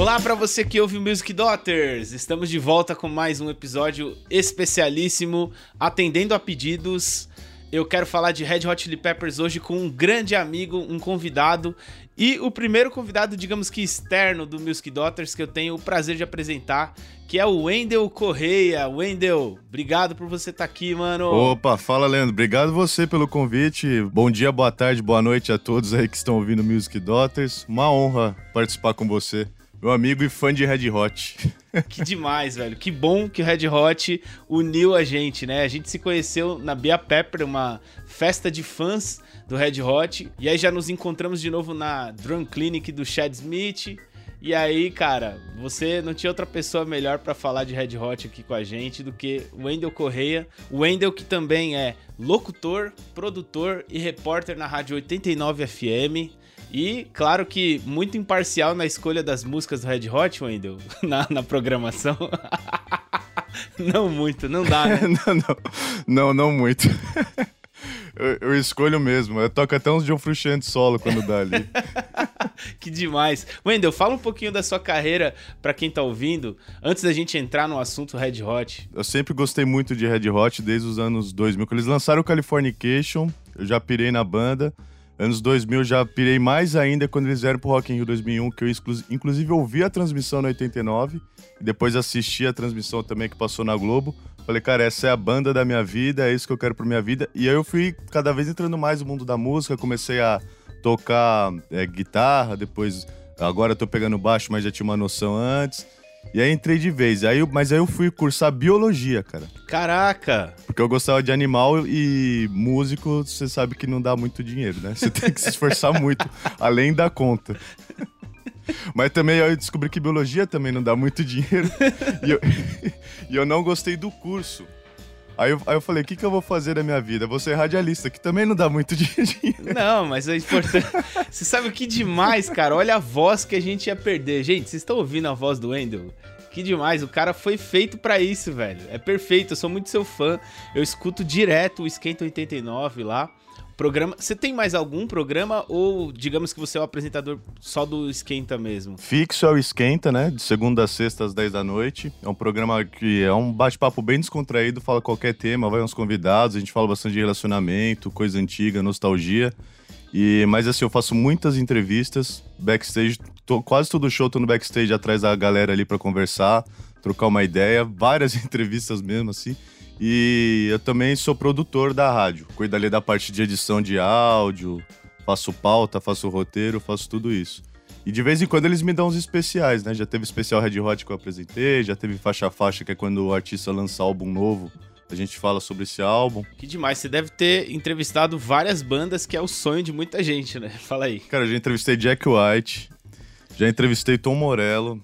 Olá para você que ouve o Music Daughters. Estamos de volta com mais um episódio especialíssimo, atendendo a pedidos. Eu quero falar de Red Hot Chili Peppers hoje com um grande amigo, um convidado e o primeiro convidado, digamos que externo do Music Daughters que eu tenho o prazer de apresentar, que é o Wendel Correia. Wendel, obrigado por você estar tá aqui, mano. Opa, fala, Leandro. Obrigado você pelo convite. Bom dia, boa tarde, boa noite a todos aí que estão ouvindo Music Daughters. Uma honra participar com você. Meu amigo e fã de Red Hot. Que demais, velho. Que bom que o Red Hot uniu a gente, né? A gente se conheceu na Bia Pepper, uma festa de fãs do Red Hot. E aí já nos encontramos de novo na Drum Clinic do Chad Smith. E aí, cara, você não tinha outra pessoa melhor para falar de Red Hot aqui com a gente do que o Wendel Correia. O Wendel que também é locutor, produtor e repórter na Rádio 89 FM. E, claro que muito imparcial na escolha das músicas do Red Hot, Wendel, na, na programação. não muito, não dá, né? não, não, não, não muito. Eu, eu, escolho mesmo. Eu toco até uns John Frusciante solo quando dá ali. que demais. Wendel, fala um pouquinho da sua carreira para quem tá ouvindo, antes da gente entrar no assunto Red Hot. Eu sempre gostei muito de Red Hot desde os anos 2000. Quando eles lançaram o Californication, eu já pirei na banda. Anos 2000 já pirei mais ainda quando eles vieram pro Rock in Rio 2001, que eu inclusive ouvi a transmissão no 89 e depois assisti a transmissão também que passou na Globo. Falei, cara, essa é a banda da minha vida, é isso que eu quero pra minha vida. E aí eu fui cada vez entrando mais no mundo da música, comecei a tocar é, guitarra, depois agora eu tô pegando baixo, mas já tinha uma noção antes. E aí entrei de vez. Aí, mas aí eu fui cursar biologia, cara. Caraca! Porque eu gostava de animal e músico, você sabe que não dá muito dinheiro, né? Você tem que se esforçar muito, além da conta. Mas também eu descobri que biologia também não dá muito dinheiro. e, eu, e eu não gostei do curso. Aí eu, aí eu falei, o que, que eu vou fazer na minha vida? Vou ser radialista, que também não dá muito dinheiro. Não, mas é importante. Você sabe o que demais, cara? Olha a voz que a gente ia perder. Gente, vocês estão ouvindo a voz do Wendel? Que demais, o cara foi feito para isso, velho. É perfeito, eu sou muito seu fã. Eu escuto direto o Esquenta 89 lá. Programa. Você tem mais algum programa ou digamos que você é o apresentador só do Esquenta mesmo? Fixo é o Esquenta, né? De segunda a sexta às 10 da noite. É um programa que é um bate-papo bem descontraído, fala qualquer tema, vai uns convidados, a gente fala bastante de relacionamento, coisa antiga, nostalgia. E, mas assim, eu faço muitas entrevistas backstage, tô, quase todo show tô no backstage atrás da galera ali para conversar, trocar uma ideia, várias entrevistas mesmo assim. E eu também sou produtor da rádio. Cuido ali da parte de edição de áudio, faço pauta, faço roteiro, faço tudo isso. E de vez em quando eles me dão uns especiais, né? Já teve especial Red Hot que eu apresentei, já teve faixa faixa, que é quando o artista lança álbum novo. A gente fala sobre esse álbum. Que demais, você deve ter entrevistado várias bandas, que é o sonho de muita gente, né? Fala aí. Cara, eu já entrevistei Jack White, já entrevistei Tom Morello,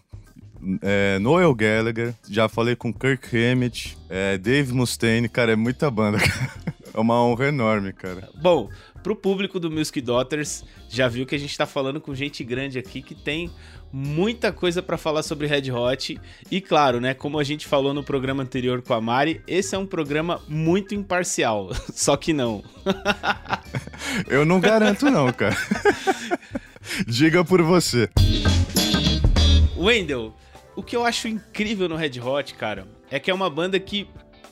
é, Noel Gallagher, já falei com Kirk Hammett, é, Dave Mustaine, cara, é muita banda, É uma honra enorme, cara. Bom, pro público do Music Daughters, já viu que a gente tá falando com gente grande aqui que tem muita coisa para falar sobre Red Hot. E claro, né, como a gente falou no programa anterior com a Mari, esse é um programa muito imparcial. Só que não. Eu não garanto não, cara. Diga por você. Wendell, o que eu acho incrível no Red Hot, cara, é que é uma banda que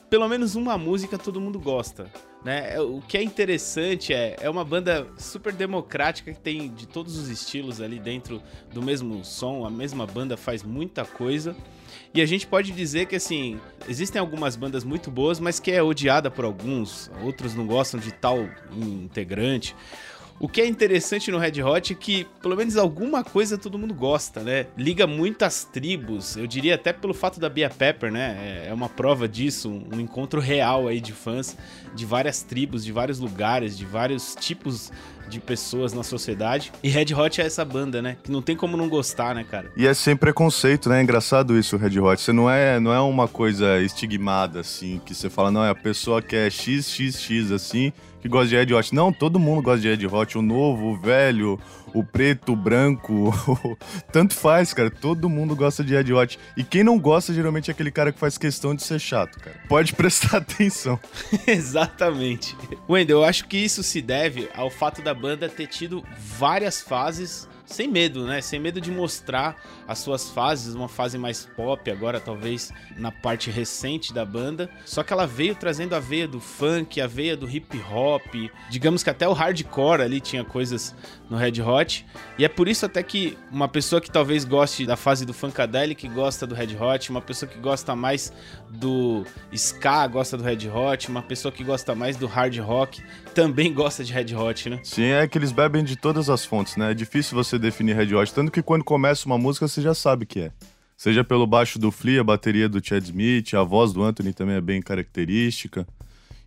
pelo menos uma música todo mundo gosta. Né? É, o que é interessante é, é uma banda super democrática que tem de todos os estilos ali dentro do mesmo som, a mesma banda faz muita coisa. E a gente pode dizer que assim, existem algumas bandas muito boas, mas que é odiada por alguns, outros não gostam de tal integrante. O que é interessante no Red Hot é que, pelo menos alguma coisa todo mundo gosta, né? Liga muitas tribos, eu diria até pelo fato da Bia Pepper, né? É, é uma prova disso, um encontro real aí de fãs de várias tribos, de vários lugares, de vários tipos de pessoas na sociedade. E Red Hot é essa banda, né? Que não tem como não gostar, né, cara? E é sem preconceito, né? É engraçado isso, Red Hot. Você não é, não é uma coisa estigmada, assim, que você fala, não, é a pessoa que é XXX, assim, que gosta de Red Hot. Não, todo mundo gosta de Red Hot. O novo, o velho, o preto, o branco. Tanto faz, cara. Todo mundo gosta de Red Hot. E quem não gosta, geralmente, é aquele cara que faz questão de ser chato, cara. Pode prestar atenção. Exatamente. Wendel, eu acho que isso se deve ao fato da banda ter tido várias fases sem medo, né? Sem medo de mostrar as suas fases, uma fase mais pop agora, talvez na parte recente da banda. Só que ela veio trazendo a veia do funk, a veia do hip hop, digamos que até o hardcore ali tinha coisas no Red Hot. E é por isso até que uma pessoa que talvez goste da fase do funkadelic gosta do Red Hot, uma pessoa que gosta mais do ska gosta do Red Hot, uma pessoa que gosta mais do hard rock também gosta de Red Hot, né? Sim, é que eles bebem de todas as fontes, né? É difícil você definir Red Hot, tanto que quando começa uma música você já sabe que é. Seja pelo baixo do Flea, a bateria do Chad Smith, a voz do Anthony também é bem característica.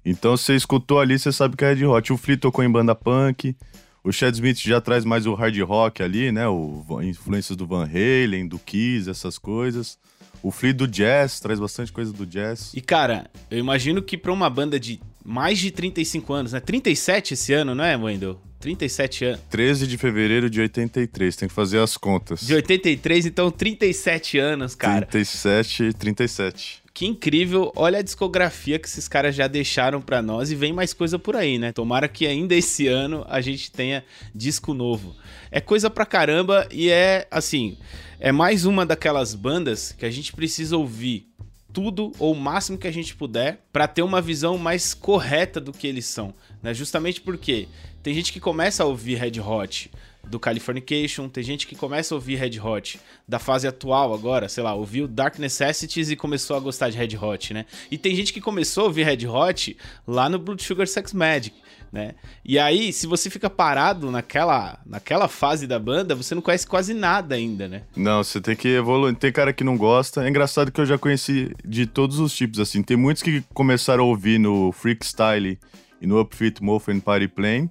Então você escutou ali, você sabe que é Red Hot. O Flea tocou em banda punk, o Chad Smith já traz mais o hard rock ali, né? O, influências do Van Halen, do Kiss, essas coisas. O Flea do jazz, traz bastante coisa do jazz. E cara, eu imagino que pra uma banda de mais de 35 anos, né? 37 esse ano, não é, Wendel? 37 anos. 13 de fevereiro de 83, tem que fazer as contas. De 83, então 37 anos, cara. 37, 37. Que incrível, olha a discografia que esses caras já deixaram para nós e vem mais coisa por aí, né? Tomara que ainda esse ano a gente tenha disco novo. É coisa pra caramba e é assim, é mais uma daquelas bandas que a gente precisa ouvir tudo ou o máximo que a gente puder para ter uma visão mais correta do que eles são, né? Justamente porque tem gente que começa a ouvir Red Hot do Californication, tem gente que começa a ouvir Red Hot da fase atual agora, sei lá, ouviu Dark Necessities e começou a gostar de Red Hot, né? E tem gente que começou a ouvir Red Hot lá no Blood Sugar Sex Magic né? E aí, se você fica parado naquela, naquela fase da banda, você não conhece quase nada ainda, né? Não, você tem que evoluir. Tem cara que não gosta. É engraçado que eu já conheci de todos os tipos, assim. Tem muitos que começaram a ouvir no Freak Style e no Upfit Muffin Party Plane.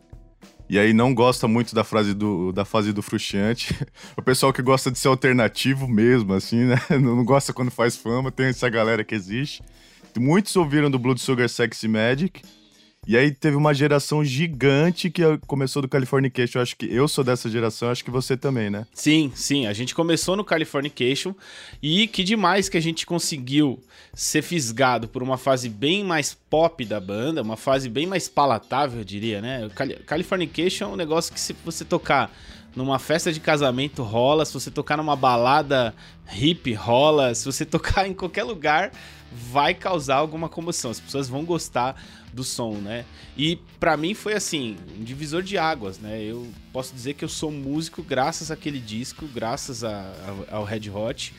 E aí não gosta muito da, frase do, da fase do frustrante. O pessoal que gosta de ser alternativo mesmo, assim, né? Não gosta quando faz fama, tem essa galera que existe. Muitos ouviram do Blood Sugar Sexy Magic. E aí teve uma geração gigante que começou do Californication. Eu acho que eu sou dessa geração, acho que você também, né? Sim, sim. A gente começou no Californication e que demais que a gente conseguiu ser fisgado por uma fase bem mais pop da banda, uma fase bem mais palatável, eu diria, né? Californication é um negócio que se você tocar numa festa de casamento rola, se você tocar numa balada hip rola, se você tocar em qualquer lugar vai causar alguma comoção. As pessoas vão gostar do som, né? E para mim foi assim, um divisor de águas, né? Eu posso dizer que eu sou músico graças àquele disco, graças a, a, ao Red Hot.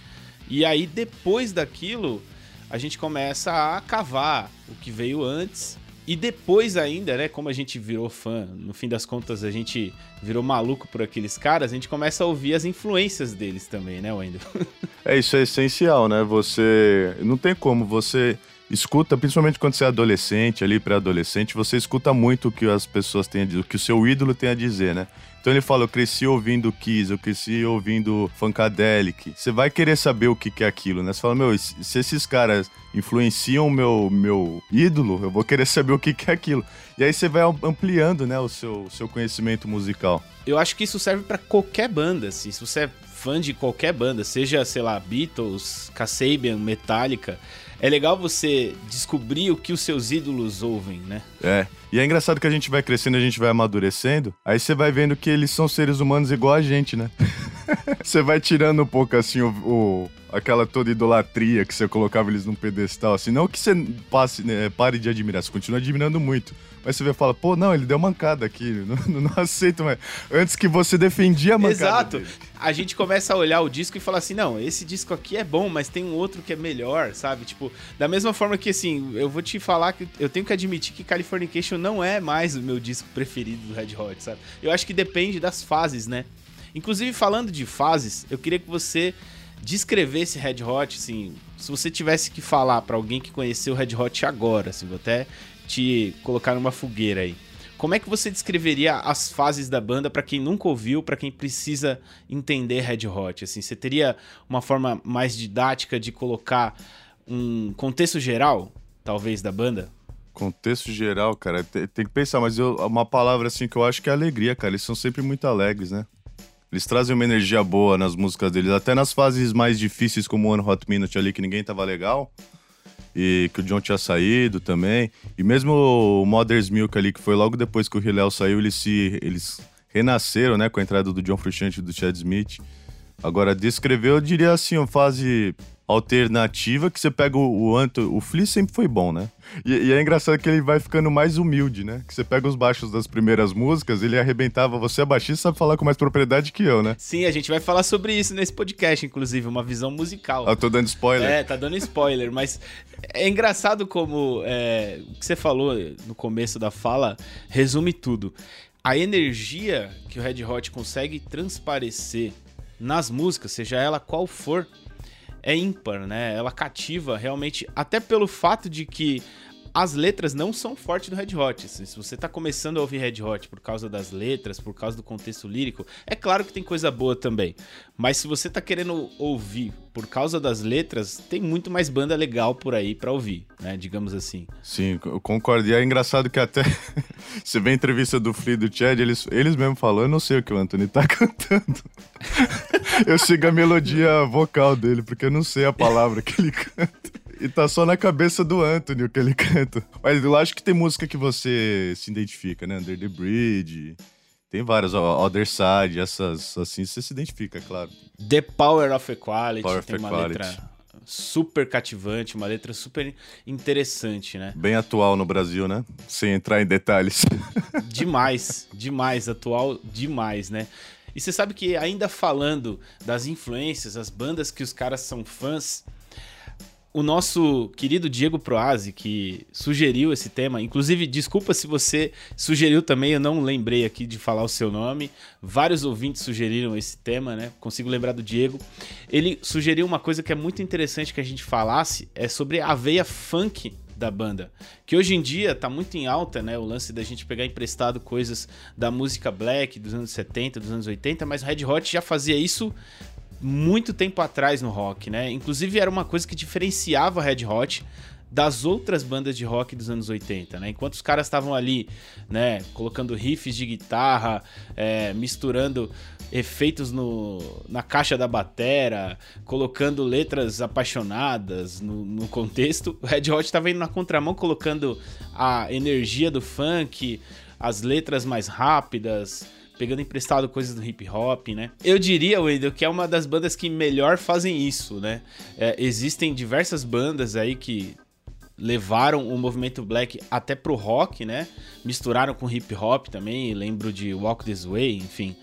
E aí depois daquilo, a gente começa a cavar o que veio antes. E depois ainda, né, como a gente virou fã, no fim das contas a gente virou maluco por aqueles caras, a gente começa a ouvir as influências deles também, né, Wendel? é, isso é essencial, né? Você. Não tem como você escuta, principalmente quando você é adolescente, ali pré-adolescente, você escuta muito o que as pessoas têm a dizer, o que o seu ídolo tem a dizer, né? Então ele fala, eu cresci ouvindo Kiss, eu cresci ouvindo Funkadelic. Você vai querer saber o que, é aquilo, né? Você fala, meu, se esses caras influenciam meu, meu ídolo, eu vou querer saber o que, que é aquilo. E aí você vai ampliando, né, o seu, o seu conhecimento musical. Eu acho que isso serve para qualquer banda, assim. Se você é fã de qualquer banda, seja, sei lá, Beatles, Kasabian, Metallica é legal você descobrir o que os seus ídolos ouvem, né? É. E é engraçado que a gente vai crescendo, a gente vai amadurecendo, aí você vai vendo que eles são seres humanos igual a gente, né? você vai tirando um pouco assim o, o, aquela toda idolatria que você colocava eles num pedestal, assim, não que você passe, né, pare de admirar, você continua admirando muito. Mas você vê e fala, pô, não, ele deu mancada aqui, não, não, aceito mais. Antes que você defendia a mancada. Exato. Dele. A gente começa a olhar o disco e falar assim, não, esse disco aqui é bom, mas tem um outro que é melhor, sabe? Tipo, da mesma forma que assim, eu vou te falar que eu tenho que admitir que Californication não é mais o meu disco preferido do Red Hot, sabe? Eu acho que depende das fases, né? Inclusive, falando de fases, eu queria que você descrevesse Red Hot, assim, se você tivesse que falar para alguém que conheceu Red Hot agora, assim, vou até te colocar numa fogueira aí. Como é que você descreveria as fases da banda para quem nunca ouviu, para quem precisa entender Red Hot? Assim, você teria uma forma mais didática de colocar um contexto geral, talvez, da banda? Contexto geral, cara, tem, tem que pensar, mas eu, uma palavra assim que eu acho que é alegria, cara. Eles são sempre muito alegres, né? Eles trazem uma energia boa nas músicas deles, até nas fases mais difíceis, como One Hot Minute ali, que ninguém tava legal e que o John tinha saído também. E mesmo o Mother's Milk ali, que foi logo depois que o Hillel saiu, eles se eles renasceram, né, com a entrada do John Frusciante e do Chad Smith. Agora, descrever, eu diria assim, uma fase alternativa que você pega o, o Anto, o Flea sempre foi bom, né? E, e, é engraçado que ele vai ficando mais humilde, né? Que você pega os baixos das primeiras músicas, ele arrebentava, você é baixista, sabe falar com mais propriedade que eu, né? Sim, a gente vai falar sobre isso nesse podcast, inclusive, uma visão musical. Ah, tô dando spoiler. É, tá dando spoiler, mas é engraçado como é, o que você falou no começo da fala resume tudo. A energia que o Red Hot consegue transparecer nas músicas, seja ela qual for, é ímpar, né? Ela cativa realmente, até pelo fato de que as letras não são fortes do Red Hot. Se você está começando a ouvir Red Hot por causa das letras, por causa do contexto lírico, é claro que tem coisa boa também. Mas se você está querendo ouvir por causa das letras, tem muito mais banda legal por aí para ouvir, né? Digamos assim. Sim, eu concordo. E é engraçado que até você vê a entrevista do Flea e do Chad, eles, eles mesmos falam, eu não sei o que o Anthony tá cantando. eu sigo a melodia vocal dele, porque eu não sei a palavra que ele canta. E tá só na cabeça do Anthony o que ele canta. Mas eu acho que tem música que você se identifica, né? Under the Bridge. Tem várias, Other Side, essas assim, você se identifica, claro. The Power of Equality, Power tem of uma Equality. letra super cativante, uma letra super interessante, né? Bem atual no Brasil, né? Sem entrar em detalhes. Demais, demais, atual demais, né? E você sabe que ainda falando das influências, as bandas que os caras são fãs, o nosso querido Diego Proazi, que sugeriu esse tema. Inclusive, desculpa se você sugeriu também, eu não lembrei aqui de falar o seu nome. Vários ouvintes sugeriram esse tema, né? Consigo lembrar do Diego. Ele sugeriu uma coisa que é muito interessante que a gente falasse, é sobre a veia funk da banda. Que hoje em dia tá muito em alta, né? O lance da gente pegar emprestado coisas da música black dos anos 70, dos anos 80, mas Red Hot já fazia isso muito tempo atrás no rock, né? Inclusive era uma coisa que diferenciava Red Hot das outras bandas de rock dos anos 80, né? Enquanto os caras estavam ali, né, colocando riffs de guitarra, é, misturando efeitos no, na caixa da batera, colocando letras apaixonadas no, no contexto, o Red Hot estava indo na contramão, colocando a energia do funk, as letras mais rápidas, pegando emprestado coisas do hip hop, né? Eu diria, Wendel, que é uma das bandas que melhor fazem isso, né? É, existem diversas bandas aí que levaram o movimento black até pro rock, né? Misturaram com hip hop também, lembro de Walk This Way, enfim.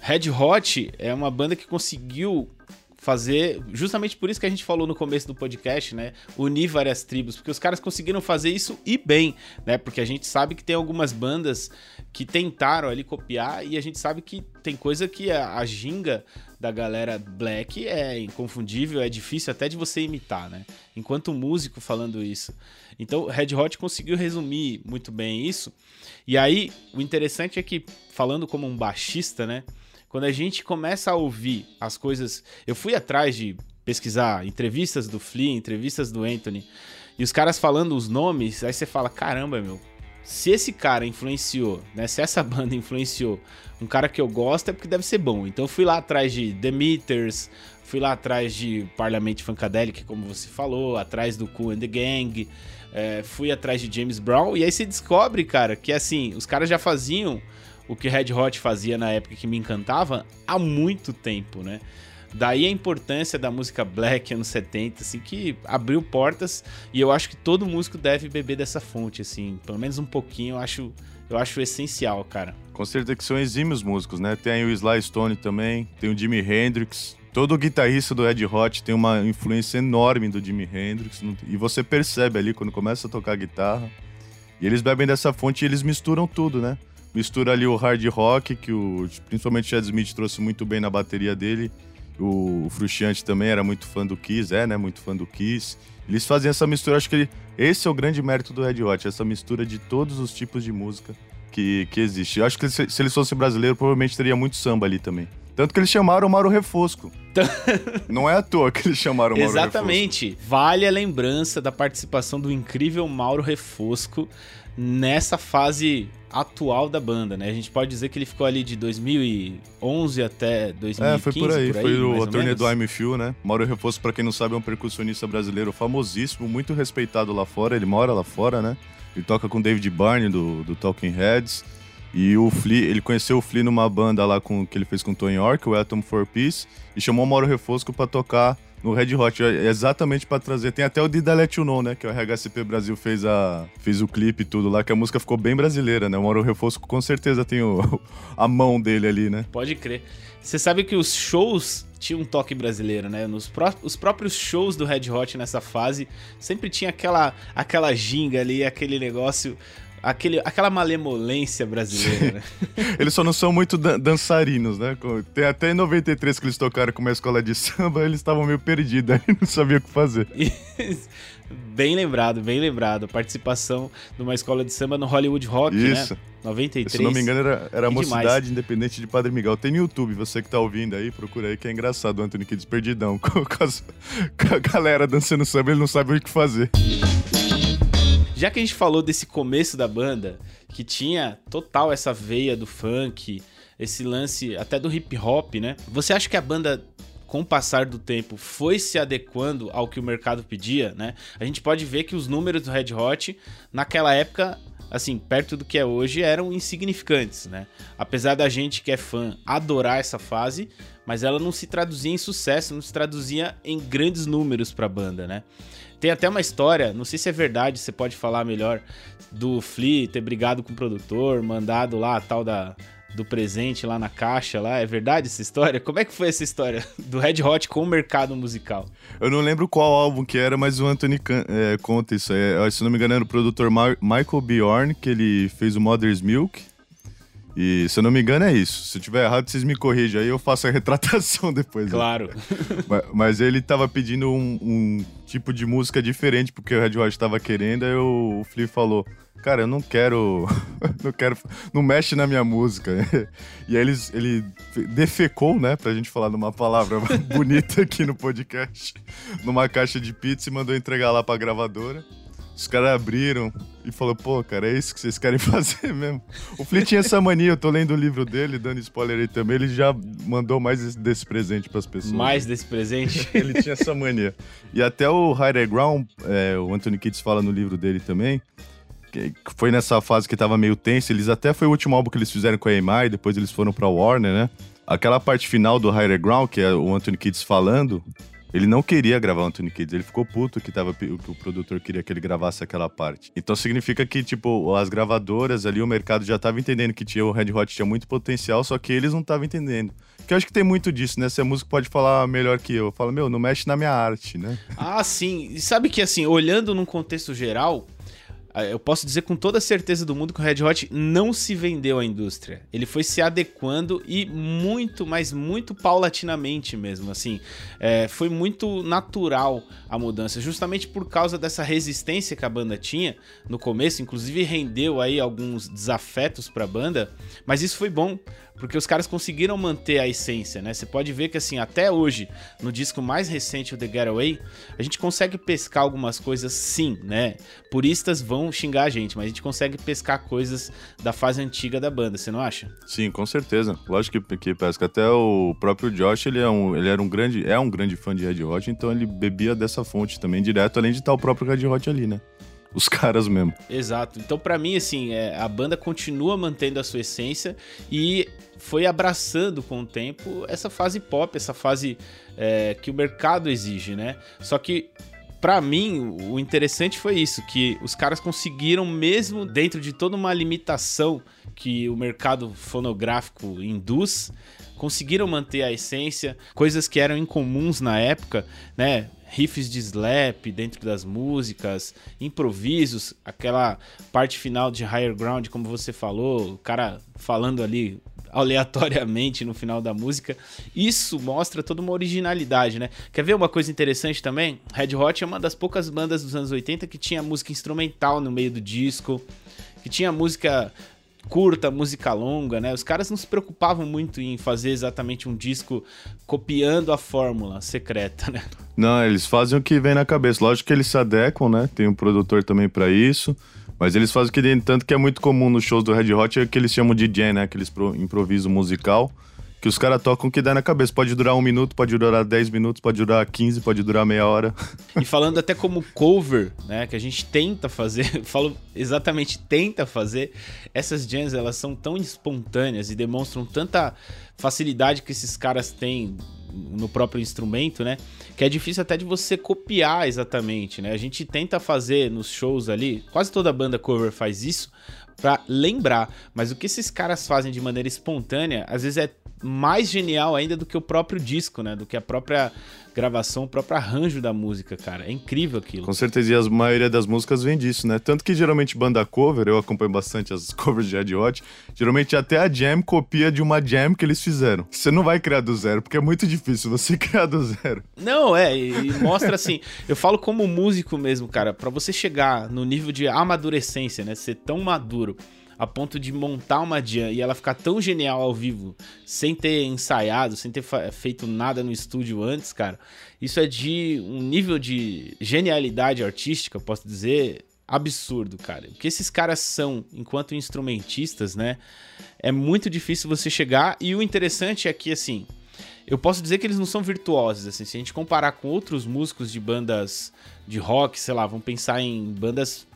Red Hot é uma banda que conseguiu fazer, justamente por isso que a gente falou no começo do podcast, né? Unir várias tribos, porque os caras conseguiram fazer isso e bem, né? Porque a gente sabe que tem algumas bandas que tentaram ali copiar e a gente sabe que tem coisa que a, a ginga da galera black é inconfundível, é difícil até de você imitar, né? Enquanto músico falando isso. Então, Red Hot conseguiu resumir muito bem isso. E aí, o interessante é que, falando como um baixista, né? quando a gente começa a ouvir as coisas. Eu fui atrás de pesquisar entrevistas do Flea, entrevistas do Anthony, e os caras falando os nomes, aí você fala: caramba, meu, se esse cara influenciou, né? Se essa banda influenciou um cara que eu gosto, é porque deve ser bom. Então fui lá atrás de The Meters, fui lá atrás de Parliament Funkadelic, como você falou, atrás do Cool and the Gang, é, fui atrás de James Brown, e aí você descobre, cara, que assim, os caras já faziam o que Red Hot fazia na época que me encantava há muito tempo, né? Daí a importância da música black anos 70, assim, que abriu portas e eu acho que todo músico deve beber dessa fonte, assim, pelo menos um pouquinho, eu acho, eu acho essencial, cara. Com certeza que são exímios músicos, né? Tem o Sly Stone também, tem o Jimi Hendrix, todo guitarrista do Red Hot tem uma influência enorme do Jimi Hendrix, e você percebe ali quando começa a tocar guitarra. E eles bebem dessa fonte e eles misturam tudo, né? mistura ali o hard rock, que o, principalmente o Chad Smith trouxe muito bem na bateria dele. O, o Frusciante também era muito fã do Kiss, é, né? Muito fã do Kiss. Eles fazem essa mistura, acho que ele, esse é o grande mérito do Red Hot, essa mistura de todos os tipos de música que, que existe. Eu acho que se, se eles fossem brasileiros, provavelmente teria muito samba ali também. Tanto que eles chamaram o Mauro Refosco. Não é à toa que eles chamaram o Mauro Exatamente. Refosco. Vale a lembrança da participação do incrível Mauro Refosco nessa fase atual da banda, né? A gente pode dizer que ele ficou ali de 2011 até 2015. É, foi por aí. Por aí foi o, a turnê do I'm Few, né? Mauro Reforço, para quem não sabe, é um percussionista brasileiro famosíssimo, muito respeitado lá fora. Ele mora lá fora, né? Ele toca com David Byrne do, do Talking Heads. E o Flea, ele conheceu o Flea numa banda lá com, que ele fez com o Tony York, o Atom for Peace, e chamou o Mauro Refosco para tocar no Red Hot, é exatamente para trazer. Tem até o Dida Let You Know, né? Que o RHCP Brasil fez, a, fez o clipe e tudo lá, que a música ficou bem brasileira, né? O Mauro Refosco com certeza tem o, a mão dele ali, né? Pode crer. Você sabe que os shows tinham um toque brasileiro, né? Nos pró os próprios shows do Red Hot nessa fase sempre tinha aquela, aquela ginga ali, aquele negócio aquele, aquela malemolência brasileira, né? eles só não são muito dan dançarinos, né? Tem até em 93 que eles tocaram com uma escola de samba, eles estavam meio perdidos aí, não sabiam o que fazer. bem lembrado, bem lembrado. Participação de uma escola de samba no Hollywood Rock, né? Isso. né? 93. Se não me engano, era, era a Mocidade Independente de Padre Miguel. Tem no YouTube, você que tá ouvindo aí, procura aí que é engraçado o Anthony Kids perdidão. Com, com, as, com a galera dançando samba, ele não sabe o que fazer. Já que a gente falou desse começo da banda, que tinha total essa veia do funk, esse lance até do hip hop, né? Você acha que a banda com o passar do tempo foi se adequando ao que o mercado pedia, né? A gente pode ver que os números do Red Hot naquela época, assim, perto do que é hoje, eram insignificantes, né? Apesar da gente que é fã adorar essa fase, mas ela não se traduzia em sucesso, não se traduzia em grandes números para a banda, né? Tem até uma história, não sei se é verdade, você pode falar melhor, do Flea ter brigado com o produtor, mandado lá a tal da, do presente lá na caixa lá. É verdade essa história? Como é que foi essa história do Red Hot com o mercado musical? Eu não lembro qual álbum que era, mas o Anthony é, conta isso. É, se não me engano, era o produtor Michael Bjorn, que ele fez o Mother's Milk. E se eu não me engano é isso. Se eu tiver errado, vocês me corrigem aí, eu faço a retratação depois. Né? Claro. mas, mas, ele tava pedindo um, um, tipo de música diferente porque o Red Hot tava querendo, aí o, o Flea falou: Cara, eu não quero. não quero. Não mexe na minha música. e aí eles, ele defecou, né? Pra gente falar numa palavra bonita aqui no podcast, numa caixa de pizza e mandou entregar lá pra gravadora. Os caras abriram e falou, pô, cara, é isso que vocês querem fazer mesmo. O Flea tinha essa mania, eu tô lendo o livro dele, dando spoiler aí também, ele já mandou mais desse presente pras pessoas. Mais desse presente? ele tinha essa mania. E até o Higher Ground, é, o Anthony Kidd fala no livro dele também, que foi nessa fase que tava meio tenso, eles até foi o último álbum que eles fizeram com a EMI, depois eles foram pra Warner, né? Aquela parte final do Higher Ground, que é o Anthony Kidd falando, ele não queria gravar Anthony Kids, ele ficou puto que, tava, que o produtor queria que ele gravasse aquela parte. Então significa que, tipo, as gravadoras ali, o mercado já tava entendendo que tinha, o Red Hot tinha muito potencial, só que eles não estavam entendendo. Que eu acho que tem muito disso, né? Se a música pode falar melhor que eu. Fala, meu, não mexe na minha arte, né? Ah, sim. E sabe que, assim, olhando num contexto geral, eu posso dizer com toda a certeza do mundo que o Red Hot não se vendeu à indústria. Ele foi se adequando e muito, mas muito paulatinamente mesmo. Assim, é, foi muito natural a mudança, justamente por causa dessa resistência que a banda tinha no começo. Inclusive rendeu aí alguns desafetos para a banda, mas isso foi bom porque os caras conseguiram manter a essência, né? Você pode ver que assim, até hoje, no disco mais recente, o The Getaway, a gente consegue pescar algumas coisas sim, né? Puristas vão xingar a gente, mas a gente consegue pescar coisas da fase antiga da banda, você não acha? Sim, com certeza. Lógico que, que pesca. Até o próprio Josh, ele, é um, ele era um grande, é um grande fã de Red Hot, então ele bebia dessa fonte também direto, além de estar o próprio Red Hot ali, né? Os caras mesmo. Exato. Então, para mim, assim, é, a banda continua mantendo a sua essência e foi abraçando com o tempo essa fase pop, essa fase é, que o mercado exige, né? Só que para mim, o interessante foi isso, que os caras conseguiram, mesmo dentro de toda uma limitação que o mercado fonográfico induz, conseguiram manter a essência, coisas que eram incomuns na época, né? Riffs de slap dentro das músicas, improvisos, aquela parte final de Higher Ground, como você falou, o cara falando ali aleatoriamente no final da música. Isso mostra toda uma originalidade, né? Quer ver uma coisa interessante também? Red Hot é uma das poucas bandas dos anos 80 que tinha música instrumental no meio do disco, que tinha música curta, música longa, né? Os caras não se preocupavam muito em fazer exatamente um disco copiando a fórmula secreta, né? Não, eles fazem o que vem na cabeça. Lógico que eles se adequam, né? Tem um produtor também para isso. Mas eles fazem o que tanto que é muito comum nos shows do Red Hot é que eles chamam de jam, né? Aqueles improviso musical que os caras tocam o que dá na cabeça. Pode durar um minuto, pode durar 10 minutos, pode durar 15, pode durar meia hora. E falando até como cover, né, que a gente tenta fazer, falo exatamente tenta fazer, essas jams elas são tão espontâneas e demonstram tanta facilidade que esses caras têm no próprio instrumento, né? Que é difícil até de você copiar exatamente, né? A gente tenta fazer nos shows ali, quase toda banda cover faz isso, para lembrar, mas o que esses caras fazem de maneira espontânea, às vezes é mais genial ainda do que o próprio disco, né? Do que a própria gravação, o próprio arranjo da música, cara. É incrível aquilo. Com certeza, e a maioria das músicas vem disso, né? Tanto que geralmente banda cover, eu acompanho bastante as covers de Red Hot, geralmente até a jam copia de uma jam que eles fizeram. Você não vai criar do zero, porque é muito difícil você criar do zero. Não, é, e mostra assim, eu falo como músico mesmo, cara, para você chegar no nível de amadurecência, né? Ser tão maduro a ponto de montar uma jam e ela ficar tão genial ao vivo, sem ter ensaiado, sem ter feito nada no estúdio antes, cara, isso é de um nível de genialidade artística, posso dizer, absurdo, cara. O que esses caras são enquanto instrumentistas, né? É muito difícil você chegar e o interessante é que assim, eu posso dizer que eles não são virtuosos, assim, se a gente comparar com outros músicos de bandas de rock, sei lá, vamos pensar em bandas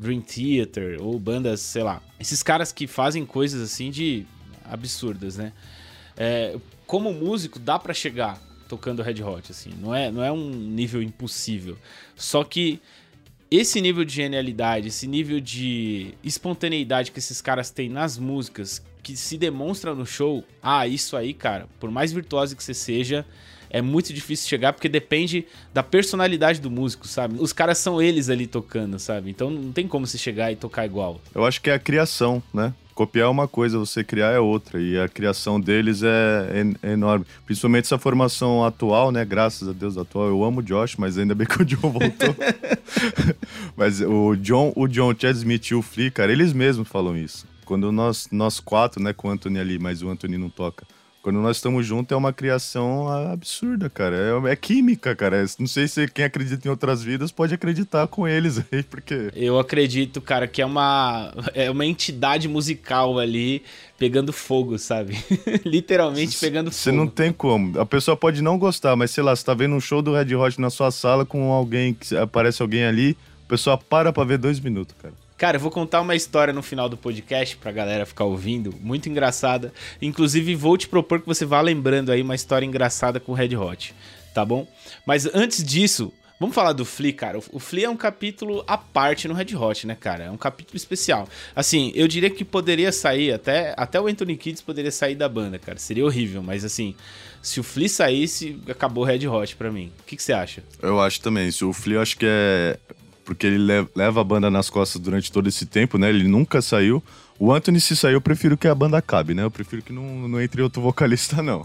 Dream Theater ou bandas, sei lá. Esses caras que fazem coisas assim de absurdas, né? É, como músico, dá para chegar tocando Red Hot, assim. Não é, não é um nível impossível. Só que esse nível de genialidade, esse nível de espontaneidade que esses caras têm nas músicas, que se demonstra no show, ah, isso aí, cara, por mais virtuoso que você seja, é muito difícil chegar porque depende da personalidade do músico, sabe? Os caras são eles ali tocando, sabe? Então não tem como você chegar e tocar igual. Eu acho que é a criação, né? Copiar é uma coisa, você criar é outra. E a criação deles é, é, enorme. Principalmente essa formação atual, né? Graças a Deus atual. Eu amo o Josh, mas ainda bem que o John voltou. mas o John, o John, Chad Smith e o Flea, cara, eles mesmos falam isso. Quando nós, nós quatro, né, com o Anthony ali, mas o Anthony não toca quando nós estamos juntos é uma criação absurda, cara. É, é química, cara. Não sei se quem acredita em outras vidas pode acreditar com eles aí, porque. Eu acredito, cara, que é uma, é uma entidade musical ali pegando fogo, sabe? Literalmente pegando fogo. Você não tem como. A pessoa pode não gostar, mas sei lá, você tá vendo um show do Red Hot na sua sala com alguém, que aparece alguém ali, a pessoa para pra ver dois minutos, cara. Cara, eu vou contar uma história no final do podcast pra galera ficar ouvindo, muito engraçada. Inclusive, vou te propor que você vá lembrando aí uma história engraçada com o Red Hot, tá bom? Mas antes disso, Vamos falar do Flea, cara. O Flea é um capítulo à parte no Red Hot, né, cara? É um capítulo especial. Assim, eu diria que poderia sair, até, até o Anthony Kids poderia sair da banda, cara. Seria horrível, mas assim, se o Flea saísse, acabou o Red Hot pra mim. O que, que você acha? Eu acho também. Se o Flea, acho que é porque ele leva a banda nas costas durante todo esse tempo, né? Ele nunca saiu. O Anthony, se saiu, eu prefiro que a banda acabe, né? Eu prefiro que não, não entre outro vocalista, não.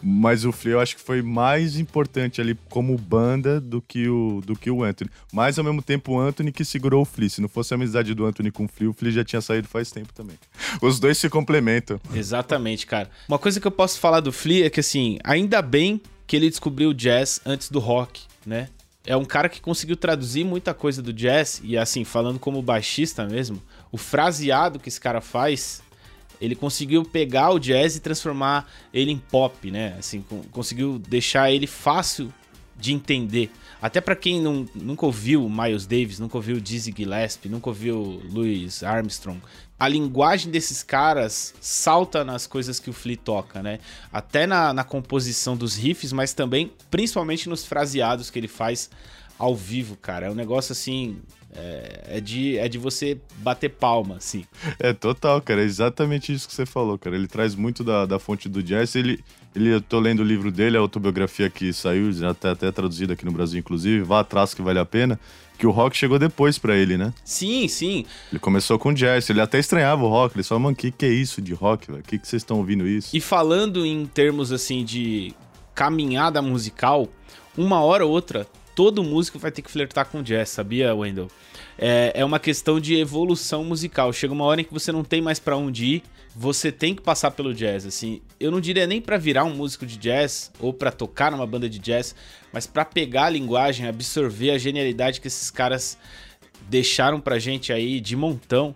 Mas o Flea eu acho que foi mais importante ali como banda do que o, do que o Anthony. Mas ao mesmo tempo o Anthony que segurou o Flea. Se não fosse a amizade do Anthony com o Flea, o Flea já tinha saído faz tempo também. Os dois se complementam. Exatamente, cara. Uma coisa que eu posso falar do Flea é que assim, ainda bem que ele descobriu o jazz antes do rock, né? É um cara que conseguiu traduzir muita coisa do jazz e assim, falando como baixista mesmo, o fraseado que esse cara faz, ele conseguiu pegar o jazz e transformar ele em pop, né? Assim, conseguiu deixar ele fácil de entender. Até para quem não, nunca ouviu Miles Davis, nunca ouviu Dizzy Gillespie, nunca ouviu Louis Armstrong, a linguagem desses caras salta nas coisas que o Flea toca, né? Até na, na composição dos riffs, mas também, principalmente nos fraseados que ele faz ao vivo, cara. É um negócio assim. É, é, de, é de você bater palma, assim. É total, cara. É exatamente isso que você falou, cara. Ele traz muito da, da fonte do jazz. Ele, ele, eu tô lendo o livro dele, a autobiografia que saiu, já tá até traduzida aqui no Brasil, inclusive. Vá atrás que vale a pena que o rock chegou depois para ele, né? Sim, sim. Ele começou com jazz, ele até estranhava o rock, ele falou, mano, o que, que é isso de rock, velho? O que, que vocês estão ouvindo isso? E falando em termos, assim, de caminhada musical, uma hora ou outra, todo músico vai ter que flertar com jazz, sabia, Wendell? É, é uma questão de evolução musical. Chega uma hora em que você não tem mais para onde ir, você tem que passar pelo jazz, assim. Eu não diria nem para virar um músico de jazz ou para tocar numa banda de jazz, mas para pegar a linguagem, absorver a genialidade que esses caras deixaram pra gente aí de montão.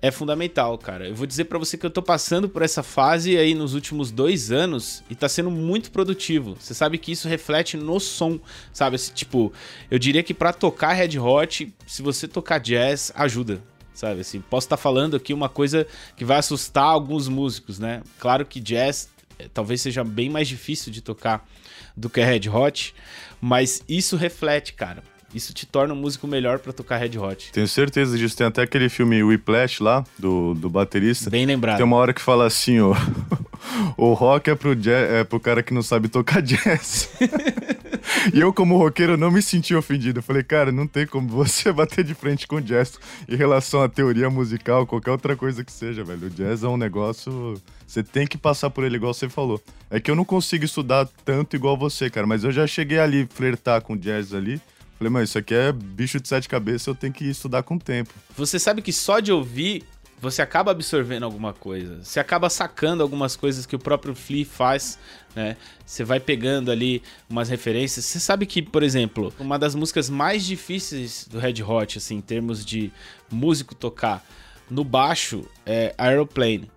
É fundamental, cara. Eu vou dizer para você que eu tô passando por essa fase aí nos últimos dois anos e tá sendo muito produtivo. Você sabe que isso reflete no som, sabe? Tipo, eu diria que para tocar Red Hot, se você tocar jazz, ajuda. Sabe assim, posso estar tá falando aqui uma coisa que vai assustar alguns músicos, né? Claro que jazz é, talvez seja bem mais difícil de tocar do que Red Hot, mas isso reflete, cara. Isso te torna um músico melhor para tocar Red Hot. Tenho certeza disso. Tem até aquele filme Whiplash lá, do, do baterista. Bem lembrado. Tem uma hora que fala assim, ó. o rock é pro, jazz, é pro cara que não sabe tocar jazz. e eu, como roqueiro, não me senti ofendido. Eu falei, cara, não tem como você bater de frente com jazz em relação à teoria musical, qualquer outra coisa que seja, velho. O jazz é um negócio. Você tem que passar por ele, igual você falou. É que eu não consigo estudar tanto igual você, cara, mas eu já cheguei ali flertar com jazz ali. Falei, mas isso aqui é bicho de sete cabeças, eu tenho que estudar com o tempo. Você sabe que só de ouvir você acaba absorvendo alguma coisa, você acaba sacando algumas coisas que o próprio Flea faz, né? Você vai pegando ali umas referências. Você sabe que, por exemplo, uma das músicas mais difíceis do Red Hot, assim, em termos de músico tocar no baixo, é Aeroplane.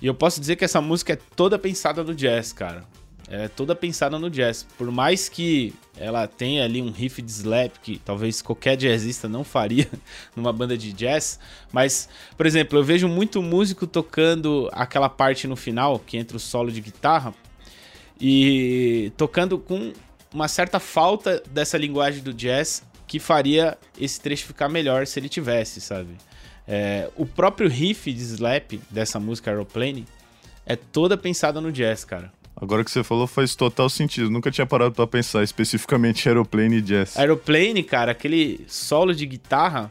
E eu posso dizer que essa música é toda pensada no jazz, cara é toda pensada no jazz. Por mais que ela tenha ali um riff de slap que talvez qualquer jazzista não faria numa banda de jazz, mas, por exemplo, eu vejo muito músico tocando aquela parte no final, que entra o solo de guitarra, e tocando com uma certa falta dessa linguagem do jazz que faria esse trecho ficar melhor se ele tivesse, sabe? É, o próprio riff de slap dessa música Aeroplane é toda pensada no jazz, cara. Agora que você falou faz total sentido. Nunca tinha parado para pensar especificamente Aeroplane e Jazz. Aeroplane, cara, aquele solo de guitarra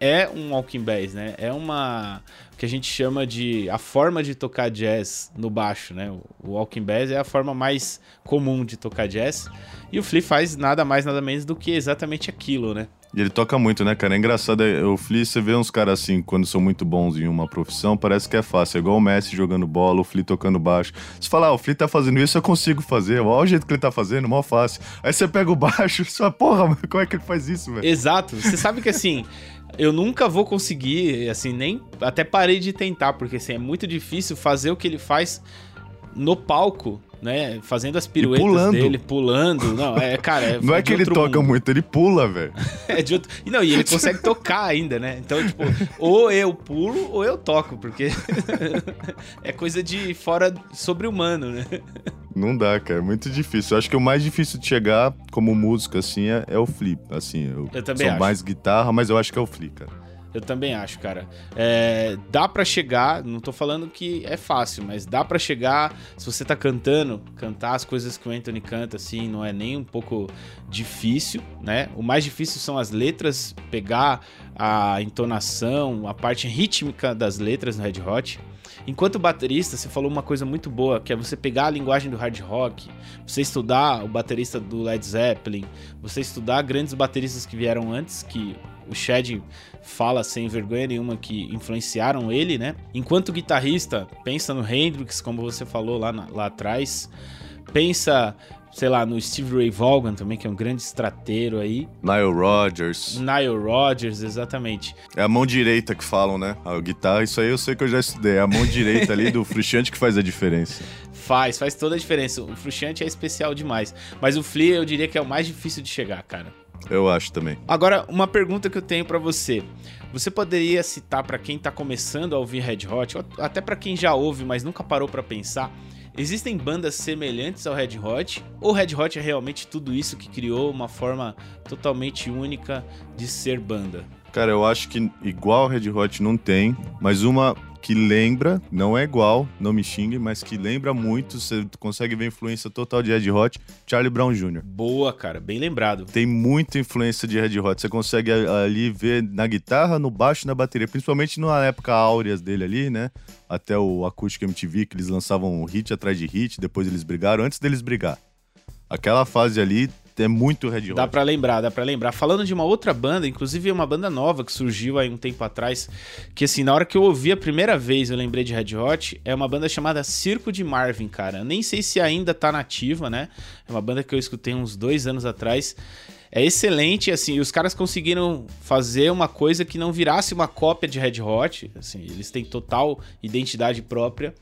é um walking bass, né? É uma que a gente chama de a forma de tocar jazz no baixo, né? O walking bass é a forma mais comum de tocar jazz e o Flea faz nada mais nada menos do que exatamente aquilo, né? E ele toca muito, né, cara? É engraçado. É, o Flea, você vê uns caras assim, quando são muito bons em uma profissão, parece que é fácil. É igual o Messi jogando bola, o Flea tocando baixo. Você fala, ah, o Flea tá fazendo isso, eu consigo fazer. Olha o jeito que ele tá fazendo, mó fácil. Aí você pega o baixo e você fala, porra, como é que ele faz isso, velho? Exato. Você sabe que assim. Eu nunca vou conseguir, assim, nem. Até parei de tentar, porque assim, é muito difícil fazer o que ele faz no palco né, fazendo as piruetas pulando. dele, pulando. Não, é, cara, é Não é que ele toca mundo. muito, ele pula, velho. é de outro... Não, e ele consegue tocar ainda, né? Então, tipo, ou eu pulo ou eu toco, porque é coisa de fora sobre-humano, né? Não dá, cara, é muito difícil. Eu acho que o mais difícil de chegar como música, assim, é, é o flip. Assim, eu, eu também sou acho. mais guitarra, mas eu acho que é o flip, cara. Eu também acho, cara. É, dá para chegar, não tô falando que é fácil, mas dá para chegar, se você tá cantando, cantar as coisas que o Anthony canta, assim, não é nem um pouco difícil, né? O mais difícil são as letras, pegar a entonação, a parte rítmica das letras no Red Hot. Enquanto baterista, você falou uma coisa muito boa, que é você pegar a linguagem do hard rock, você estudar o baterista do Led Zeppelin, você estudar grandes bateristas que vieram antes, que o Chad fala sem vergonha nenhuma que influenciaram ele, né? Enquanto guitarrista, pensa no Hendrix, como você falou lá, na, lá atrás, pensa sei lá, no Steve Ray Vaughan também, que é um grande estrateiro aí. Nile Rodgers. Nile Rodgers, exatamente. É a mão direita que falam, né? A guitarra, isso aí eu sei que eu já estudei. É a mão direita ali do Frusciante que faz a diferença. Faz, faz toda a diferença. O Frusciante é especial demais. Mas o Flea eu diria que é o mais difícil de chegar, cara. Eu acho também. Agora, uma pergunta que eu tenho para você. Você poderia citar para quem tá começando a ouvir Red Hot, ou até para quem já ouve, mas nunca parou para pensar, existem bandas semelhantes ao Red Hot? Ou Red Hot é realmente tudo isso que criou uma forma totalmente única de ser banda? Cara, eu acho que igual Red Hot não tem, mas uma que lembra, não é igual, não me xingue, mas que lembra muito, você consegue ver influência total de Red Hot, Charlie Brown Jr. Boa, cara, bem lembrado. Tem muita influência de Red Hot, você consegue ali ver na guitarra, no baixo e na bateria, principalmente na época áureas dele ali, né? Até o Acústico MTV, que eles lançavam hit atrás de hit, depois eles brigaram, antes deles brigar. Aquela fase ali é muito Red Hot. Dá pra lembrar, dá pra lembrar. Falando de uma outra banda, inclusive uma banda nova que surgiu aí um tempo atrás, que assim, na hora que eu ouvi a primeira vez eu lembrei de Red Hot, é uma banda chamada Circo de Marvin, cara. nem sei se ainda tá nativa, né? É uma banda que eu escutei uns dois anos atrás. É excelente, assim, os caras conseguiram fazer uma coisa que não virasse uma cópia de Red Hot, assim, eles têm total identidade própria,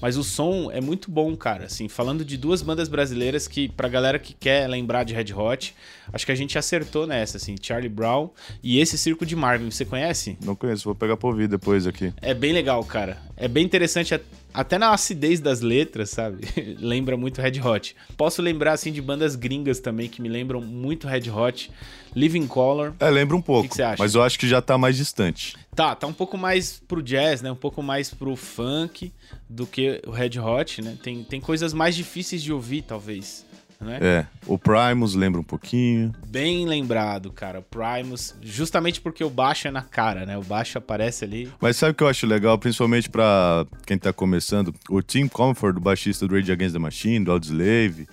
mas o som é muito bom, cara, assim, falando de duas bandas brasileiras que, pra galera que quer lembrar de Red Hot, acho que a gente acertou nessa, assim, Charlie Brown e esse Circo de Marvin, você conhece? Não conheço, vou pegar pra ouvir depois aqui. É bem legal, cara, é bem interessante até na acidez das letras, sabe? Lembra muito Red Hot. Posso lembrar, assim, de bandas gringas também que me lembram muito Red Hot. Living Color. É, lembra um pouco. O que, você acha? Mas eu acho que já tá mais distante. Tá, tá um pouco mais pro jazz, né? Um pouco mais pro funk do que o Red Hot, né? Tem, tem coisas mais difíceis de ouvir, talvez né? É, o Primus lembra um pouquinho. Bem lembrado, cara. O Primus, justamente porque o baixo é na cara, né? O baixo aparece ali. Mas sabe o que eu acho legal, principalmente para quem tá começando? O Tim Comfort, o baixista do Rage Against the Machine, do Audioslave,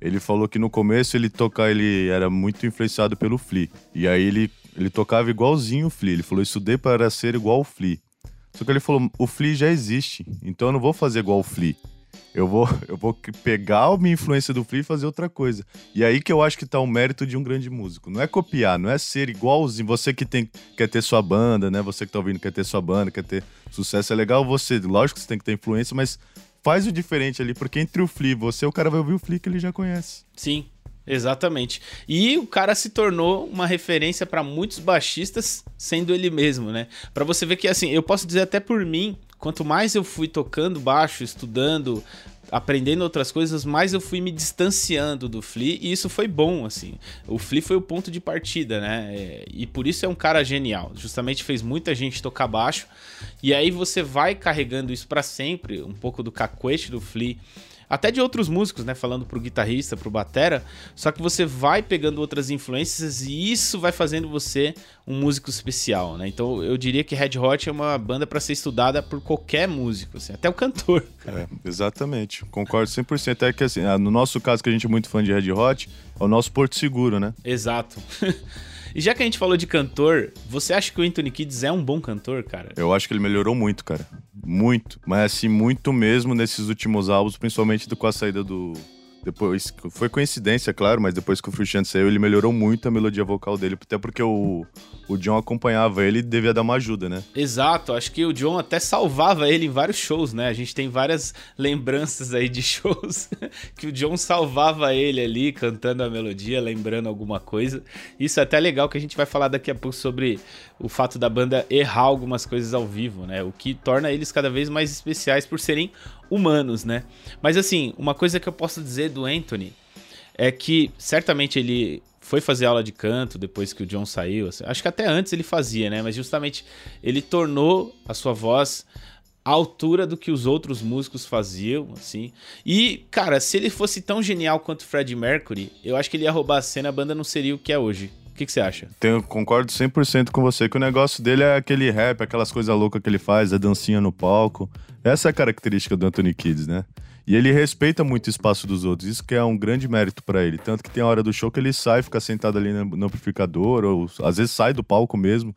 ele falou que no começo ele tocar, ele era muito influenciado pelo Flea. E aí ele, ele tocava igualzinho o Flea. Ele falou, estudei para ser igual o Flea. Só que ele falou, o Flea já existe, então eu não vou fazer igual o Flea. Eu vou, eu vou pegar a minha influência do Flea e fazer outra coisa. E aí que eu acho que tá o mérito de um grande músico. Não é copiar, não é ser igualzinho. Você que tem, quer ter sua banda, né? Você que tá ouvindo quer ter sua banda, quer ter sucesso. É legal você, lógico que você tem que ter influência, mas faz o diferente ali, porque entre o Flea e você, o cara vai ouvir o Flea que ele já conhece. Sim, Exatamente. E o cara se tornou uma referência para muitos baixistas, sendo ele mesmo, né? Para você ver que assim, eu posso dizer até por mim, quanto mais eu fui tocando baixo, estudando, aprendendo outras coisas, mais eu fui me distanciando do Flea e isso foi bom, assim. O Flea foi o ponto de partida, né? É, e por isso é um cara genial. Justamente fez muita gente tocar baixo e aí você vai carregando isso para sempre, um pouco do cacuete do Flea até de outros músicos, né? Falando pro guitarrista, pro batera. Só que você vai pegando outras influências e isso vai fazendo você um músico especial, né? Então eu diria que Red Hot é uma banda para ser estudada por qualquer músico, assim, até o cantor. É, exatamente. Concordo 100%. Até que assim, no nosso caso, que a gente é muito fã de Red Hot, é o nosso porto seguro, né? Exato. E já que a gente falou de cantor, você acha que o Anthony Kids é um bom cantor, cara? Eu acho que ele melhorou muito, cara. Muito. Mas assim, muito mesmo nesses últimos álbuns, principalmente do, com a saída do, depois, foi coincidência, claro, mas depois que o Frusciante saiu, ele melhorou muito a melodia vocal dele, até porque o, o John acompanhava ele e devia dar uma ajuda, né? Exato, acho que o John até salvava ele em vários shows, né? A gente tem várias lembranças aí de shows que o John salvava ele ali, cantando a melodia, lembrando alguma coisa. Isso é até legal que a gente vai falar daqui a pouco sobre o fato da banda errar algumas coisas ao vivo, né? O que torna eles cada vez mais especiais por serem humanos, né? Mas assim, uma coisa que eu posso dizer do Anthony é que certamente ele foi fazer aula de canto depois que o John saiu. Assim, acho que até antes ele fazia, né? Mas justamente ele tornou a sua voz à altura do que os outros músicos faziam, assim. E, cara, se ele fosse tão genial quanto Fred Mercury, eu acho que ele ia roubar a cena, a banda não seria o que é hoje. O que, que você acha? Concordo 100% com você, que o negócio dele é aquele rap, aquelas coisas loucas que ele faz, a dancinha no palco. Essa é a característica do Anthony Kids, né? E ele respeita muito o espaço dos outros, isso que é um grande mérito para ele. Tanto que tem a hora do show que ele sai, fica sentado ali no amplificador, ou às vezes sai do palco mesmo.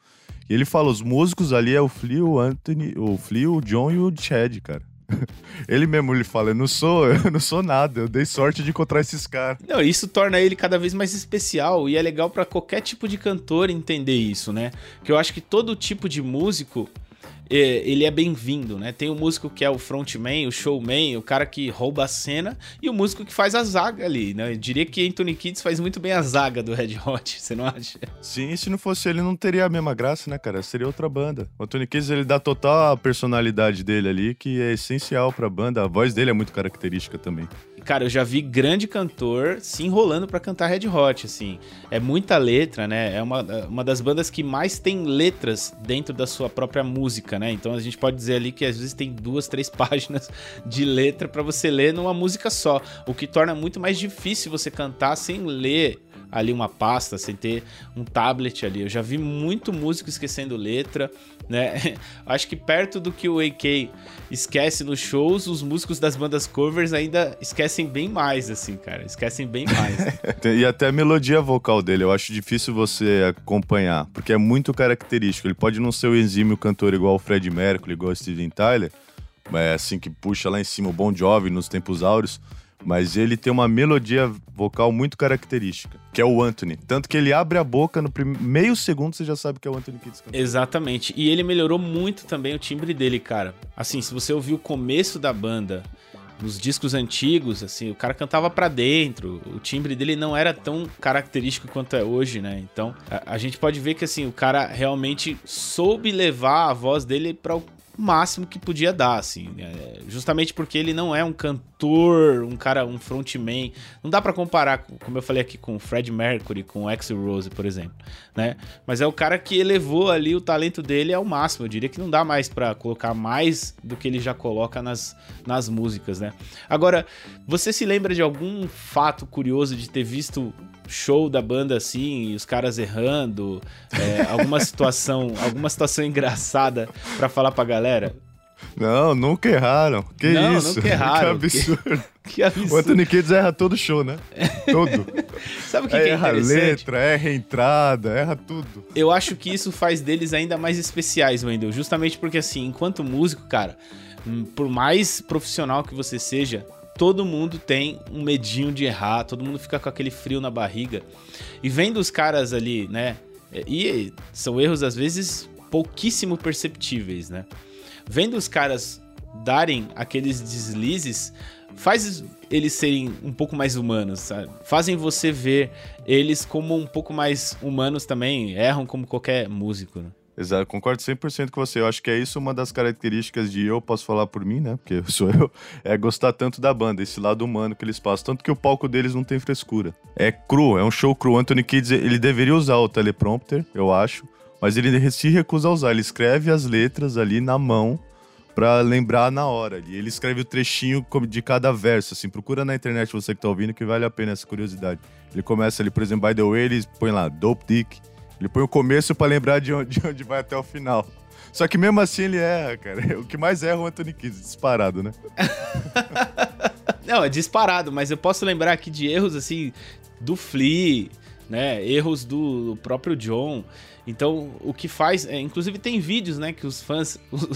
E ele fala: os músicos ali é o Flea, o Anthony, o Flea, o John e o Chad, cara. Ele mesmo ele fala, eu não sou, eu não sou nada, eu dei sorte de encontrar esses caras. Não, isso torna ele cada vez mais especial e é legal para qualquer tipo de cantor entender isso, né? Que eu acho que todo tipo de músico ele é bem-vindo, né? Tem o músico que é o frontman, o showman, o cara que rouba a cena, e o músico que faz a zaga ali, né? Eu diria que Anthony Kids faz muito bem a zaga do Red Hot, você não acha? Sim, se não fosse ele, não teria a mesma graça, né, cara? Seria outra banda. O Anthony Kids, ele dá total personalidade dele ali, que é essencial pra banda. A voz dele é muito característica também. Cara, eu já vi grande cantor se enrolando para cantar Red Hot, assim. É muita letra, né? É uma, uma das bandas que mais tem letras dentro da sua própria música, né? Então a gente pode dizer ali que às vezes tem duas, três páginas de letra para você ler numa música só, o que torna muito mais difícil você cantar sem ler ali uma pasta, sem ter um tablet ali. Eu já vi muito músico esquecendo letra, né? Acho que perto do que o AK esquece nos shows, os músicos das bandas covers ainda esquecem bem mais, assim, cara. Esquecem bem mais. e até a melodia vocal dele, eu acho difícil você acompanhar, porque é muito característico. Ele pode não ser o exímio cantor igual o Fred Mercury, igual o Steven Tyler, é assim que puxa lá em cima o Bon Jovi nos tempos áureos, mas ele tem uma melodia vocal muito característica, que é o Anthony. Tanto que ele abre a boca no meio segundo você já sabe que é o Anthony Kids. Exatamente. E ele melhorou muito também o timbre dele, cara. Assim, se você ouvir o começo da banda nos discos antigos, assim, o cara cantava para dentro, o timbre dele não era tão característico quanto é hoje, né? Então, a, a gente pode ver que assim, o cara realmente soube levar a voz dele para o máximo que podia dar, assim. É, justamente porque ele não é um cantor, um cara, um frontman. Não dá para comparar, como eu falei aqui, com o Fred Mercury, com o Axl Rose, por exemplo, né? Mas é o cara que elevou ali o talento dele ao máximo. Eu diria que não dá mais para colocar mais do que ele já coloca nas, nas músicas, né? Agora, você se lembra de algum fato curioso de ter visto show da banda assim, os caras errando, é, alguma situação, alguma situação engraçada para falar pra galera? Não, nunca erraram. Que não, isso? Nunca erraram. Que absurdo. Que, que absurdo. O Anthony Kids erra todo show, né? Todo. Sabe o que, é, que é erra letra, erra entrada, erra tudo. Eu acho que isso faz deles ainda mais especiais, Wendel. Justamente porque, assim, enquanto músico, cara, hum, por mais profissional que você seja, todo mundo tem um medinho de errar, todo mundo fica com aquele frio na barriga. E vendo os caras ali, né? E são erros às vezes pouquíssimo perceptíveis, né? Vendo os caras darem aqueles deslizes, faz eles serem um pouco mais humanos, sabe? Fazem você ver eles como um pouco mais humanos também, erram como qualquer músico, né? Exato, concordo 100% com você. Eu acho que é isso uma das características de eu, posso falar por mim, né? Porque sou eu, é gostar tanto da banda, esse lado humano que eles passam. Tanto que o palco deles não tem frescura. É cru, é um show cru. Anthony Kids, ele deveria usar o teleprompter, eu acho, mas ele se recusa a usar. Ele escreve as letras ali na mão para lembrar na hora. E ele escreve o trechinho de cada verso, assim. Procura na internet você que tá ouvindo que vale a pena essa curiosidade. Ele começa ali, por exemplo, By the Way, ele põe lá, Dope Dick. Ele põe o começo para lembrar de onde, de onde vai até o final. Só que mesmo assim ele erra, cara. O que mais erra é o Anthony Kidd, disparado, né? Não, é disparado, mas eu posso lembrar aqui de erros assim do Flea, né? Erros do próprio John. Então, o que faz, é, inclusive tem vídeos, né, que os fãs, os,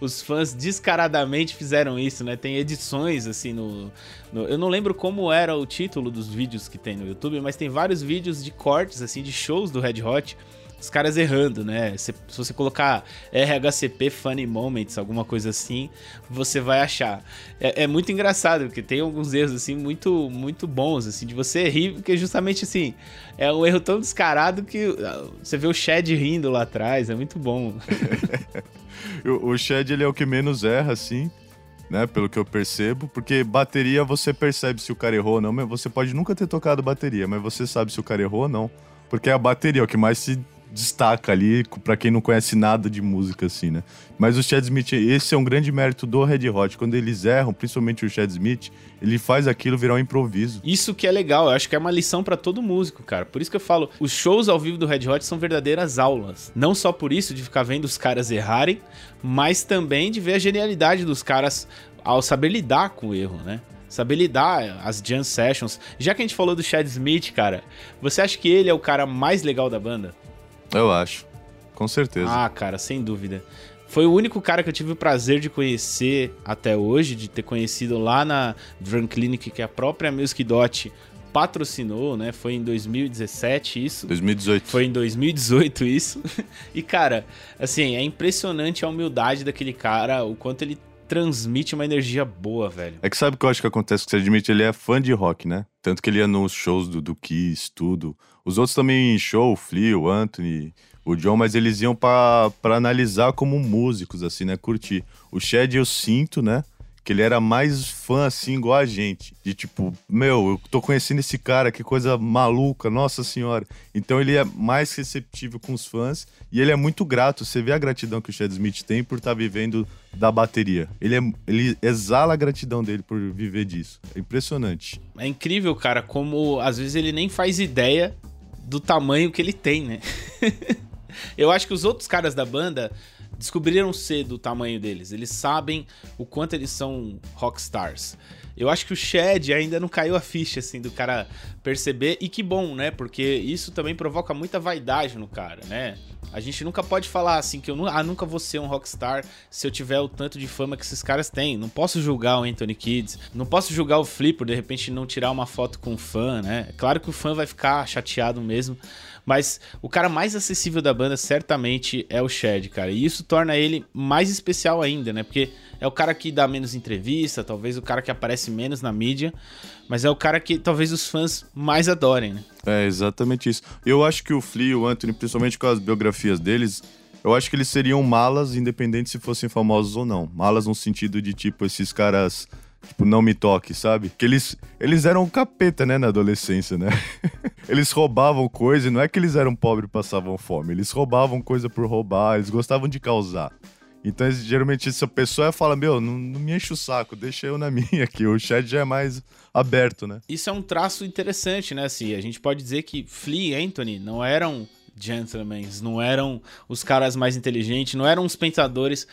os, fãs descaradamente fizeram isso, né? Tem edições assim no, no, eu não lembro como era o título dos vídeos que tem no YouTube, mas tem vários vídeos de cortes assim de shows do Red Hot os caras errando, né? Se, se, você colocar RHCP Funny Moments, alguma coisa assim, você vai achar. É, é, muito engraçado, porque tem alguns erros, assim, muito, muito bons, assim, de você rir, porque justamente, assim, é um erro tão descarado que uh, você vê o Shed rindo lá atrás, é muito bom. o, o Shed, ele é o que menos erra, assim, né? Pelo que eu percebo, porque bateria você percebe se o cara errou ou não, mas você pode nunca ter tocado bateria, mas você sabe se o cara errou ou não. Porque é a bateria é o que mais se destaca ali para quem não conhece nada de música assim, né? Mas o Chad Smith, esse é um grande mérito do Red Hot. Quando eles erram, principalmente o Chad Smith, ele faz aquilo virar um improviso. Isso que é legal, eu acho que é uma lição para todo músico, cara. Por isso que eu falo, os shows ao vivo do Red Hot são verdadeiras aulas. Não só por isso de ficar vendo os caras errarem, mas também de ver a genialidade dos caras ao saber lidar com o erro, né? saber lidar as jam sessions. Já que a gente falou do Chad Smith, cara, você acha que ele é o cara mais legal da banda? Eu acho. Com certeza. Ah, cara, sem dúvida. Foi o único cara que eu tive o prazer de conhecer até hoje, de ter conhecido lá na Drunk Clinic, que a própria Music Dot patrocinou, né? Foi em 2017 isso. 2018. Foi em 2018 isso. E, cara, assim, é impressionante a humildade daquele cara, o quanto ele transmite uma energia boa, velho. É que sabe o que eu acho que acontece com o admite? Ele é fã de rock, né? Tanto que ele ia nos shows do, do Kiss, tudo. Os outros também show, o Flea, o Anthony, o John, mas eles iam para analisar como músicos, assim, né? Curtir. O Shed eu sinto, né? Que ele era mais fã, assim, igual a gente. De tipo, meu, eu tô conhecendo esse cara, que coisa maluca, nossa senhora. Então ele é mais receptivo com os fãs e ele é muito grato. Você vê a gratidão que o Chad Smith tem por estar tá vivendo da bateria. Ele, é, ele exala a gratidão dele por viver disso. É impressionante. É incrível, cara, como às vezes ele nem faz ideia do tamanho que ele tem, né? Eu acho que os outros caras da banda descobriram cedo o tamanho deles. Eles sabem o quanto eles são rockstars. Eu acho que o Shed ainda não caiu a ficha, assim, do cara perceber. E que bom, né? Porque isso também provoca muita vaidade no cara, né? A gente nunca pode falar assim que eu ah, nunca vou ser um rockstar se eu tiver o tanto de fama que esses caras têm. Não posso julgar o Anthony Kids, não posso julgar o Flipper, de repente não tirar uma foto com um fã, né? Claro que o fã vai ficar chateado mesmo, mas o cara mais acessível da banda certamente é o Shed, cara. E isso torna ele mais especial ainda, né? Porque é o cara que dá menos entrevista, talvez o cara que aparece menos na mídia, mas é o cara que talvez os fãs mais adorem, né? É, exatamente isso. Eu acho que o Flea e o Anthony, principalmente com as biografias deles, eu acho que eles seriam malas, independente se fossem famosos ou não. Malas no sentido de, tipo, esses caras tipo, não me toque, sabe? Que eles, eles eram capeta, né, na adolescência, né? eles roubavam coisa, e não é que eles eram pobres e passavam fome, eles roubavam coisa por roubar, eles gostavam de causar. Então, geralmente, essa pessoa fala: Meu, não, não, me enche o saco, deixa eu na minha aqui. O chat já é mais aberto, né? Isso é um traço interessante, né? Assim, a gente pode dizer que Flea e Anthony não eram gentlemen, não eram os caras mais inteligentes, não eram os pensadores.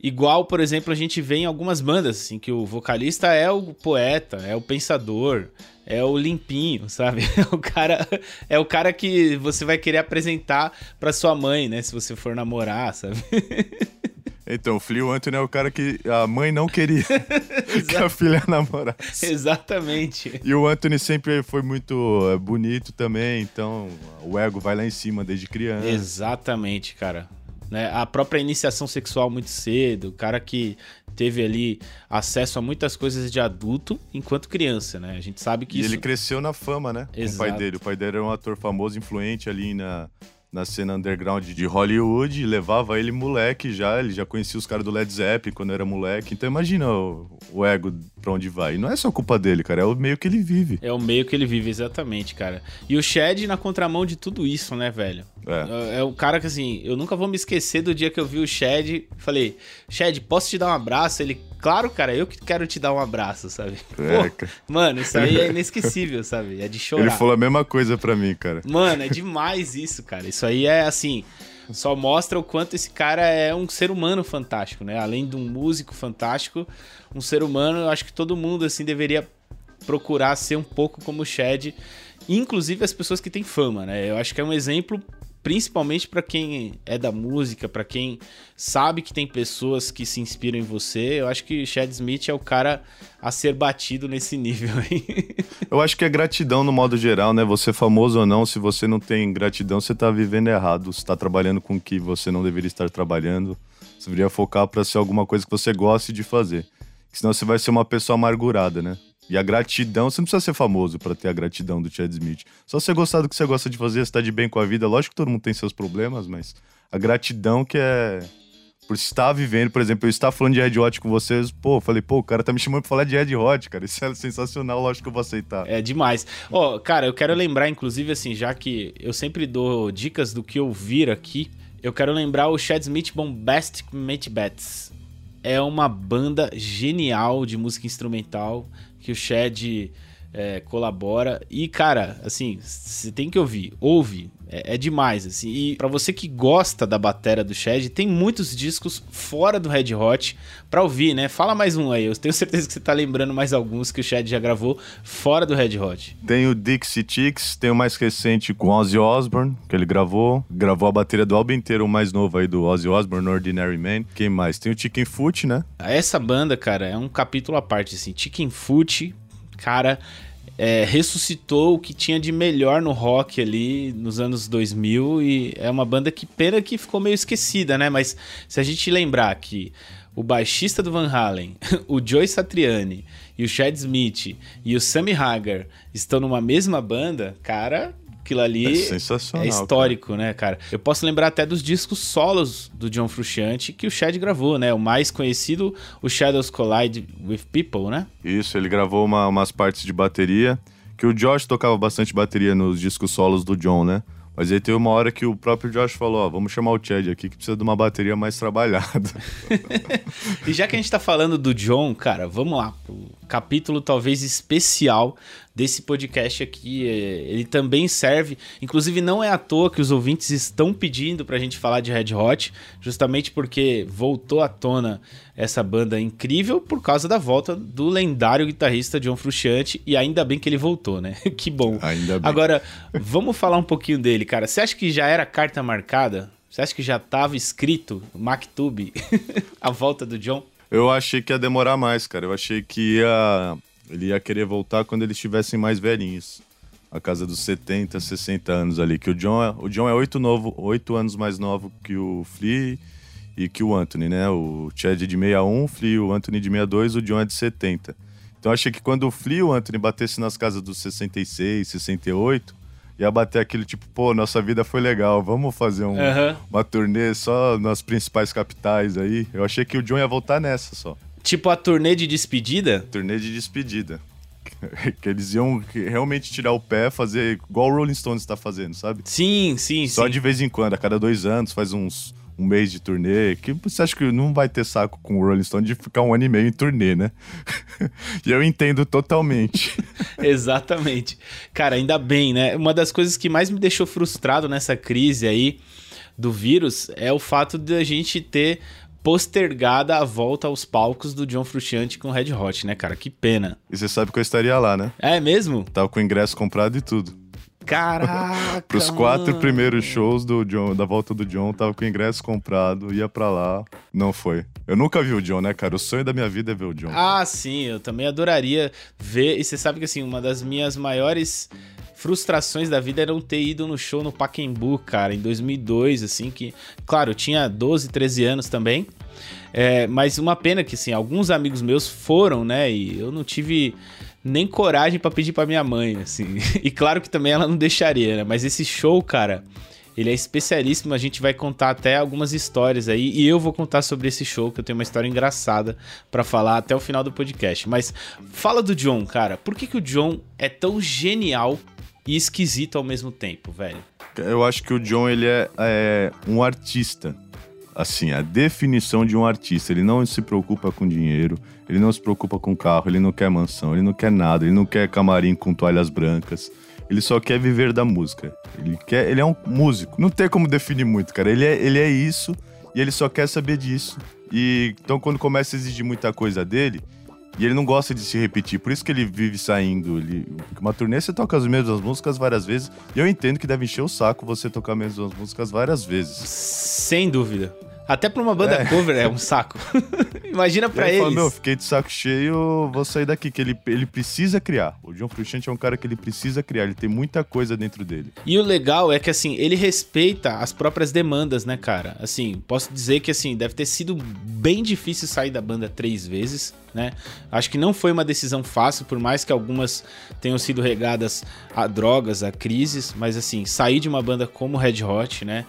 Igual, por exemplo, a gente vê em algumas bandas, assim, que o vocalista é o poeta, é o pensador, é o limpinho, sabe? É o cara, é o cara que você vai querer apresentar para sua mãe, né? Se você for namorar, sabe? Então, o Flea Anthony é o cara que a mãe não queria que a filha namorasse. Exatamente. E o Anthony sempre foi muito é, bonito também, então o ego vai lá em cima desde criança. Exatamente, cara. Né? A própria iniciação sexual muito cedo, o cara que teve ali acesso a muitas coisas de adulto enquanto criança, né? A gente sabe que e isso... ele cresceu na fama, né? Exato. Com o pai dele. O pai dele era um ator famoso, influente ali na, na cena underground de Hollywood, levava ele moleque já, ele já conhecia os caras do Led Zeppelin quando era moleque. Então imagina o, o, ego pra onde vai. E não é só culpa dele, cara, é o meio que ele vive. É o meio que ele vive, exatamente, cara. E o Shed na contramão de tudo isso, né, velho? É. é. é o cara que, assim, eu nunca vou me esquecer do dia que eu vi o Shed. Falei, Shed, posso te dar um abraço? Ele, claro, cara, eu que quero te dar um abraço, sabe? É, Pô, mano, isso aí é inesquecível, sabe? É de chorar. Ele falou a mesma coisa pra mim, cara. Mano, é demais isso, cara. Isso aí é assim. Só mostra o quanto esse cara é um ser humano fantástico, né? Além de um músico fantástico, um ser humano, eu acho que todo mundo assim deveria procurar ser um pouco como o Shed, inclusive as pessoas que têm fama, né? Eu acho que é um exemplo principalmente para quem é da música, para quem sabe que tem pessoas que se inspiram em você. Eu acho que Chad Smith é o cara a ser batido nesse nível aí. Eu acho que é gratidão no modo geral, né? Você é famoso ou não, se você não tem gratidão, você tá vivendo errado. Você tá trabalhando com o que você não deveria estar trabalhando. Você deveria focar para ser alguma coisa que você goste de fazer. Senão você vai ser uma pessoa amargurada, né? E a gratidão, você não precisa ser famoso para ter a gratidão do Chad Smith. Só você gostar do que você gosta de fazer, você tá de bem com a vida. Lógico que todo mundo tem seus problemas, mas a gratidão que é por estar vivendo, por exemplo, eu estar falando de Red Hot com vocês, pô, falei, pô, o cara tá me chamando pra falar de Red Hot, cara, isso é sensacional, lógico que eu vou aceitar. É demais. Ó, oh, cara, eu quero lembrar, inclusive, assim, já que eu sempre dou dicas do que ouvir aqui, eu quero lembrar o Chad Smith Bombastic Mate Bats. É uma banda genial de música instrumental que o Shed é, colabora. E, cara, assim, você tem que ouvir. Ouve. É, é demais, assim. E para você que gosta da batera do Shed, tem muitos discos fora do Red Hot pra ouvir, né? Fala mais um aí. Eu tenho certeza que você tá lembrando mais alguns que o Shed já gravou fora do Red Hot. Tem o Dixie Chicks, tem o mais recente com Ozzy Osbourne, que ele gravou. Gravou a bateria do álbum inteiro, o mais novo aí do Ozzy Osbourne, Ordinary Man. Quem mais? Tem o Chicken Foot, né? Essa banda, cara, é um capítulo à parte, assim. Chicken Foot, cara é, ressuscitou o que tinha de melhor no rock ali nos anos 2000 e é uma banda que pena que ficou meio esquecida, né? Mas se a gente lembrar que o baixista do Van Halen, o Joey Satriani e o Chad Smith e o Sammy Hagar estão numa mesma banda, cara, aquilo ali é, sensacional, é histórico, cara. né, cara? Eu posso lembrar até dos discos solos do John Frusciante que o Chad gravou, né? O mais conhecido, o Shadows Collide with People, né? Isso, ele gravou uma, umas partes de bateria, que o Josh tocava bastante bateria nos discos solos do John, né? Mas aí tem uma hora que o próprio Josh falou, ó, vamos chamar o Chad aqui que precisa de uma bateria mais trabalhada. e já que a gente tá falando do John, cara, vamos lá pro capítulo talvez especial desse podcast aqui. É, ele também serve, inclusive não é à toa que os ouvintes estão pedindo pra gente falar de Red Hot, justamente porque voltou à tona essa banda incrível por causa da volta do lendário guitarrista John Frusciante e ainda bem que ele voltou, né? que bom. Ainda bem. Agora, vamos falar um pouquinho dele, cara. Você acha que já era carta marcada? Você acha que já estava escrito, Mactube, a volta do John? Eu achei que ia demorar mais, cara. Eu achei que ia ele ia querer voltar quando eles estivessem mais velhinhos. A casa dos 70, 60 anos ali. Que o John é, o John é 8, novo, 8 anos mais novo que o Flea e que o Anthony, né? O Chad de 61, o Flea, o Anthony de 62, o John é de 70. Então achei que quando o Flea e o Anthony batessem nas casas dos 66, 68, ia bater aquele tipo, pô, nossa vida foi legal, vamos fazer um, uhum. uma turnê só nas principais capitais aí. Eu achei que o John ia voltar nessa só. Tipo a turnê de despedida? Turnê de despedida. que eles iam realmente tirar o pé, fazer igual o Rolling Stones está fazendo, sabe? Sim, sim, Só sim. de vez em quando, a cada dois anos, faz uns um mês de turnê. Que você acha que não vai ter saco com o Rolling Stone de ficar um ano e meio em turnê, né? e eu entendo totalmente. Exatamente. Cara, ainda bem, né? Uma das coisas que mais me deixou frustrado nessa crise aí do vírus é o fato de a gente ter postergada a volta aos palcos do John Frusciante com Red Hot, né, cara? Que pena. E você sabe que eu estaria lá, né? É mesmo? Tava com o ingresso comprado e tudo. Caraca! Pros quatro mano. primeiros shows do John, da volta do John, tava com o ingresso comprado, ia pra lá. Não foi. Eu nunca vi o John, né, cara? O sonho da minha vida é ver o John. Ah, sim, eu também adoraria ver. E você sabe que, assim, uma das minhas maiores frustrações da vida eram ter ido no show no Pacaembu, cara, em 2002, assim, que, claro, eu tinha 12, 13 anos também, é, mas uma pena que, assim, alguns amigos meus foram, né, e eu não tive nem coragem para pedir para minha mãe, assim, e claro que também ela não deixaria, né, mas esse show, cara, ele é especialíssimo, a gente vai contar até algumas histórias aí e eu vou contar sobre esse show que eu tenho uma história engraçada para falar até o final do podcast. Mas fala do John, cara. Por que, que o John é tão genial e esquisito ao mesmo tempo, velho. Eu acho que o John, ele é, é um artista. Assim, a definição de um artista. Ele não se preocupa com dinheiro, ele não se preocupa com carro, ele não quer mansão, ele não quer nada, ele não quer camarim com toalhas brancas. Ele só quer viver da música. Ele quer, ele é um músico. Não tem como definir muito, cara. Ele é, ele é isso e ele só quer saber disso. E então quando começa a exigir muita coisa dele, e ele não gosta de se repetir, por isso que ele vive saindo. Ele, uma turnê você toca as mesmas músicas várias vezes. E eu entendo que deve encher o saco você tocar as mesmas músicas várias vezes. Sem dúvida. Até pra uma banda é. cover é um saco. Imagina pra eles. Fala, meu, fiquei de saco cheio, vou sair daqui. Que ele, ele precisa criar. O John Frusciante é um cara que ele precisa criar. Ele tem muita coisa dentro dele. E o legal é que, assim, ele respeita as próprias demandas, né, cara? Assim, posso dizer que, assim, deve ter sido bem difícil sair da banda três vezes, né? Acho que não foi uma decisão fácil, por mais que algumas tenham sido regadas a drogas, a crises. Mas, assim, sair de uma banda como Red Hot, né?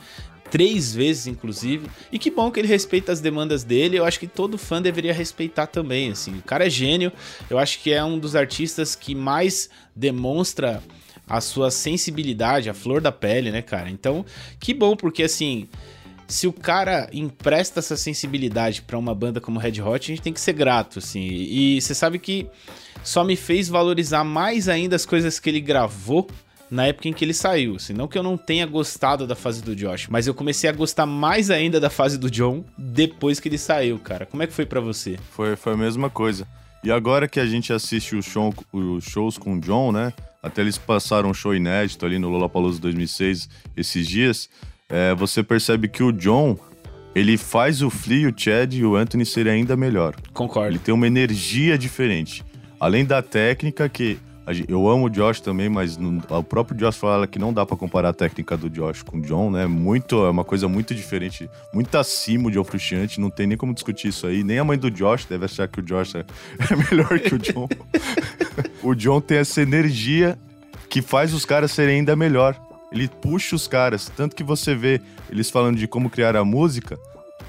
Três vezes, inclusive. E que bom que ele respeita as demandas dele. Eu acho que todo fã deveria respeitar também. Assim, o cara é gênio. Eu acho que é um dos artistas que mais demonstra a sua sensibilidade, a flor da pele, né, cara? Então, que bom, porque assim. Se o cara empresta essa sensibilidade para uma banda como Red Hot, a gente tem que ser grato, assim. E você sabe que só me fez valorizar mais ainda as coisas que ele gravou na época em que ele saiu. Assim, não que eu não tenha gostado da fase do Josh, mas eu comecei a gostar mais ainda da fase do John depois que ele saiu, cara. Como é que foi para você? Foi, foi a mesma coisa. E agora que a gente assiste os, show, shows com o John, né? Até eles passaram um show inédito ali no Lollapalooza 2006 esses dias. É, você percebe que o John, ele faz o Flea, o Chad e o Anthony serem ainda melhor. Concordo. Ele tem uma energia diferente. Além da técnica que eu amo o Josh também, mas o próprio Josh fala que não dá para comparar a técnica do Josh com o John, né? Muito, é uma coisa muito diferente, muito acima de John Frusciante, não tem nem como discutir isso aí. Nem a mãe do Josh deve achar que o Josh é, é melhor que o John. o John tem essa energia que faz os caras serem ainda melhor. Ele puxa os caras, tanto que você vê eles falando de como criar a música,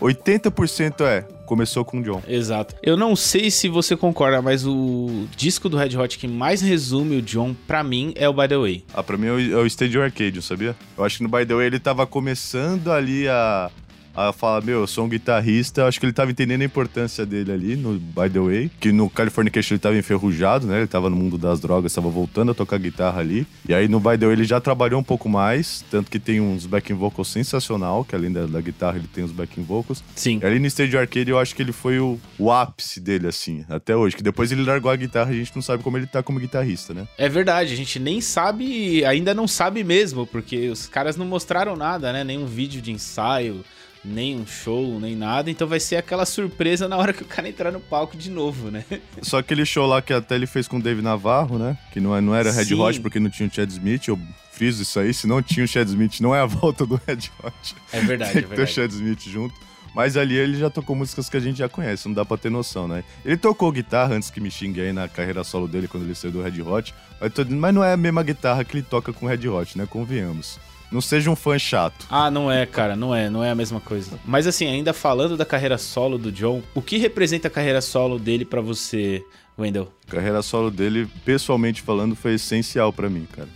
80% é começou com o John. Exato. Eu não sei se você concorda, mas o disco do Red Hot que mais resume o John, para mim, é o By The Way. Ah, pra mim é o, é o Stadium Arcade, sabia? Eu acho que no By The Way ele tava começando ali a, a falar, meu, eu sou um guitarrista, acho que ele tava entendendo a importância dele ali no By The Way, que no Californication ele tava enferrujado, né? Ele tava no mundo das drogas, tava voltando a tocar guitarra ali. E aí no By The Way ele já trabalhou um pouco mais, tanto que tem uns backing vocals sensacional, que além da, da guitarra ele tem os backing vocals. Sim. E ali no Stage Arcade eu acho que ele foi o, o ápice dele, assim, até hoje. Que depois ele largou a guitarra, a gente não sabe como ele tá como guitarrista, né? É verdade, a gente nem sabe, ainda não sabe mesmo, porque os caras não mostraram nada, né? Nenhum vídeo de ensaio nem um show, nem nada. Então vai ser aquela surpresa na hora que o cara entrar no palco de novo, né? Só aquele show lá que até ele fez com o Dave Navarro, né? Que não, é, não era Red Sim. Hot porque não tinha o Chad Smith. Eu friso isso aí. Se não tinha o Chad Smith, não é a volta do Red Hot. É verdade, Tem é que ter o verdade. Chad Smith junto. Mas ali ele já tocou músicas que a gente já conhece, não dá pra ter noção, né? Ele tocou guitarra antes que me xingue aí na carreira solo dele, quando ele saiu do Red Hot. Mas não é a mesma guitarra que ele toca com o Red Hot, né? Convenhamos. Não seja um fã chato. Ah, não é, cara, não é, não é a mesma coisa. Mas assim, ainda falando da carreira solo do John, o que representa a carreira solo dele pra você, Wendell? A carreira solo dele, pessoalmente falando, foi essencial pra mim, cara.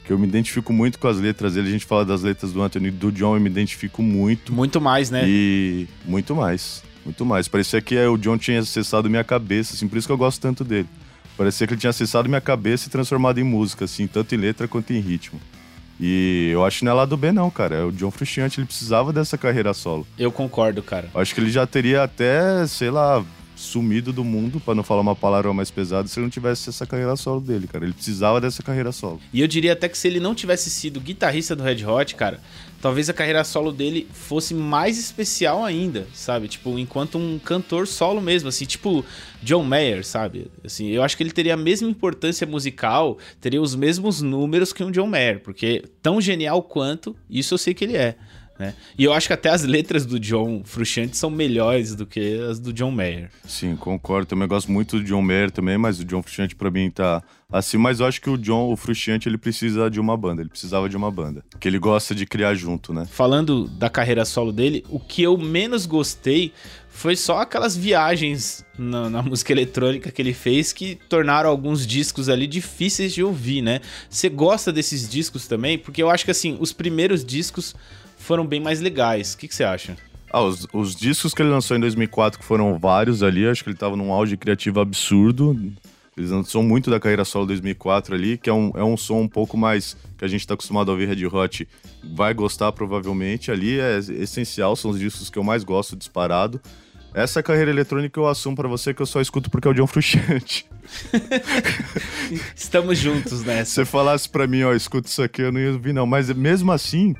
Porque eu me identifico muito com as letras dele. A gente fala das letras do Anthony e do John, eu me identifico muito. Muito mais, né? E muito mais. Muito mais. Parecia que é, o John tinha acessado minha cabeça, assim, por isso que eu gosto tanto dele. Parecia que ele tinha acessado minha cabeça e transformado em música, assim, tanto em letra quanto em ritmo. E eu acho que não é lá do B, não, cara. É o John Frusciante, ele precisava dessa carreira solo. Eu concordo, cara. Eu acho que ele já teria até, sei lá, sumido do mundo, pra não falar uma palavra mais pesada, se ele não tivesse essa carreira solo dele, cara. Ele precisava dessa carreira solo. E eu diria até que se ele não tivesse sido guitarrista do Red Hot, cara, talvez a carreira solo dele fosse mais especial ainda, sabe? Tipo, enquanto um cantor solo mesmo, assim, tipo John Mayer, sabe? Assim, eu acho que ele teria a mesma importância musical, teria os mesmos números que um John Mayer, porque tão genial quanto, isso eu sei que ele é. Né? E eu acho que até as letras do John Frusciante são melhores do que as do John Mayer. Sim, concordo. Também gosto muito do John Mayer também, mas o John Frusciante pra mim tá assim. Mas eu acho que o John, o Frusciante, ele precisa de uma banda. Ele precisava de uma banda. Que ele gosta de criar junto, né? Falando da carreira solo dele, o que eu menos gostei foi só aquelas viagens na, na música eletrônica que ele fez que tornaram alguns discos ali difíceis de ouvir, né? Você gosta desses discos também? Porque eu acho que assim, os primeiros discos foram bem mais legais. O que, que você acha? Ah, os, os discos que ele lançou em 2004, que foram vários ali, acho que ele tava num auge criativo absurdo. Eles lançou muito da carreira solo 2004 ali, que é um, é um som um pouco mais que a gente tá acostumado a ouvir Red Hot, vai gostar provavelmente. Ali é essencial, são os discos que eu mais gosto disparado. Essa carreira eletrônica eu assumo pra você que eu só escuto porque é o John Frusciante. Estamos juntos Se nessa. você falasse pra mim, ó, escuta isso aqui, eu não ia ouvir não. Mas mesmo assim,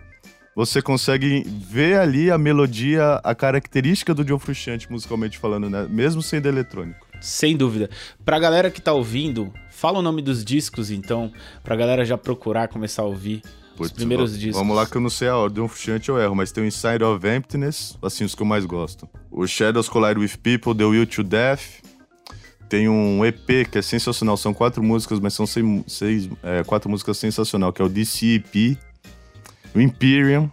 você consegue ver ali a melodia, a característica do John Frusciante, musicalmente falando, né? Mesmo sendo eletrônico. Sem dúvida. Pra galera que tá ouvindo, fala o nome dos discos então, pra galera já procurar começar a ouvir os Putz, primeiros va- discos. Vamos lá que eu não sei a ordem, Frusciante eu erro, mas tem o Inside of Emptiness, assim, os que eu mais gosto. O Shadows Collide with People, The Will to Death. Tem um EP que é sensacional, são quatro músicas, mas são seis, seis- é, quatro músicas sensacional, que é o DCEP. O Imperium,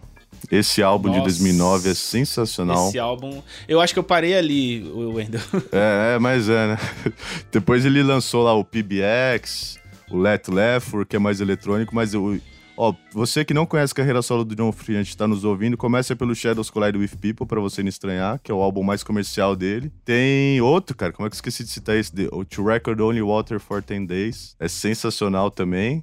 esse álbum de Nossa. 2009 é sensacional. Esse álbum. Eu acho que eu parei ali, o Wendel. É, é, mas é, né? Depois ele lançou lá o PBX, o Let Lefford, que é mais eletrônico, mas o. Ó, você que não conhece a carreira solo do John Frusciante está nos ouvindo, começa pelo Shadows Collide with People, pra você não estranhar, que é o álbum mais comercial dele. Tem outro, cara, como é que eu esqueci de citar esse? O To Record Only Water for 10 Days, é sensacional também.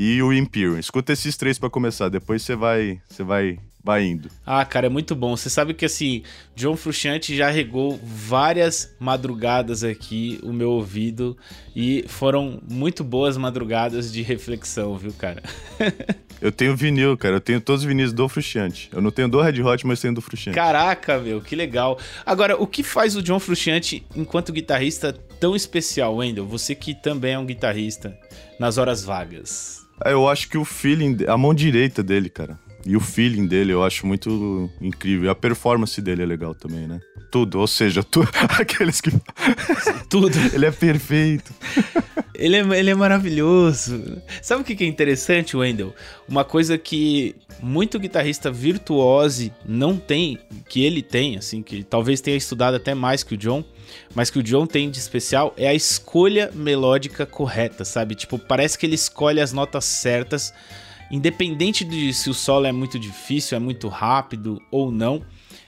E o Imperium. Escuta esses três pra começar, depois você vai, você vai, vai indo. Ah, cara, é muito bom. Você sabe que assim, John Frusciante já regou várias madrugadas aqui o meu ouvido e foram muito boas madrugadas de reflexão, viu, cara? Eu tenho vinil, cara, eu tenho todos os vinis do Frusciante. Eu não tenho do Red Hot, mas tenho do Frusciante. Caraca, meu, que legal. Agora, o que faz o John Frusciante enquanto guitarrista tão especial, Wendel? Você que também é um guitarrista nas horas vagas. É, Eu acho que o feeling, a mão direita dele, cara. E o feeling dele eu acho muito incrível. E a performance dele é legal também, né? Tudo, ou seja, tu, aqueles que. Tudo. ele é perfeito. Ele é, ele é maravilhoso. Sabe o que que é interessante, Wendell? Uma coisa que muito guitarrista virtuose não tem, que ele tem, assim, que talvez tenha estudado até mais que o John, mas que o John tem de especial, é a escolha melódica correta, sabe? Tipo, parece que ele escolhe as notas certas, independente de se o solo é muito difícil, é muito rápido ou não.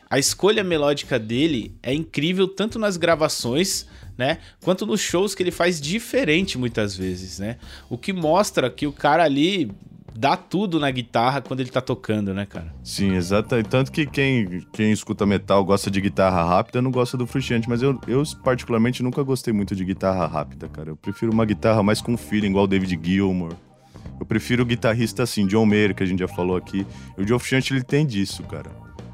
A escolha melódica dele é incrível tanto nas gravações, né, quanto nos shows que ele faz diferente muitas vezes, né? O que mostra que o cara ali dá tudo na guitarra quando ele tá tocando, né, cara? Sim, exato. Tanto que quem, quem escuta metal gosta de guitarra rápida não gosta do frustrante, mas eu, eu particularmente nunca gostei muito de guitarra rápida, cara. Eu prefiro uma guitarra mais com feeling, igual o David Gilmour. Eu prefiro guitarrista assim, John Mayer, que a gente já falou aqui. E o John Frusciante, ele tem disso, cara.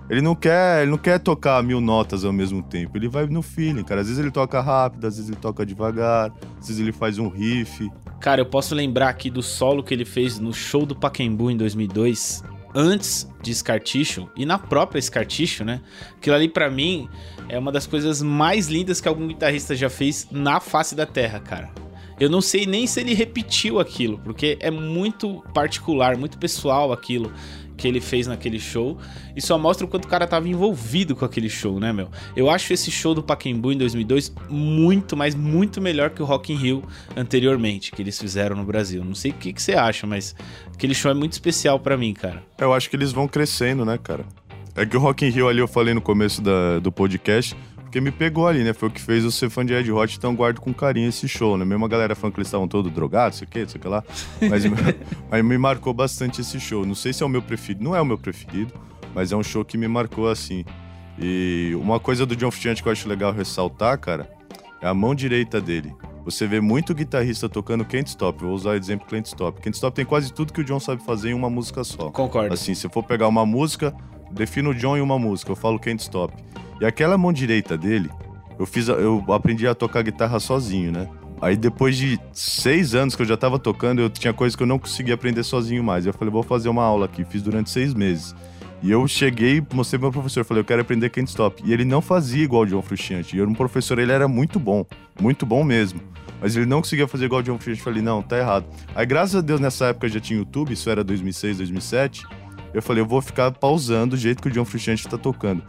Ele não quer, ele não quer tocar mil notas ao mesmo tempo. Ele vai no feeling, cara. Às vezes ele toca rápido, às vezes ele toca devagar, às vezes ele faz um riff. Cara, eu posso lembrar aqui do solo que ele fez no show do Pacaembu em 2002, antes de Scarticho e na própria Scarticho, né? Aquilo ali para mim é uma das coisas mais lindas que algum guitarrista já fez na face da Terra, cara. Eu não sei nem se ele repetiu aquilo, porque é muito particular, muito pessoal aquilo que ele fez naquele show e só mostra o quanto o cara tava envolvido com aquele show, né, meu? Eu acho esse show do Pacaembu em 2002 muito, mas muito melhor que o Rock in Rio anteriormente, que eles fizeram no Brasil. Não sei o que, que você acha, mas aquele show é muito especial para mim, cara. Eu acho que eles vão crescendo, né, cara? É que o Rock in Rio ali eu falei no começo da, do podcast, porque me pegou ali, né? Foi o que fez eu ser fã de Red Hot, então guardo com carinho esse show, né? Mesmo a galera falando que eles estavam todos drogados, sei o que, sei o que lá. Mas, mas me marcou bastante esse show. Não sei se é o meu preferido, não é o meu preferido, mas é um show que me marcou assim. E uma coisa do John Frusciante que eu acho legal ressaltar, cara, é a mão direita dele. Você vê muito guitarrista tocando Can't Stop. Vou usar o exemplo Can't Stop. Can't Stop tem quase tudo que o John sabe fazer em uma música só. Concordo. Assim, se eu for pegar uma música, defino o John em uma música, eu falo Can't Stop. E aquela mão direita dele, eu fiz, eu aprendi a tocar guitarra sozinho, né? Aí depois de seis anos que eu já tava tocando, eu tinha coisas que eu não conseguia aprender sozinho mais. Eu falei, vou fazer uma aula aqui. Fiz durante seis meses. E eu cheguei, mostrei pro meu professor, falei, eu quero aprender Can't Stop. E ele não fazia igual o John Frusciante. E eu, um professor, ele era muito bom, muito bom mesmo. Mas ele não conseguia fazer igual o John Frusciante. Falei, não, tá errado. Aí, graças a Deus, nessa época já tinha YouTube, isso era 2006, 2007. Eu falei, eu vou ficar pausando o jeito que o John Frusciante tá tocando.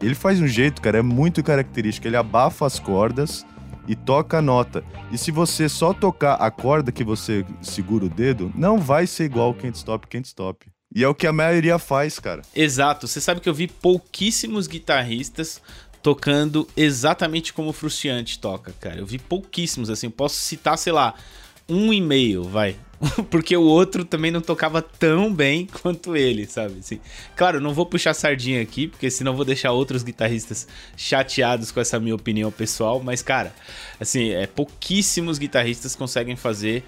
Ele faz um jeito, cara, é muito característico. Ele abafa as cordas e toca a nota. E se você só tocar a corda que você segura o dedo, não vai ser igual Can't Stop, Can't Stop. E é o que a maioria faz, cara. Exato. Você sabe que eu vi pouquíssimos guitarristas tocando exatamente como o Frustiante toca, cara. Eu vi pouquíssimos, assim. Posso citar, sei lá, um e meio, vai. porque o outro também não tocava tão bem quanto ele, sabe? Assim, claro, não vou puxar sardinha aqui, porque senão vou deixar outros guitarristas chateados com essa minha opinião pessoal, mas cara, assim, é pouquíssimos guitarristas conseguem fazer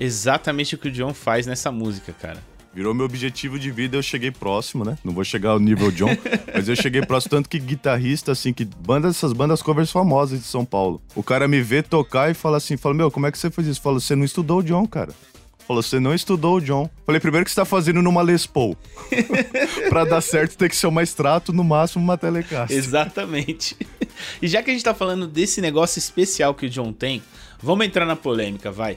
exatamente o que o John faz nessa música, cara. Virou meu objetivo de vida, eu cheguei próximo, né? Não vou chegar ao nível John, mas eu cheguei próximo, tanto que guitarrista, assim, que banda, essas bandas covers famosas de São Paulo. O cara me vê tocar e fala assim, fala, meu, como é que você fez isso? Fala, você não estudou o John, cara. Falou, você não estudou o John. Falei, primeiro que você tá fazendo numa Les Paul. pra dar certo tem que ser uma extrato, no máximo uma Telecaster. Exatamente. E já que a gente tá falando desse negócio especial que o John tem, vamos entrar na polêmica, vai.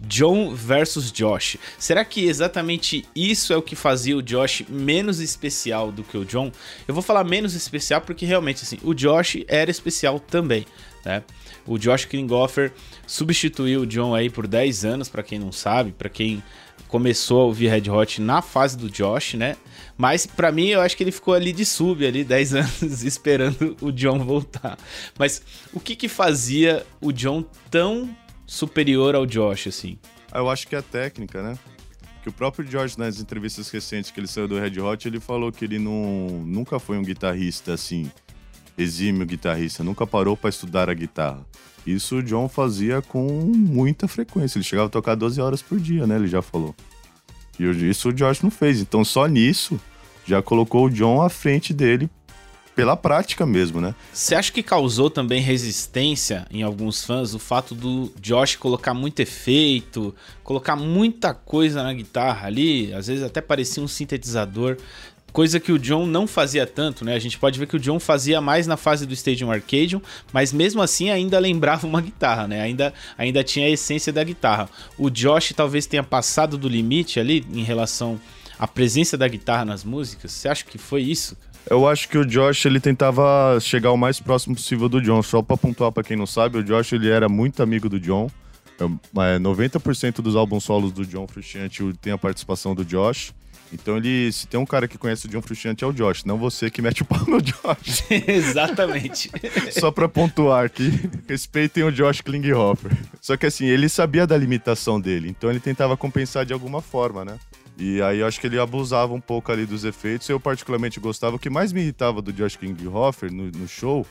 John versus Josh. Será que exatamente isso é o que fazia o Josh menos especial do que o John? Eu vou falar menos especial porque realmente assim, o Josh era especial também, né? O Josh Klinghoffer substituiu o John aí por 10 anos, para quem não sabe, para quem começou a ouvir Red Hot na fase do Josh, né? Mas para mim eu acho que ele ficou ali de sub ali 10 anos esperando o John voltar. Mas o que que fazia o John tão superior ao Josh assim? Ah, eu acho que é a técnica, né? Que o próprio George, nas entrevistas recentes que ele saiu do Red Hot, ele falou que ele não, nunca foi um guitarrista assim exímio guitarrista, nunca parou para estudar a guitarra. Isso o John fazia com muita frequência. Ele chegava a tocar 12 horas por dia, né? Ele já falou. E isso o Josh não fez. Então, só nisso, já colocou o John à frente dele pela prática mesmo, né? Você acha que causou também resistência em alguns fãs o fato do Josh colocar muito efeito, colocar muita coisa na guitarra ali, às vezes até parecia um sintetizador. Coisa que o John não fazia tanto, né? A gente pode ver que o John fazia mais na fase do Stadium Arcadium, mas mesmo assim ainda lembrava uma guitarra, né? Ainda, ainda tinha a essência da guitarra. O Josh talvez tenha passado do limite ali em relação à presença da guitarra nas músicas. Você acha que foi isso? Eu acho que o Josh ele tentava chegar o mais próximo possível do John. Só para pontuar para quem não sabe, o Josh ele era muito amigo do John. 90% dos álbuns solos do John Frusciante tem a participação do Josh. Então ele, se tem um cara que conhece o John Frusciante é o Josh, não você que mete o pau no Josh. Exatamente. Só pra pontuar aqui, respeitem o Josh Klinghoffer. Só que assim, ele sabia da limitação dele, então ele tentava compensar de alguma forma, né? E aí eu acho que ele abusava um pouco ali dos efeitos. Eu particularmente gostava. O que mais me irritava do Josh Klinghoffer no, no show,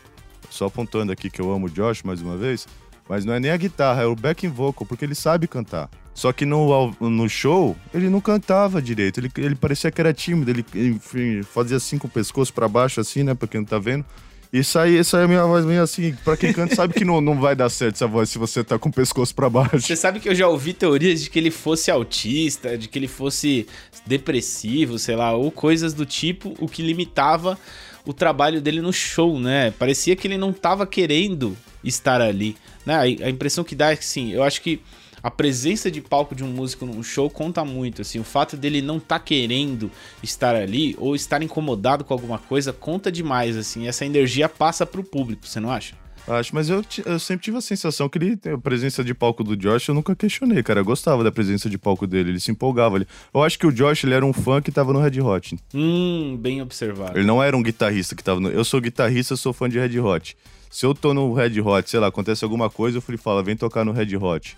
só apontando aqui que eu amo o Josh mais uma vez, mas não é nem a guitarra, é o backing vocal, porque ele sabe cantar. Só que no, no show, ele não cantava direito. Ele, ele parecia que era tímido. Ele enfim, fazia assim com o pescoço para baixo, assim, né? Pra quem não tá vendo. E saía, aí a minha voz meio assim. Pra quem canta, sabe que não, não vai dar certo essa voz se você tá com o pescoço para baixo. Você sabe que eu já ouvi teorias de que ele fosse autista, de que ele fosse depressivo, sei lá, ou coisas do tipo, o que limitava o trabalho dele no show, né? Parecia que ele não tava querendo estar ali. Né? A impressão que dá é que, sim, eu acho que a presença de palco de um músico num show conta muito, assim, o fato dele não estar tá querendo estar ali ou estar incomodado com alguma coisa conta demais, assim, essa energia passa pro público, você não acha? Acho, mas eu, eu sempre tive a sensação que ele, a presença de palco do Josh, eu nunca questionei, cara. Eu gostava da presença de palco dele, ele se empolgava ali. Eu acho que o Josh, ele era um fã que tava no Red Hot. Hum, bem observado. Ele não era um guitarrista que tava no. Eu sou guitarrista, sou fã de Red Hot. Se eu tô no Red Hot, sei lá, acontece alguma coisa, eu falei, fala, vem tocar no Red Hot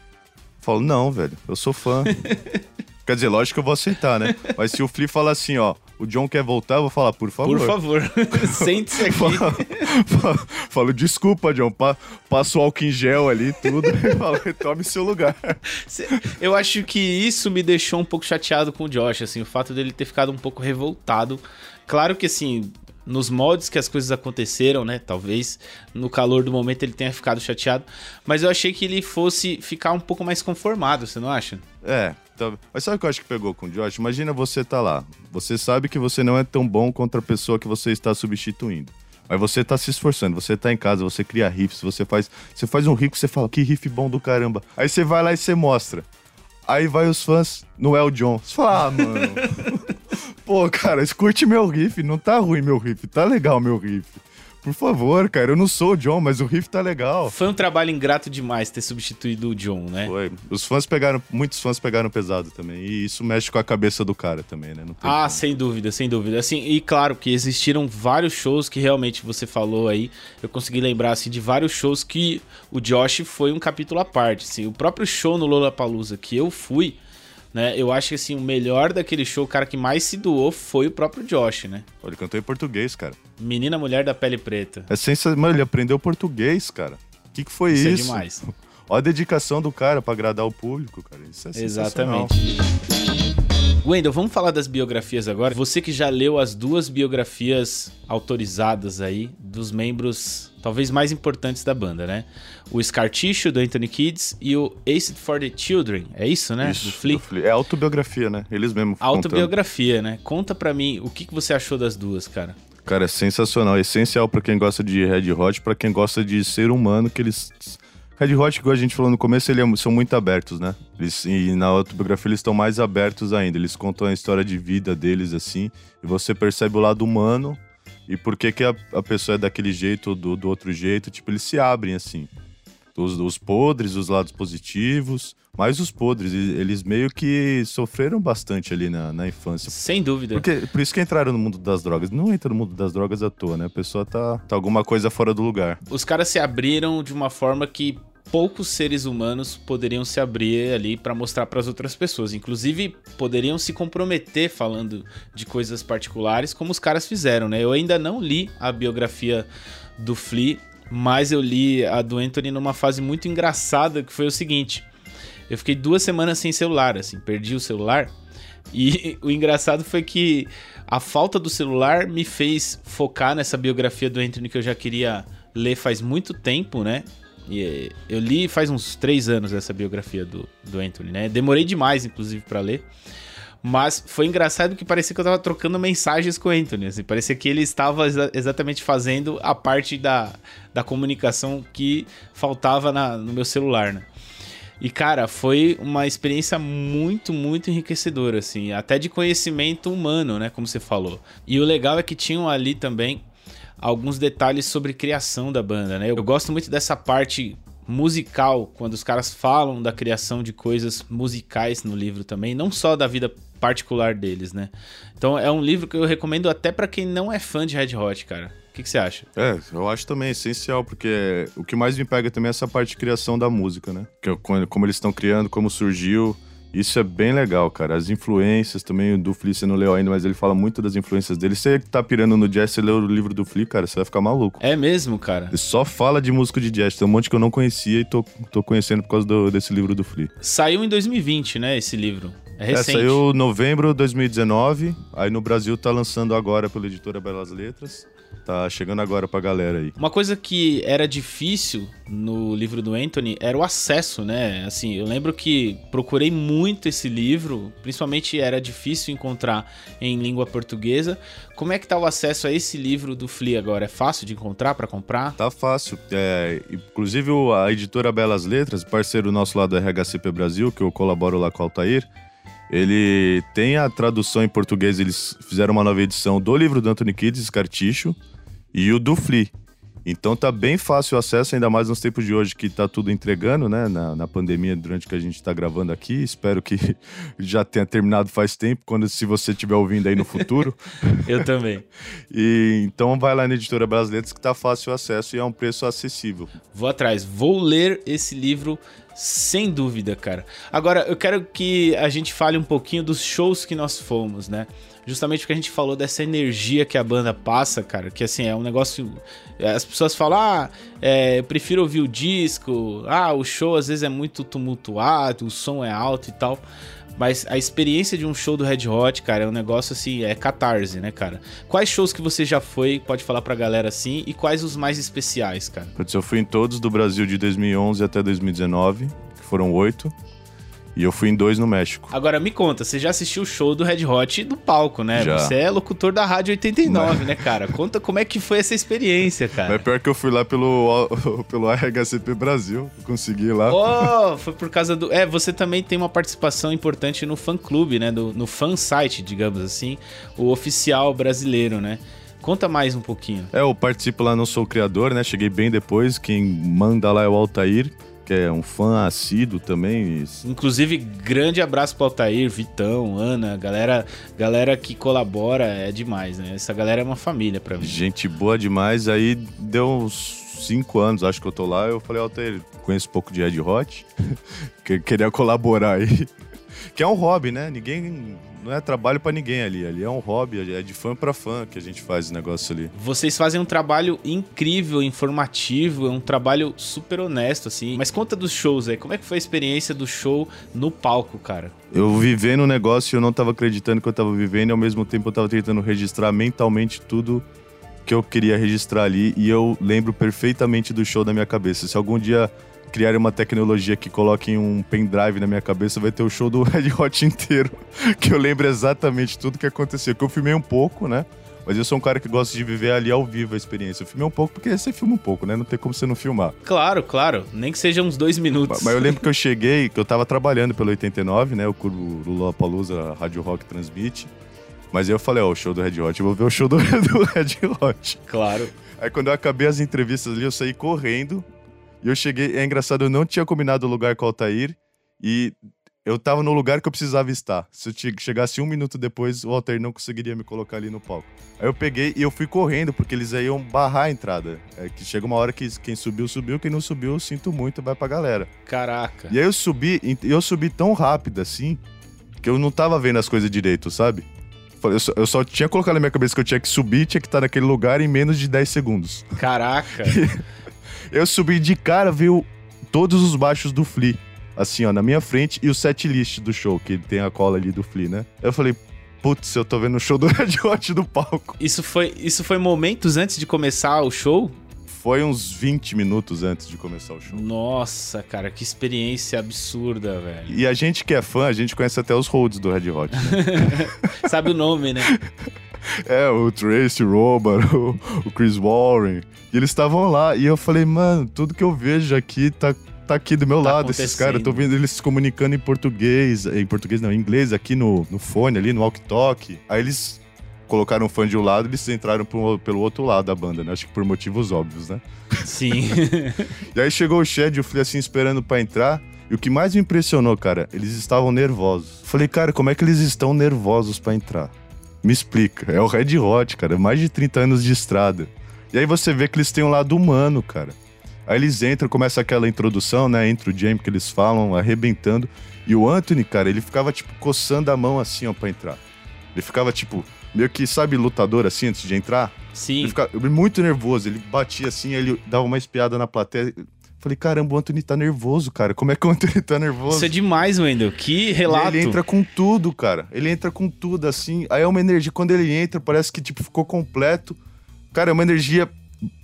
falo, não, velho, eu sou fã. Quer dizer, lógico que eu vou aceitar, né? Mas se o Flea fala assim, ó, o John quer voltar, eu vou falar, por favor. Por favor, sente-se aqui. Falo, falo, desculpa, John, pa, passo o álcool em gel ali tudo e falo, retome seu lugar. Eu acho que isso me deixou um pouco chateado com o Josh, assim, o fato dele ter ficado um pouco revoltado. Claro que, assim, nos moldes que as coisas aconteceram, né? Talvez no calor do momento ele tenha ficado chateado, mas eu achei que ele fosse ficar um pouco mais conformado, você não acha? É, tá... mas sabe o que eu acho que pegou com o Josh? Imagina você tá lá, você sabe que você não é tão bom contra a pessoa que você está substituindo. Mas você tá se esforçando, você tá em casa, você cria riffs, você faz, você faz um riff, você fala, que riff bom do caramba. Aí você vai lá e você mostra. Aí vai os fãs, o John. Você fala, ah, mano. Pô, cara, escute meu riff. Não tá ruim meu riff, tá legal meu riff. Por favor, cara, eu não sou o John, mas o riff tá legal. Foi um trabalho ingrato demais ter substituído o John, né? Foi. Os fãs pegaram, muitos fãs pegaram pesado também. E isso mexe com a cabeça do cara também, né? ah, como. sem dúvida, sem dúvida. Assim, e claro que existiram vários shows que realmente você falou aí. Eu consegui lembrar assim de vários shows que o Josh foi um capítulo à parte. Assim, o próprio show no Lollapalooza que eu fui, né? Eu acho que assim, o melhor daquele show, o cara que mais se doou foi o próprio Josh, né? Ele cantou em português, cara. Menina Mulher da Pele Preta. É sensacional, mano, ele aprendeu português, cara. O que, que foi isso? Isso é demais. Olha a dedicação do cara para agradar o público, cara. Isso é Exatamente. Wendel, vamos falar das biografias agora. Você que já leu as duas biografias autorizadas aí dos membros talvez mais importantes da banda, né? O Scar Tissue, do Anthony Kids, e o Acid for the Children. É isso, né? Isso, do Flea. Flea. É autobiografia, né? Eles mesmos Autobiografia, contando. né? Conta pra mim o que, que você achou das duas, cara. Cara, é sensacional. É essencial para quem gosta de Red Hot, para quem gosta de ser humano, que eles Red Hot, igual a gente falou no começo, eles é são muito abertos, né? Eles, e na autobiografia eles estão mais abertos ainda. Eles contam a história de vida deles, assim, e você percebe o lado humano e por que, que a, a pessoa é daquele jeito ou do, do outro jeito. Tipo, eles se abrem, assim. Os, os podres, os lados positivos, mas os podres, eles meio que sofreram bastante ali na, na infância. Sem dúvida. Porque, por isso que entraram no mundo das drogas. Não entra no mundo das drogas à toa, né? A pessoa tá, tá alguma coisa fora do lugar. Os caras se abriram de uma forma que poucos seres humanos poderiam se abrir ali para mostrar para as outras pessoas. Inclusive, poderiam se comprometer falando de coisas particulares, como os caras fizeram, né? Eu ainda não li a biografia do Flea, mas eu li a do Anthony numa fase muito engraçada, que foi o seguinte: eu fiquei duas semanas sem celular, assim, perdi o celular. E o engraçado foi que a falta do celular me fez focar nessa biografia do Anthony que eu já queria ler faz muito tempo, né? E eu li faz uns três anos essa biografia do, do Anthony, né? Demorei demais, inclusive, para ler. Mas foi engraçado que parecia que eu tava trocando mensagens com o Anthony. Assim, parecia que ele estava exa exatamente fazendo a parte da, da comunicação que faltava na, no meu celular, né? E, cara, foi uma experiência muito, muito enriquecedora, assim, até de conhecimento humano, né? Como você falou. E o legal é que tinham ali também alguns detalhes sobre criação da banda, né? Eu gosto muito dessa parte musical, quando os caras falam da criação de coisas musicais no livro também, não só da vida particular deles, né? Então é um livro que eu recomendo até para quem não é fã de Red Hot, cara. O que, você acha? É, eu acho também essencial, porque o que mais me pega também é essa parte de criação da música, né? Que, como eles estão criando, como surgiu. Isso é bem legal, cara. As influências também do Flea você não leu ainda, mas ele fala muito das influências dele. Você que tá pirando no jazz, você leu o livro do Flea, cara, você vai ficar maluco. É mesmo, cara? Ele só fala de músico de jazz. Tem um monte que eu não conhecia e tô, tô conhecendo por causa do, desse livro do Flea. Saiu em 2020, né, esse livro. É, é recente. É, saiu em novembro de 2019. Aí no Brasil tá lançando agora pela editora Belas Letras. Tá chegando agora pra galera aí. Uma coisa que era difícil no livro do Anthony era o acesso, né? Assim, eu lembro que procurei muito esse livro, principalmente era difícil encontrar em língua portuguesa. Como é que tá o acesso a esse livro do Flea agora? É fácil de encontrar para comprar? Tá fácil. É, inclusive a editora Belas Letras, parceiro nosso lá do RHCP Brasil, que eu colaboro lá com o Altair, ele tem a tradução em português, eles fizeram uma nova edição do livro do Anthony Kids, Carticho e o do Flea. Então tá bem fácil o acesso, ainda mais nos tempos de hoje que tá tudo entregando, né? Na, na pandemia, durante que a gente tá gravando aqui. Espero que já tenha terminado faz tempo, quando se você estiver ouvindo aí no futuro. Eu também. E, então vai lá na Editora Brasileira que tá fácil o acesso e é um preço acessível. Vou atrás. Vou ler esse livro sem dúvida, cara. Agora, eu quero que a gente fale um pouquinho dos shows que nós fomos, né? justamente porque a gente falou dessa energia que a banda passa, cara, que assim, é um negócio. As pessoas falam, ah, é, eu prefiro ouvir o disco, ah, o show às vezes é muito tumultuado, o som é alto e tal. Mas a experiência de um show do Red Hot, cara, é um negócio assim, é catarse, né, cara? Quais shows que você já foi, pode falar pra galera assim, e quais os mais especiais, cara? Eu fui em todos do Brasil de 2011 até 2019, que foram oito. E eu fui em dois no México. Agora me conta, você já assistiu o show do Red Hot do palco, né? Já. Você é locutor da Rádio 89, Mas... né, cara? Conta como é que foi essa experiência, cara. Mas pior que eu fui lá pelo, pelo RHCP Brasil, consegui ir lá. Oh, foi por causa do... É, você também tem uma participação importante no fã-clube, né? Do, no fan-site, digamos assim, o oficial brasileiro, né? Conta mais um pouquinho. É, eu participo lá, não sou o criador, né? Cheguei bem depois, quem manda lá é o Altair que é um fã assíduo também. Inclusive, grande abraço pro Altair, Vitão, Ana, galera, galera que colabora, é demais, né? Essa galera é uma família pra mim. Gente boa demais. Aí deu uns cinco anos, acho que eu tô lá, eu falei, Altair, conheço um pouco de Red Hot, queria colaborar aí. Que é um hobby, né? Ninguém não é trabalho para ninguém ali. Ali é um hobby, é de fã para fã que a gente faz o negócio ali. Vocês fazem um trabalho incrível, informativo, é um trabalho super honesto, assim. Mas conta dos shows aí. Como é que foi a experiência do show no palco, cara? Eu vivendo o negócio e eu não tava acreditando que eu tava vivendo, e ao mesmo tempo eu tava tentando registrar mentalmente tudo que eu queria registrar ali. E eu lembro perfeitamente do show da minha cabeça. Se algum dia criarem uma tecnologia que coloque um pendrive na minha cabeça, vai ter o show do Red Hot inteiro. Que eu lembro exatamente tudo que aconteceu. Que eu filmei um pouco, né? Mas eu sou um cara que gosta de viver ali ao vivo a experiência. Eu filmei um pouco porque você filma um pouco, né? Não tem como você não filmar. Claro, claro. Nem que seja uns dois minutos. Mas, mas eu lembro que eu cheguei, que eu tava trabalhando pelo 89, né? O Curvo Lula Palusa, Rádio Rock transmite. Mas eu falei, ó, oh, o show do Red Hot, eu vou ver o show do, do Red Hot. Claro. Aí quando eu acabei as entrevistas ali, eu saí correndo e eu cheguei, é engraçado, eu não tinha combinado o lugar com o Altair e eu tava no lugar que eu precisava estar. Se eu chegasse um minuto depois, o Altair não conseguiria me colocar ali no palco. Aí eu peguei e eu fui correndo, porque eles aí iam barrar a entrada. É que chega uma hora que quem subiu, subiu, quem não subiu, eu sinto muito, vai pra galera. Caraca. E aí eu subi, eu subi tão rápido assim, que eu não tava vendo as coisas direito, sabe? Eu só, eu só tinha colocado na minha cabeça que eu tinha que subir, tinha que estar naquele lugar em menos de 10 segundos. Caraca. Eu subi de cara, viu todos os baixos do Flea, assim, ó, na minha frente, e o set list do show, que tem a cola ali do Flea, né? Eu falei, putz, eu tô vendo o show do Red Hot do palco. Isso foi, isso foi momentos antes de começar o show? Foi uns 20 minutos antes de começar o show. Nossa, cara, que experiência absurda, velho. E a gente que é fã, a gente conhece até os holds do Red Hot. Né? Sabe o nome, né? É, o Tracy Robar, o, o Chris Warren. E eles estavam lá. E eu falei, mano, tudo que eu vejo aqui tá, tá aqui do meu tá lado, esses caras. Eu tô vendo eles se comunicando em português. Em português não, em inglês, aqui no, no fone ali, no walk-talk. Aí eles colocaram um fã de um lado, eles entraram pro, pelo outro lado da banda, né? Acho que por motivos óbvios, né? Sim. e aí chegou o Shed, eu fui assim esperando para entrar. E o que mais me impressionou, cara, eles estavam nervosos. Falei, cara, como é que eles estão nervosos para entrar? Me explica. É o Red Hot, cara, mais de 30 anos de estrada. E aí você vê que eles têm um lado humano, cara. Aí eles entram, começa aquela introdução, né? Entra o Jamie que eles falam, arrebentando. E o Anthony, cara, ele ficava, tipo, coçando a mão assim, ó, pra entrar. Ele ficava, tipo, meio que, sabe, lutador assim, antes de entrar? Sim. Ele ficava muito nervoso. Ele batia assim, ele dava uma espiada na plateia. Falei, caramba, o Anthony tá nervoso, cara. Como é que o Anthony tá nervoso? Isso é demais, Wendel. Que relato. E ele entra com tudo, cara. Ele entra com tudo, assim. Aí é uma energia. Quando ele entra, parece que, tipo, ficou completo. Cara, é uma energia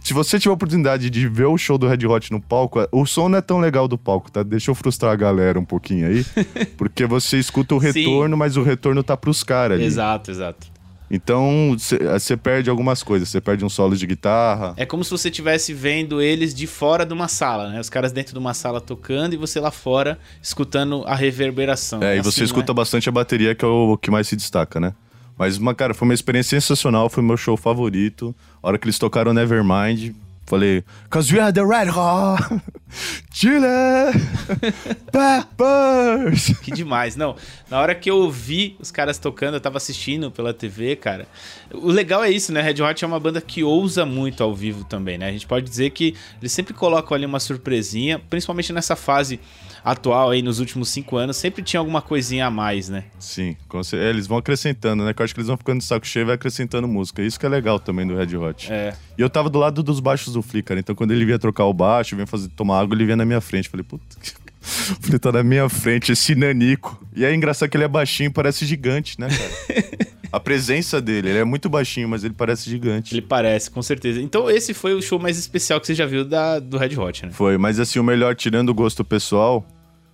se você tiver a oportunidade de ver o show do Red Hot no palco, o som não é tão legal do palco, tá? Deixa eu frustrar a galera um pouquinho aí. porque você escuta o retorno, mas o retorno tá pros caras ali. Exato, exato. Então, você perde algumas coisas. Você perde um solo de guitarra. É como se você estivesse vendo eles de fora de uma sala, né? Os caras dentro de uma sala tocando e você lá fora escutando a reverberação. É, e você assim, escuta né? bastante a bateria, que é o que mais se destaca, né? Mas, uma, cara, foi uma experiência sensacional, foi meu show favorito. A hora que eles tocaram Nevermind, falei, Cause we are the Red Hot, Chile, Peppers. Que demais. Não, na hora que eu vi os caras tocando, eu tava assistindo pela TV, cara. O legal é isso, né? Red Hot é uma banda que ousa muito ao vivo também, né? A gente pode dizer que eles sempre colocam ali uma surpresinha, principalmente nessa fase atual aí nos últimos cinco anos, sempre tinha alguma coisinha a mais, né? Sim, é, eles vão acrescentando, né? Que eu acho que eles vão ficando de saco cheio e vai acrescentando música. Isso que é legal também do Red Hot. É. E eu tava do lado dos baixos do Flea, cara. Então quando ele vinha trocar o baixo, vinha fazer, tomar água, ele vinha na minha frente. Falei, puta, Flea tá na minha frente, esse nanico. E é engraçado que ele é baixinho, parece gigante, né, cara? A presença dele, ele é muito baixinho, mas ele parece gigante. Ele parece, com certeza. Então esse foi o show mais especial que você já viu da, do Red Hot, né? Foi, mas assim, o melhor, tirando o gosto pessoal,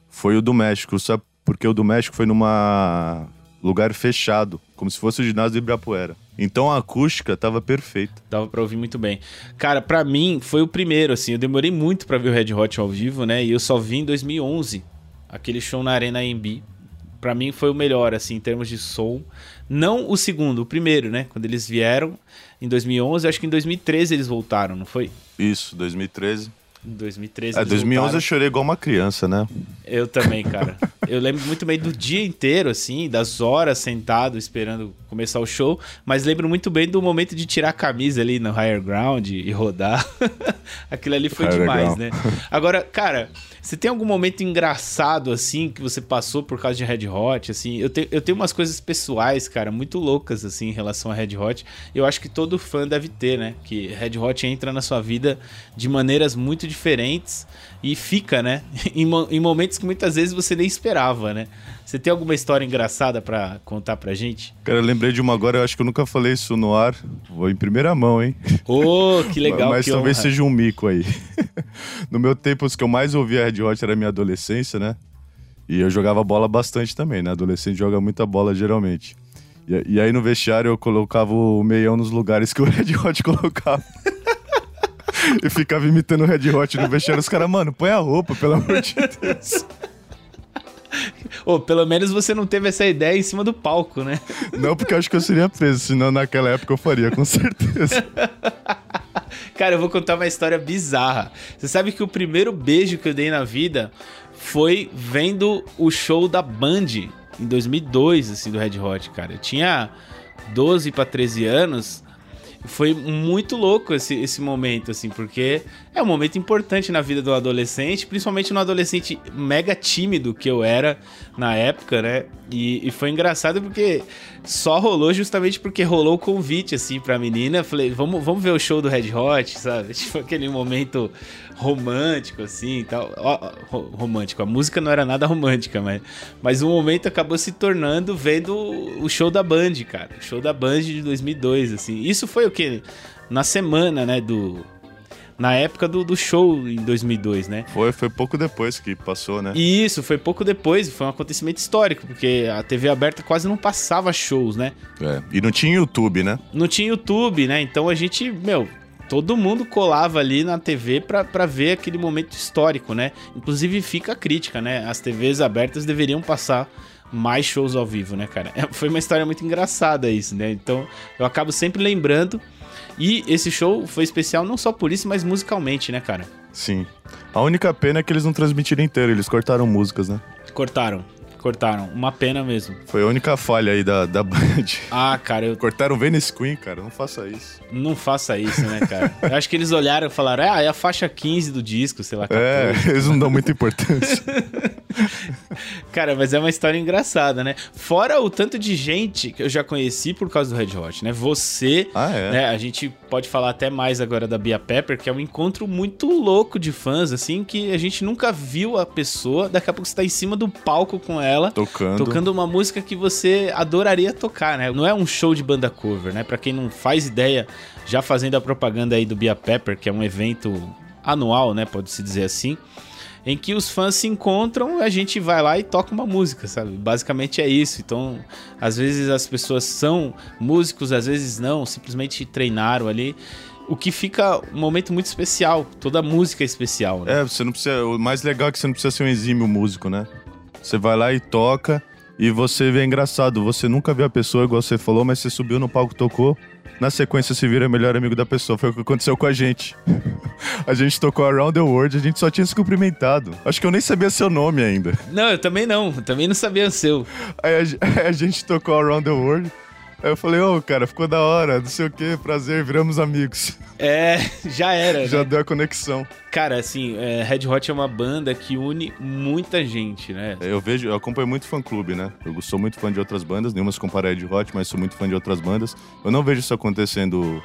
foi o do México, sabe? Porque o do México foi numa lugar fechado, como se fosse o ginásio de Ibirapuera. Então a acústica tava perfeita. Dava pra ouvir muito bem. Cara, para mim foi o primeiro, assim, eu demorei muito para ver o Red Hot ao vivo, né? E eu só vi em 2011, aquele show na Arena AMB. Para mim foi o melhor, assim, em termos de som. Não o segundo, o primeiro, né? Quando eles vieram em 2011, acho que em 2013 eles voltaram, não foi? Isso, 2013. Em 2013. É, 2011 voltaram. eu chorei igual uma criança, né? Eu também, cara. eu lembro muito bem do dia inteiro, assim, das horas sentado esperando começar o show, mas lembro muito bem do momento de tirar a camisa ali no higher ground e rodar. Aquilo ali foi higher demais, ground. né? Agora, cara, você tem algum momento engraçado, assim, que você passou por causa de Red Hot, assim? Eu, te, eu tenho umas coisas pessoais, cara, muito loucas, assim, em relação a Red Hot. Eu acho que todo fã deve ter, né? Que Red Hot entra na sua vida de maneiras muito diferentes e fica, né? Em, em momentos que muitas vezes você nem esperava, né? Você tem alguma história engraçada para contar pra gente? Cara, eu lembrei de uma agora, eu acho que eu nunca falei isso no ar. Vou em primeira mão, hein? Ô, oh, que legal, Mas que talvez honra. seja um mico aí. no meu tempo, os que eu mais ouvia Red Hot era a minha adolescência, né? E eu jogava bola bastante também, né? Adolescente joga muita bola geralmente. E, e aí no vestiário eu colocava o meião nos lugares que o Red Hot colocava. e ficava imitando o Red Hot no vestiário. Os caras, mano, põe a roupa, pelo amor de Deus. Ou oh, pelo menos você não teve essa ideia em cima do palco, né? Não, porque eu acho que eu seria preso, senão naquela época eu faria, com certeza. Cara, eu vou contar uma história bizarra. Você sabe que o primeiro beijo que eu dei na vida foi vendo o show da Band em 2002, assim, do Red Hot, cara. Eu tinha 12 para 13 anos foi muito louco esse, esse momento, assim, porque é um momento importante na vida do adolescente, principalmente no adolescente mega tímido que eu era na época, né? E, e foi engraçado porque só rolou justamente porque rolou o convite, assim, pra menina. Falei, vamos, vamos ver o show do Red Hot, sabe? Tipo aquele momento romântico, assim e tal. Ó, romântico, a música não era nada romântica, mas, mas o momento acabou se tornando vendo o show da Band, cara. O show da Band de 2002, assim. Isso foi o que? Na semana, né, do na época do, do show em 2002, né? Foi, foi pouco depois que passou, né? Isso, foi pouco depois, foi um acontecimento histórico, porque a TV aberta quase não passava shows, né? É, e não tinha YouTube, né? Não tinha YouTube, né? Então a gente, meu, todo mundo colava ali na TV para ver aquele momento histórico, né? Inclusive fica a crítica, né? As TVs abertas deveriam passar mais shows ao vivo, né, cara? É, foi uma história muito engraçada isso, né? Então eu acabo sempre lembrando. E esse show foi especial não só por isso, mas musicalmente, né, cara? Sim. A única pena é que eles não transmitiram inteiro, eles cortaram músicas, né? Cortaram. Cortaram. Uma pena mesmo. Foi a única falha aí da, da Band. Ah, cara, eu. Cortaram Venice Queen, cara. Não faça isso. Não faça isso, né, cara? eu acho que eles olharam e falaram, ah, é a faixa 15 do disco, sei lá. 14. É, eles não dão muita importância. cara, mas é uma história engraçada, né? Fora o tanto de gente que eu já conheci por causa do Red Hot, né? Você, ah, é? né? A gente pode falar até mais agora da Bia Pepper, que é um encontro muito louco de fãs, assim, que a gente nunca viu a pessoa. Daqui a pouco você tá em cima do palco com ela tocando. tocando uma música que você adoraria tocar, né? Não é um show de banda cover, né? Para quem não faz ideia, já fazendo a propaganda aí do Bia Pepper, que é um evento anual, né, pode-se dizer assim, em que os fãs se encontram, a gente vai lá e toca uma música, sabe? Basicamente é isso. Então, às vezes as pessoas são músicos, às vezes não, simplesmente treinaram ali o que fica um momento muito especial. Toda música é especial, né? É, você não precisa. O mais legal é que você não precisa ser um exímio músico, né? Você vai lá e toca e você vê engraçado. Você nunca viu a pessoa igual você falou, mas você subiu no palco, tocou. Na sequência você vira melhor amigo da pessoa. Foi o que aconteceu com a gente. a gente tocou Around the World, a gente só tinha se cumprimentado. Acho que eu nem sabia seu nome ainda. Não, eu também não. Eu também não sabia o seu. Aí a, a gente tocou Around the World. Aí eu falei, ô, oh, cara, ficou da hora, não sei o que, prazer, viramos amigos. É, já era. já né? deu a conexão. Cara, assim, é, Red Hot é uma banda que une muita gente, né? Eu vejo, eu acompanho muito fã-clube, né? Eu sou muito fã de outras bandas, nenhuma se compara a Red Hot, mas sou muito fã de outras bandas. Eu não vejo isso acontecendo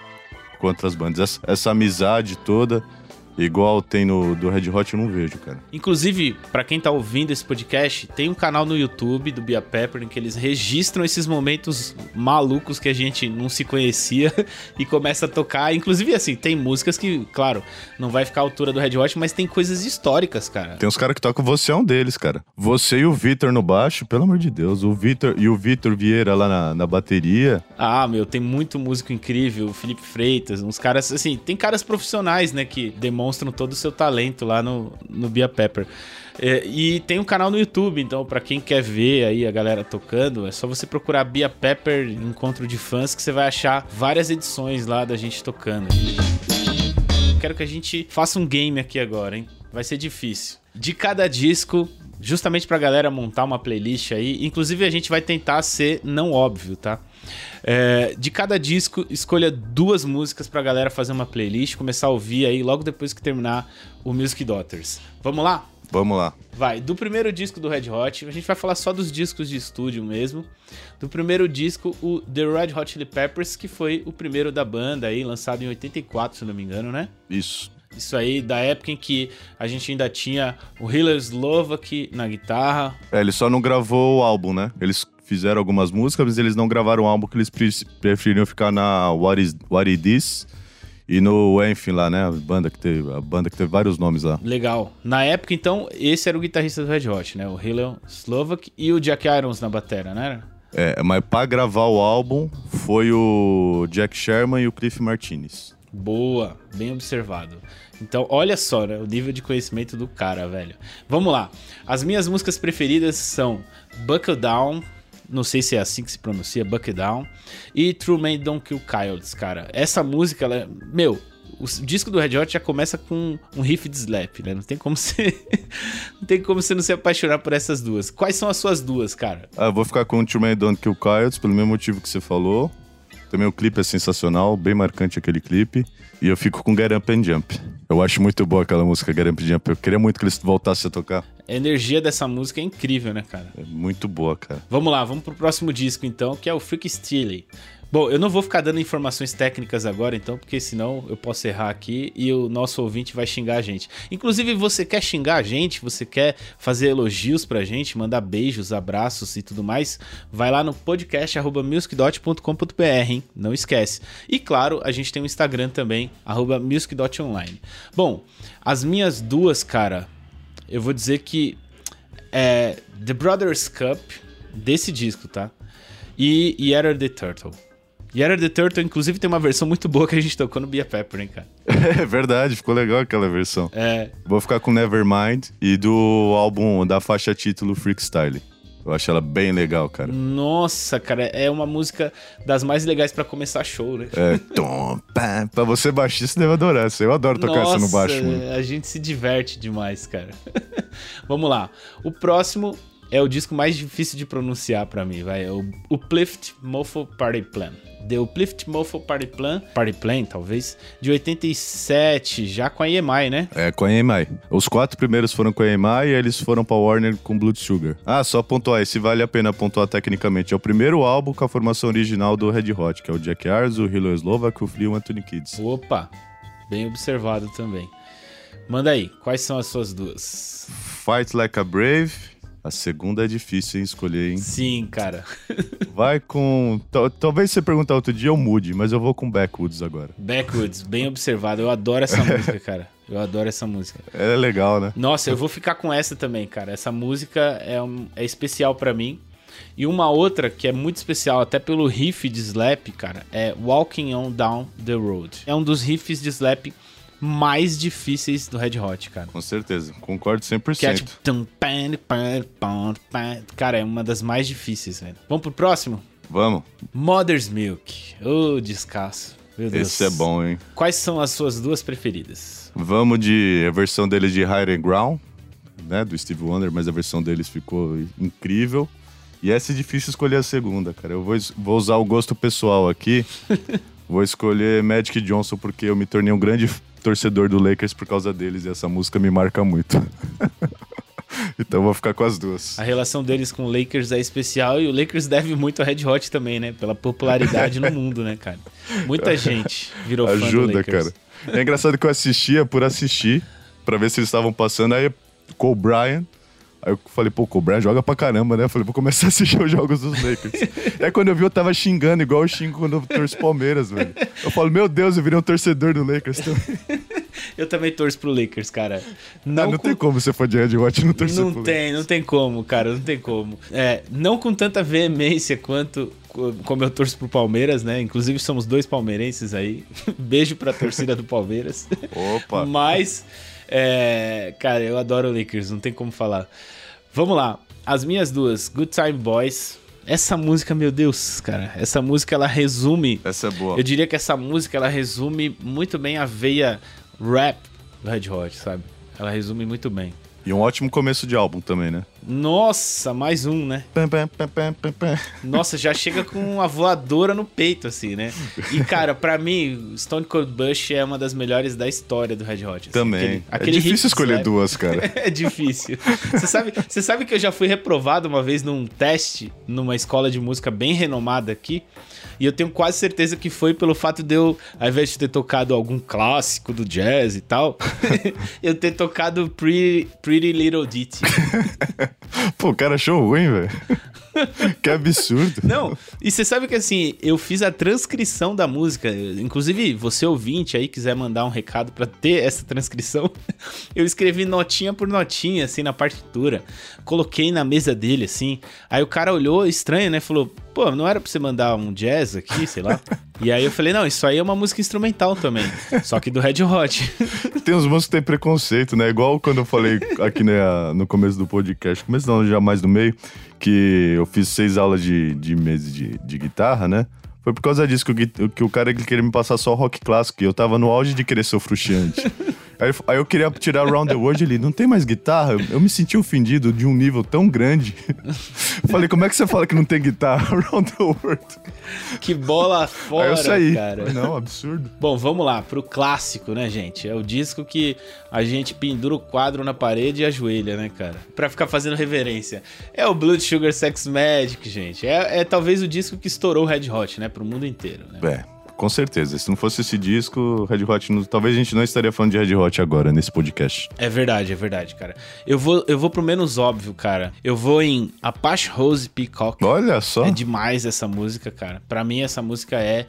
com outras bandas. Essa, essa amizade toda Igual tem no do Red Hot, eu não vejo, cara. Inclusive, para quem tá ouvindo esse podcast, tem um canal no YouTube do Bia Pepper em que eles registram esses momentos malucos que a gente não se conhecia e começa a tocar. Inclusive, assim, tem músicas que, claro, não vai ficar à altura do Red Hot, mas tem coisas históricas, cara. Tem uns caras que tocam, você é um deles, cara. Você e o Vitor no baixo, pelo amor de Deus. O Vitor e o Vitor Vieira lá na, na bateria. Ah, meu, tem muito músico incrível. O Felipe Freitas, uns caras, assim, tem caras profissionais, né, que demonstram demonstram todo o seu talento lá no, no Bia Pepper. É, e tem um canal no YouTube, então para quem quer ver aí a galera tocando, é só você procurar Bia Pepper Encontro de Fãs que você vai achar várias edições lá da gente tocando. Quero que a gente faça um game aqui agora, hein? Vai ser difícil. De cada disco, justamente pra galera montar uma playlist aí. Inclusive a gente vai tentar ser não óbvio, tá? É, de cada disco, escolha duas músicas pra galera fazer uma playlist, começar a ouvir aí logo depois que terminar o Music Daughters. Vamos lá? Vamos lá. Vai, do primeiro disco do Red Hot, a gente vai falar só dos discos de estúdio mesmo. Do primeiro disco, o The Red Hot Chili Peppers, que foi o primeiro da banda aí, lançado em 84, se não me engano, né? Isso. Isso aí, da época em que a gente ainda tinha o Hiller Slovak na guitarra. É, ele só não gravou o álbum, né? Eles fizeram algumas músicas, mas eles não gravaram o álbum que eles preferiram ficar na What Is, What It Is e no Enfim lá, né? A banda que teve, a banda que teve vários nomes lá. Legal. Na época, então, esse era o guitarrista do Red Hot, né? O Hiller Slovak e o Jack Irons na bateria, né? É, mas para gravar o álbum foi o Jack Sherman e o Cliff Martinez. Boa, bem observado. Então, olha só, né, o nível de conhecimento do cara, velho. Vamos lá. As minhas músicas preferidas são Buckle Down, não sei se é assim que se pronuncia, Buckle Down, e True Man Don't Kill Coyotes, cara. Essa música, ela, é, meu, o disco do Red Hot já começa com um riff de slap, né? Não tem como você não tem como você não se apaixonar por essas duas. Quais são as suas duas, cara? Ah, eu vou ficar com True Man Don't Kill Coyotes pelo mesmo motivo que você falou. Também o clipe é sensacional, bem marcante aquele clipe. E eu fico com Get Up and Jump. Eu acho muito boa aquela música, Get Up and Jump. Eu queria muito que eles voltassem a tocar. A energia dessa música é incrível, né, cara? É muito boa, cara. Vamos lá, vamos pro próximo disco então, que é o Freak Steely. Bom, eu não vou ficar dando informações técnicas agora, então, porque senão eu posso errar aqui e o nosso ouvinte vai xingar a gente. Inclusive, você quer xingar a gente, você quer fazer elogios pra gente, mandar beijos, abraços e tudo mais, vai lá no podcast musicdot.com.br, hein? Não esquece. E claro, a gente tem o um Instagram também, musicdotonline. Bom, as minhas duas, cara, eu vou dizer que é The Brothers Cup desse disco, tá? E Yetter the Turtle. Yetter the Turtle, inclusive, tem uma versão muito boa que a gente tocou no Bia Pepper, hein, cara? É verdade, ficou legal aquela versão. É. Vou ficar com Nevermind e do álbum da faixa título Freak Style. Eu acho ela bem legal, cara. Nossa, cara, é uma música das mais legais pra começar show, né? É, tom, pá. Pra você baixista, deve adorar essa. Eu adoro tocar Nossa, essa no baixo, mano. a gente se diverte demais, cara. Vamos lá. O próximo é o disco mais difícil de pronunciar pra mim, vai. É o Uplift Mofo Party Plan. The Uplift Mofo Party Plan, Party Plan, talvez, de 87, já com a EMI, né? É, com a EMI. Os quatro primeiros foram com a EMI e eles foram pra Warner com Blood Sugar. Ah, só pontuar, esse vale a pena pontuar tecnicamente. É o primeiro álbum com a formação original do Red Hot, que é o Jack Arz, o Hilo Slovak, o Flea e o Anthony Kids. Opa, bem observado também. Manda aí, quais são as suas duas? Fight Like a Brave. A segunda é difícil, hein, escolher, hein? Sim, cara. Vai com. tal- Talvez você perguntar outro dia eu mude, mas eu vou com Backwoods agora. Backwoods, bem observado. Eu adoro essa música, cara. Eu adoro essa música. É legal, né? Nossa, eu vou ficar com essa também, cara. Essa música é, um- é especial pra mim. E uma outra que é muito especial, até pelo riff de slap, cara, é Walking On Down the Road. É um dos riffs de slap mais difíceis do Red Hot, cara. Com certeza. Concordo 100%. Que é tipo. Cara, é uma das mais difíceis, velho. Vamos pro próximo? Vamos. Mother's Milk. Ô, descasso. Meu Deus. Esse é bom, hein? Quais são as suas duas preferidas? Vamos de a versão deles de Higher Ground, né? Do Steve Wonder, mas a versão deles ficou incrível. E essa é difícil escolher a segunda, cara. Eu vou, vou usar o gosto pessoal aqui. vou escolher Magic Johnson porque eu me tornei um grande torcedor do Lakers por causa deles e essa música me marca muito. então vou ficar com as duas. A relação deles com o Lakers é especial e o Lakers deve muito a Red Hot também, né? Pela popularidade no mundo, né, cara? Muita gente virou fã do Ajuda, Lakers. cara. É engraçado que eu assistia por assistir, pra ver se eles estavam passando. Aí, com o Brian. Aí eu falei, pô, o Brian joga pra caramba, né? Eu falei, vou começar a assistir os jogos dos Lakers. aí quando eu vi, eu tava xingando, igual eu xingo quando eu torço Palmeiras, velho. Eu falo, meu Deus, eu virei um torcedor do Lakers também. Eu também torço pro Lakers, cara. Não, Não, não com- tem como você for de Red e não torcer Não pro tem, não tem como, cara, não tem como. É, não com tanta veemência quanto co- como eu torço pro Palmeiras, né? Inclusive somos dois palmeirenses aí. Beijo pra torcida do Palmeiras. Opa. Mas, é, cara, eu adoro Lakers, não tem como falar. Vamos lá, as minhas duas, Good Time Boys. Essa música, meu Deus, cara, essa música ela resume. Essa é boa. Eu diria que essa música ela resume muito bem a veia rap do Red Hot, sabe? Ela resume muito bem. E um ótimo começo de álbum também, né? Nossa, mais um, né? Nossa, já chega com uma voadora no peito, assim, né? E, cara, pra mim, Stone Cold Bush é uma das melhores da história do Red Hot. assim. Também. Aquele- aquele é difícil escolher slap. duas, cara. É difícil. Você sabe, você sabe que eu já fui reprovado uma vez num teste numa escola de música bem renomada aqui. E eu tenho quase certeza que foi pelo fato de eu, ao invés de ter tocado algum clássico do jazz e tal, eu ter tocado Pretty, Pretty Little Ditty. Pô, o cara achou ruim, velho. que absurdo. Não, e você sabe que assim, eu fiz a transcrição da música. Inclusive, você ouvinte aí quiser mandar um recado pra ter essa transcrição, eu escrevi notinha por notinha, assim, na partitura. Coloquei na mesa dele, assim. Aí o cara olhou estranho, né? Falou, pô, não era pra você mandar um jazz aqui, sei lá. E aí eu falei, não, isso aí é uma música instrumental também. Só que do Red Hot. Tem uns músicos que têm preconceito, né? Igual quando eu falei aqui né, no começo do podcast, começo não, já mais no meio, que eu fiz seis aulas de, de mesa de, de guitarra, né? Foi por causa disso que o, que o cara queria me passar só rock clássico, e eu tava no auge de querer ser o frustrante. Aí, aí eu queria tirar Round the World ele não tem mais guitarra? Eu, me senti ofendido de um nível tão grande. Falei, como é que você fala que não tem guitarra? Round the World. Que bola aí fora, eu saí. cara. Não, absurdo. Bom, vamos lá, pro clássico, né, gente? É o disco que a gente pendura o quadro na parede e ajoelha, né, cara? Pra ficar fazendo reverência. É o Blood Sugar Sex Magic, gente. É, é talvez o disco que estourou o Red Hot, né, pro mundo inteiro, né? É, com certeza. Se não fosse esse disco, Red Hot, não- talvez a gente não estaria falando de Red Hot agora nesse podcast. É verdade, é verdade, cara. Eu vou, eu vou pro menos óbvio, cara. Eu vou em Apache Rose Peacock. Olha só. É demais essa música, cara. Pra mim, essa música é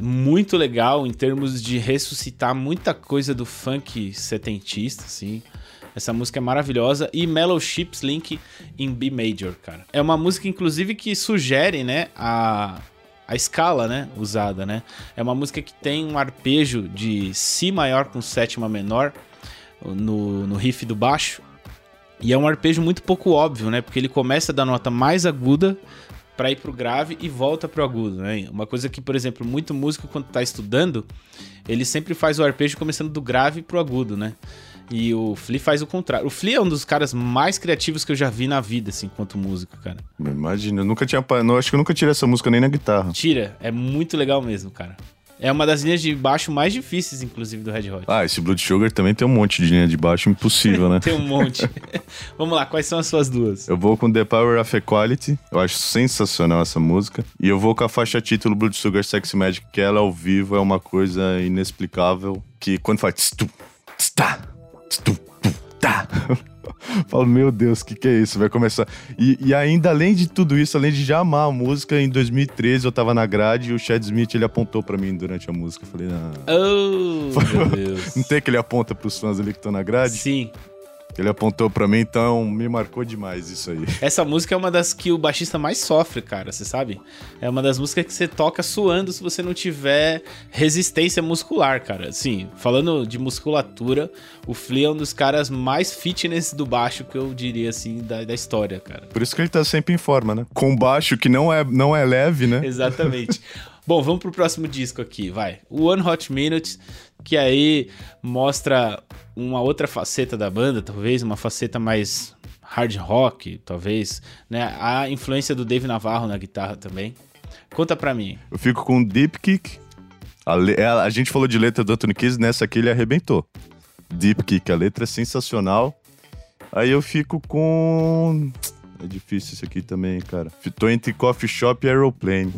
muito legal em termos de ressuscitar muita coisa do funk setentista, assim. Essa música é maravilhosa. E Mellow Ships Link em B Major, cara. É uma música, inclusive, que sugere, né, a, a escala, né, usada, né. É uma música que tem um arpejo de Si maior com sétima menor no, no riff do baixo. E é um arpejo muito pouco óbvio, né? Porque ele começa da nota mais aguda para ir pro grave e volta pro agudo, né? Uma coisa que, por exemplo, muito músico quando tá estudando, ele sempre faz o arpejo começando do grave pro agudo, né? E o Flea faz o contrário. O Flea é um dos caras mais criativos que eu já vi na vida, assim, enquanto músico, cara. Imagina, eu nunca tinha. Não, acho que eu nunca tirei essa música nem na guitarra. Tira, é muito legal mesmo, cara. É uma das linhas de baixo mais difíceis, inclusive, do Red Hot. Ah, esse Blood Sugar também tem um monte de linha de baixo impossível, né? tem um monte. Vamos lá, quais são as suas duas? Eu vou com The Power of Equality. Eu acho sensacional essa música. E eu vou com a faixa título Blood Sugar Sexy Magic, que ela ao vivo é uma coisa inexplicável. Que quando faz. Tstu, tsta, tá. Falo, meu Deus, o que, que é isso? Vai começar. E, e, ainda, além de tudo isso, além de já amar a música, em 2013 eu tava na grade e o Chad Smith ele apontou pra mim durante a música. Eu falei, ah. Oh, meu Deus. Não tem que ele aponta pros fãs ali que estão na grade? Sim. Ele apontou para mim, então me marcou demais isso aí. Essa música é uma das que o baixista mais sofre, cara, você sabe? É uma das músicas que você toca suando se você não tiver resistência muscular, cara. Sim, falando de musculatura, o Flea é um dos caras mais fitness do baixo que eu diria assim da, da história, cara. Por isso que ele tá sempre em forma, né? Com baixo que não é, não é leve, né? Exatamente. Bom, vamos pro próximo disco aqui, vai. One Hot Minute, que aí mostra uma outra faceta da banda, talvez uma faceta mais hard rock, talvez, né? A influência do Dave Navarro na guitarra também. Conta pra mim. Eu fico com Deep Kick. A, le... a gente falou de letra do Anthony Kiss, nessa aqui ele arrebentou. Deep Kick, a letra é sensacional. Aí eu fico com é difícil isso aqui também, cara. Tô entre Coffee Shop e Aeroplane.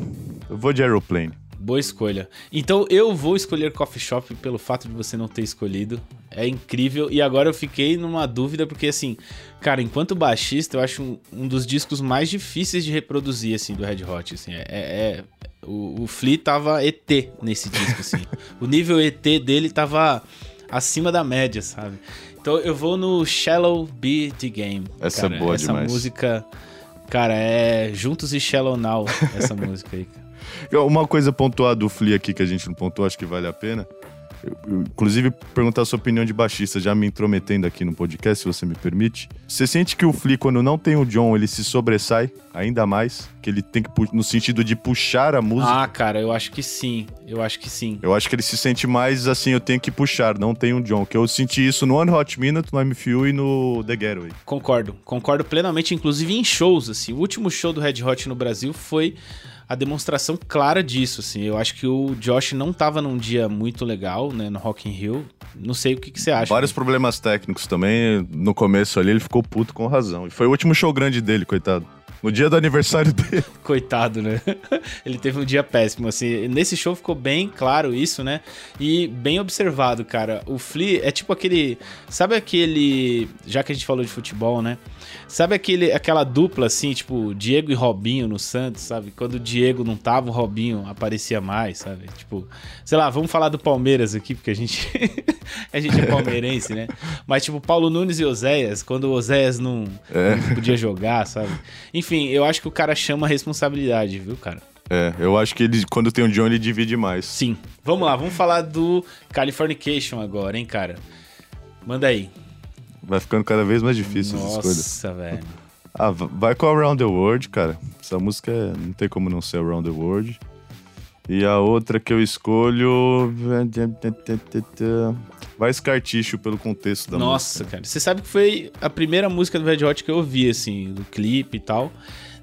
Eu vou de Aeroplane. Boa escolha. Então eu vou escolher Coffee Shop pelo fato de você não ter escolhido. É incrível. E agora eu fiquei numa dúvida, porque assim, cara, enquanto baixista, eu acho um, um dos discos mais difíceis de reproduzir, assim, do Red Hot. Assim, é, é o, o Flea tava ET nesse disco, assim. o nível ET dele tava acima da média, sabe? Então eu vou no Shallow Be the Game. Essa é cara. é boa essa demais. Essa música, cara, é Juntos e Shallow Now, essa música aí. Uma coisa pontuada do Flea aqui que a gente não pontuou, acho que vale a pena. Eu, inclusive, perguntar a sua opinião de baixista, já me intrometendo aqui no podcast, se você me permite. Você sente que o Flea, quando não tem o John, ele se sobressai ainda mais? Que ele tem que, no sentido de puxar a música? Ah, cara, eu acho que sim. Eu acho que sim. Eu acho que ele se sente mais assim, eu tenho que puxar, não tem o John. Que eu senti isso no One Hot Minute, no MFU e no The Getaway. Concordo, concordo plenamente, inclusive em shows, assim. O último show do Red Hot no Brasil foi a demonstração clara disso, assim. Eu acho que o Josh não tava num dia muito legal, né, no Rock in Rio. Não sei o que, que você acha. Vários problemas técnicos também. No começo ali ele ficou puto com razão. E foi o último show grande dele, coitado. No dia do aniversário dele. Coitado, né? Ele teve um dia péssimo, assim. Nesse show ficou bem claro isso, né? E bem observado, cara. O Flea é tipo aquele. Sabe aquele. Já que a gente falou de futebol, né? Sabe aquele, aquela dupla assim, tipo, Diego e Robinho no Santos, sabe? Quando o Diego não tava, o Robinho aparecia mais, sabe? Tipo, sei lá, vamos falar do Palmeiras aqui, porque a gente, a gente é palmeirense, né? Mas, tipo, Paulo Nunes e Oséias, quando o Oséias não, é. não podia jogar, sabe? Enfim, eu acho que o cara chama a responsabilidade, viu, cara? É, eu acho que ele, quando tem o John, ele divide mais. Sim. Vamos lá, vamos falar do Californication agora, hein, cara? Manda aí. Vai ficando cada vez mais difícil Nossa, as escolhas. Nossa, velho. Ah, vai com Around the World, cara. Essa música é... não tem como não ser Around the World. E a outra que eu escolho. Vai Scarticho pelo contexto da Nossa, música. Nossa, cara. Você sabe que foi a primeira música do Red Hot que eu ouvi, assim, do clipe e tal.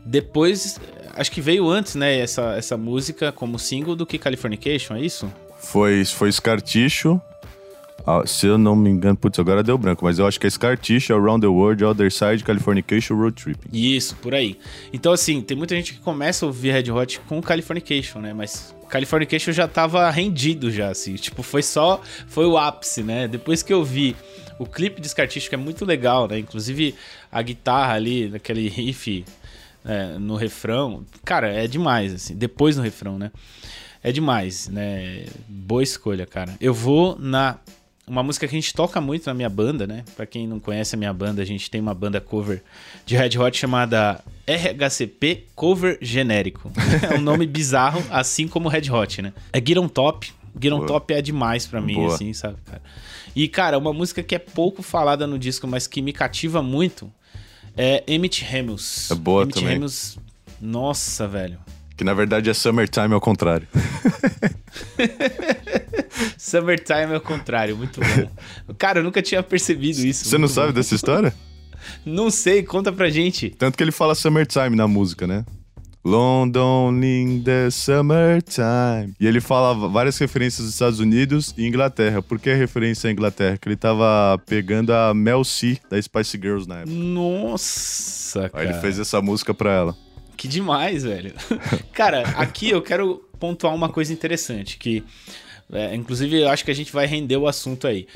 Depois, acho que veio antes, né, essa, essa música como single do que Californication, é isso? Foi, foi Scarticho. Ah, se eu não me engano, putz, agora deu branco, mas eu acho que é Scar Tissue, Around the World, Other Side, Californication, Road Tripping. Isso, por aí. Então, assim, tem muita gente que começa a ouvir Red Hot com Californication, né? Mas Californication já tava rendido já, assim. Tipo, foi só... Foi o ápice, né? Depois que eu vi o clipe de Scar Tissue, que é muito legal, né? Inclusive, a guitarra ali, naquele riff é, no refrão. Cara, é demais, assim. Depois no refrão, né? É demais, né? Boa escolha, cara. Eu vou na uma música que a gente toca muito na minha banda, né? Pra quem não conhece a minha banda, a gente tem uma banda cover de Red Hot chamada RHCP Cover Genérico. é um nome bizarro, assim como Red Hot, né? É Get On Top, Get On Boa. Top é demais pra mim, Boa. assim, sabe, cara? E, cara, uma música que é pouco falada no disco, mas que me cativa muito é Emmett Hamills. É boa Emmett também. Hamills, nossa, velho. Que na verdade é Summertime ao contrário. Summertime é o contrário, muito bom. Cara, eu nunca tinha percebido isso. Você não sabe bom. dessa história? Não sei, conta pra gente. Tanto que ele fala Summertime na música, né? London in the summertime. E ele fala várias referências dos Estados Unidos e Inglaterra. Por que referência à Inglaterra? Que ele tava pegando a Mel C da Spice Girls na época. Nossa, Aí cara. ele fez essa música pra ela. Que demais, velho. Cara, aqui eu quero pontuar uma coisa interessante, que é, inclusive eu acho que a gente vai render o assunto aí.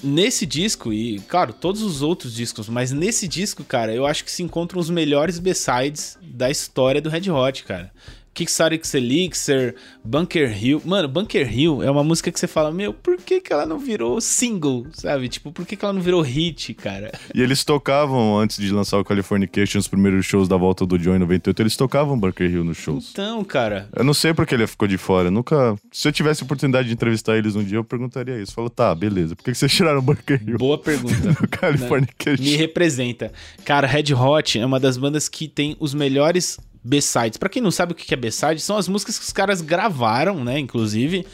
Nesse disco, e claro, todos os outros discos, mas nesse disco, cara, eu acho que se encontram os melhores B-sides da história do Red Hot, cara. Kickstarter Elixir, Bunker Hill. Mano, Bunker Hill é uma música que você fala, meu, por que, que ela não virou single, sabe? Tipo, por que, que ela não virou hit, cara? E eles tocavam, antes de lançar o Californication, os primeiros shows da volta do John em 98, eles tocavam Bunker Hill nos shows. Então, cara, Eu não sei porque ele ficou de fora. Nunca. Se eu tivesse oportunidade de entrevistar eles um dia, eu perguntaria isso. Falou, tá, beleza. Por que que vocês tiraram o Bunker Hill boa pergunta. Californication? me representa. Cara, Red Hot é uma das bandas que tem os melhores B-sides. Pra quem não sabe o que é B-side, são as músicas que os caras gravaram, né, inclusive,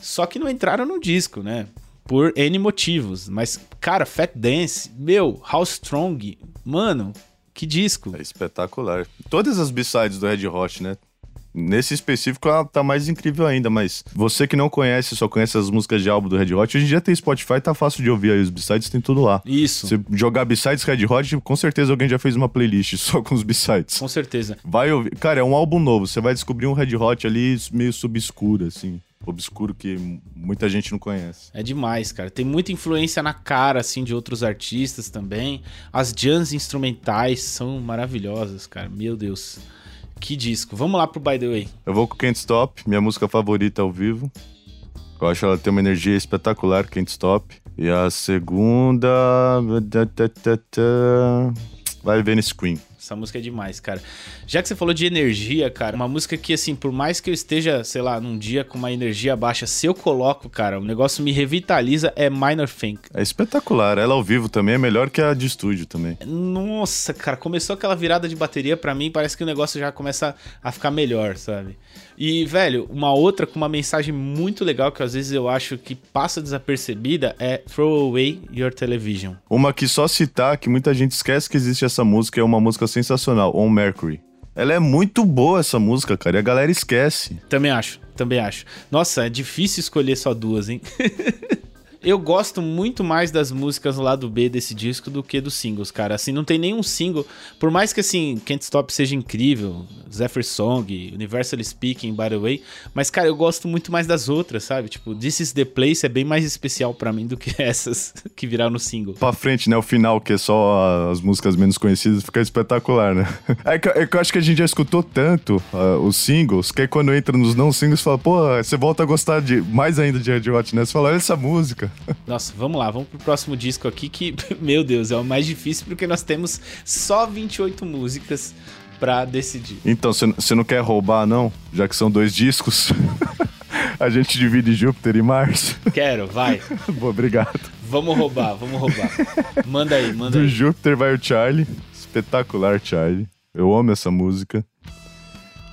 só que não entraram no disco, né? Por N motivos. Mas, cara, Fat Dance, meu, How Strong, mano, que disco. É espetacular. Todas as B-sides do Red Hot, né? Nesse específico, ela tá mais incrível ainda, mas você que não conhece, só conhece as músicas de álbum do Red Hot, hoje em dia tem Spotify, tá fácil de ouvir aí os B-sides, tem tudo lá. Isso, Você jogar B-sides Red Hot, com certeza alguém já fez uma playlist só com os B-sides. com certeza. Vai ouvir. Cara, é um álbum novo. Você vai descobrir um Red Hot ali meio subscuro, assim. Obscuro que muita gente não conhece. É demais, cara. Tem muita influência na cara, assim, de outros artistas também. As jams instrumentais são maravilhosas, cara. Meu Deus. Que disco. Vamos lá pro By The Way. Eu vou com Can't Stop, minha música favorita ao vivo. Eu acho ela tem uma energia espetacular, Can't Stop. E a segunda. Vai Venice Queen. Essa música é demais, cara. Já que você falou de energia, cara, uma música que, assim, por mais que eu esteja, sei lá, num dia com uma energia baixa, se eu coloco, cara, o negócio me revitaliza, é Minor Think. É espetacular. Ela ao vivo também é melhor que a de estúdio também. Nossa, cara, começou aquela virada de bateria, pra mim parece que o negócio já começa a ficar melhor, sabe? E, velho, uma outra com uma mensagem muito legal que às vezes eu acho que passa desapercebida é Throw Away Your Television. Uma que só citar, que muita gente esquece que existe essa música, é uma música sensacional, On Mercury. Ela é muito boa essa música, cara, e a galera esquece. Também acho, também acho. Nossa, é difícil escolher só duas, hein? Eu gosto muito mais das músicas lá do B desse disco do que dos singles, cara. Assim, não tem nenhum single. Por mais que, assim, Can't Stop seja incrível, Zephyr Song, Universally Speaking, by the way. Mas, cara, eu gosto muito mais das outras, sabe? Tipo, This is the Place é bem mais especial pra mim do que essas que viraram no single. Pra frente, né? O final, que é só as músicas menos conhecidas, fica espetacular, né? É que, é que eu acho que a gente já escutou tanto ah, os singles, que aí quando entra nos não singles, fala, pô, você volta a gostar de mais ainda de Red Hot, né? Você fala, olha essa música. Nossa, vamos lá, vamos pro próximo disco aqui que, meu Deus, é o mais difícil porque nós temos só 28 músicas pra decidir. Então, você não quer roubar, não? Já que são dois discos. a gente divide Júpiter e Mars. Quero, vai. Boa, obrigado. Vamos roubar, vamos roubar. Manda aí, manda Do aí. Júpiter vai o Charlie. Espetacular, Charlie. Eu amo essa música.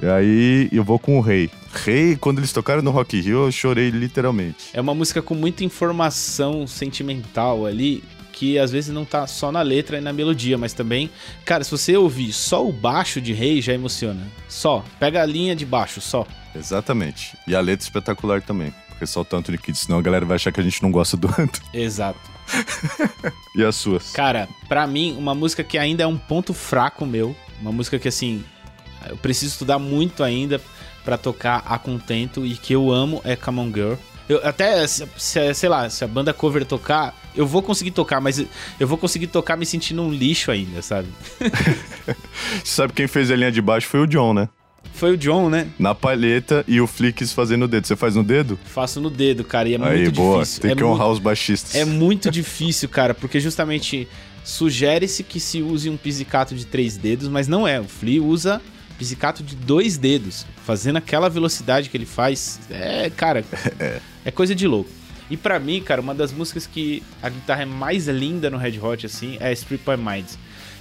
E aí eu vou com o Rei. Rei, quando eles tocaram no Rock Rio, eu chorei literalmente. É uma música com muita informação sentimental ali, que às vezes não tá só na letra e na melodia, mas também, cara, se você ouvir só o baixo de Rei já emociona. Só, pega a linha de baixo, só. Exatamente. E a letra espetacular também. Porque só o tanto de Kids, senão a galera vai achar que a gente não gosta do Anto. Exato. E as suas? Cara, pra mim, uma música que ainda é um ponto fraco meu, uma música que assim, eu preciso estudar muito ainda pra tocar a contento e que eu amo é Come On Girl. Eu, até, se, se- sei lá, se a banda cover tocar, eu vou conseguir tocar, mas eu vou conseguir tocar me sentindo um lixo ainda, sabe? Você sabe quem fez a linha de baixo foi o John, né? Foi o John, né? Na palheta e o Flicks fazendo o dedo. Você faz no dedo? Faço no dedo, cara, e é aí, muito boa. difícil. Tem é que honrar os baixistas. É muito difícil, cara, porque justamente sugere-se que se use um pizzicato de três dedos, mas não é. O Flea usa pizzicato de dois dedos, fazendo aquela velocidade que ele faz. É, cara, é coisa de louco. E pra mim, cara, uma das músicas que a guitarra é mais linda no Red Hot, assim, é Strip My Mind.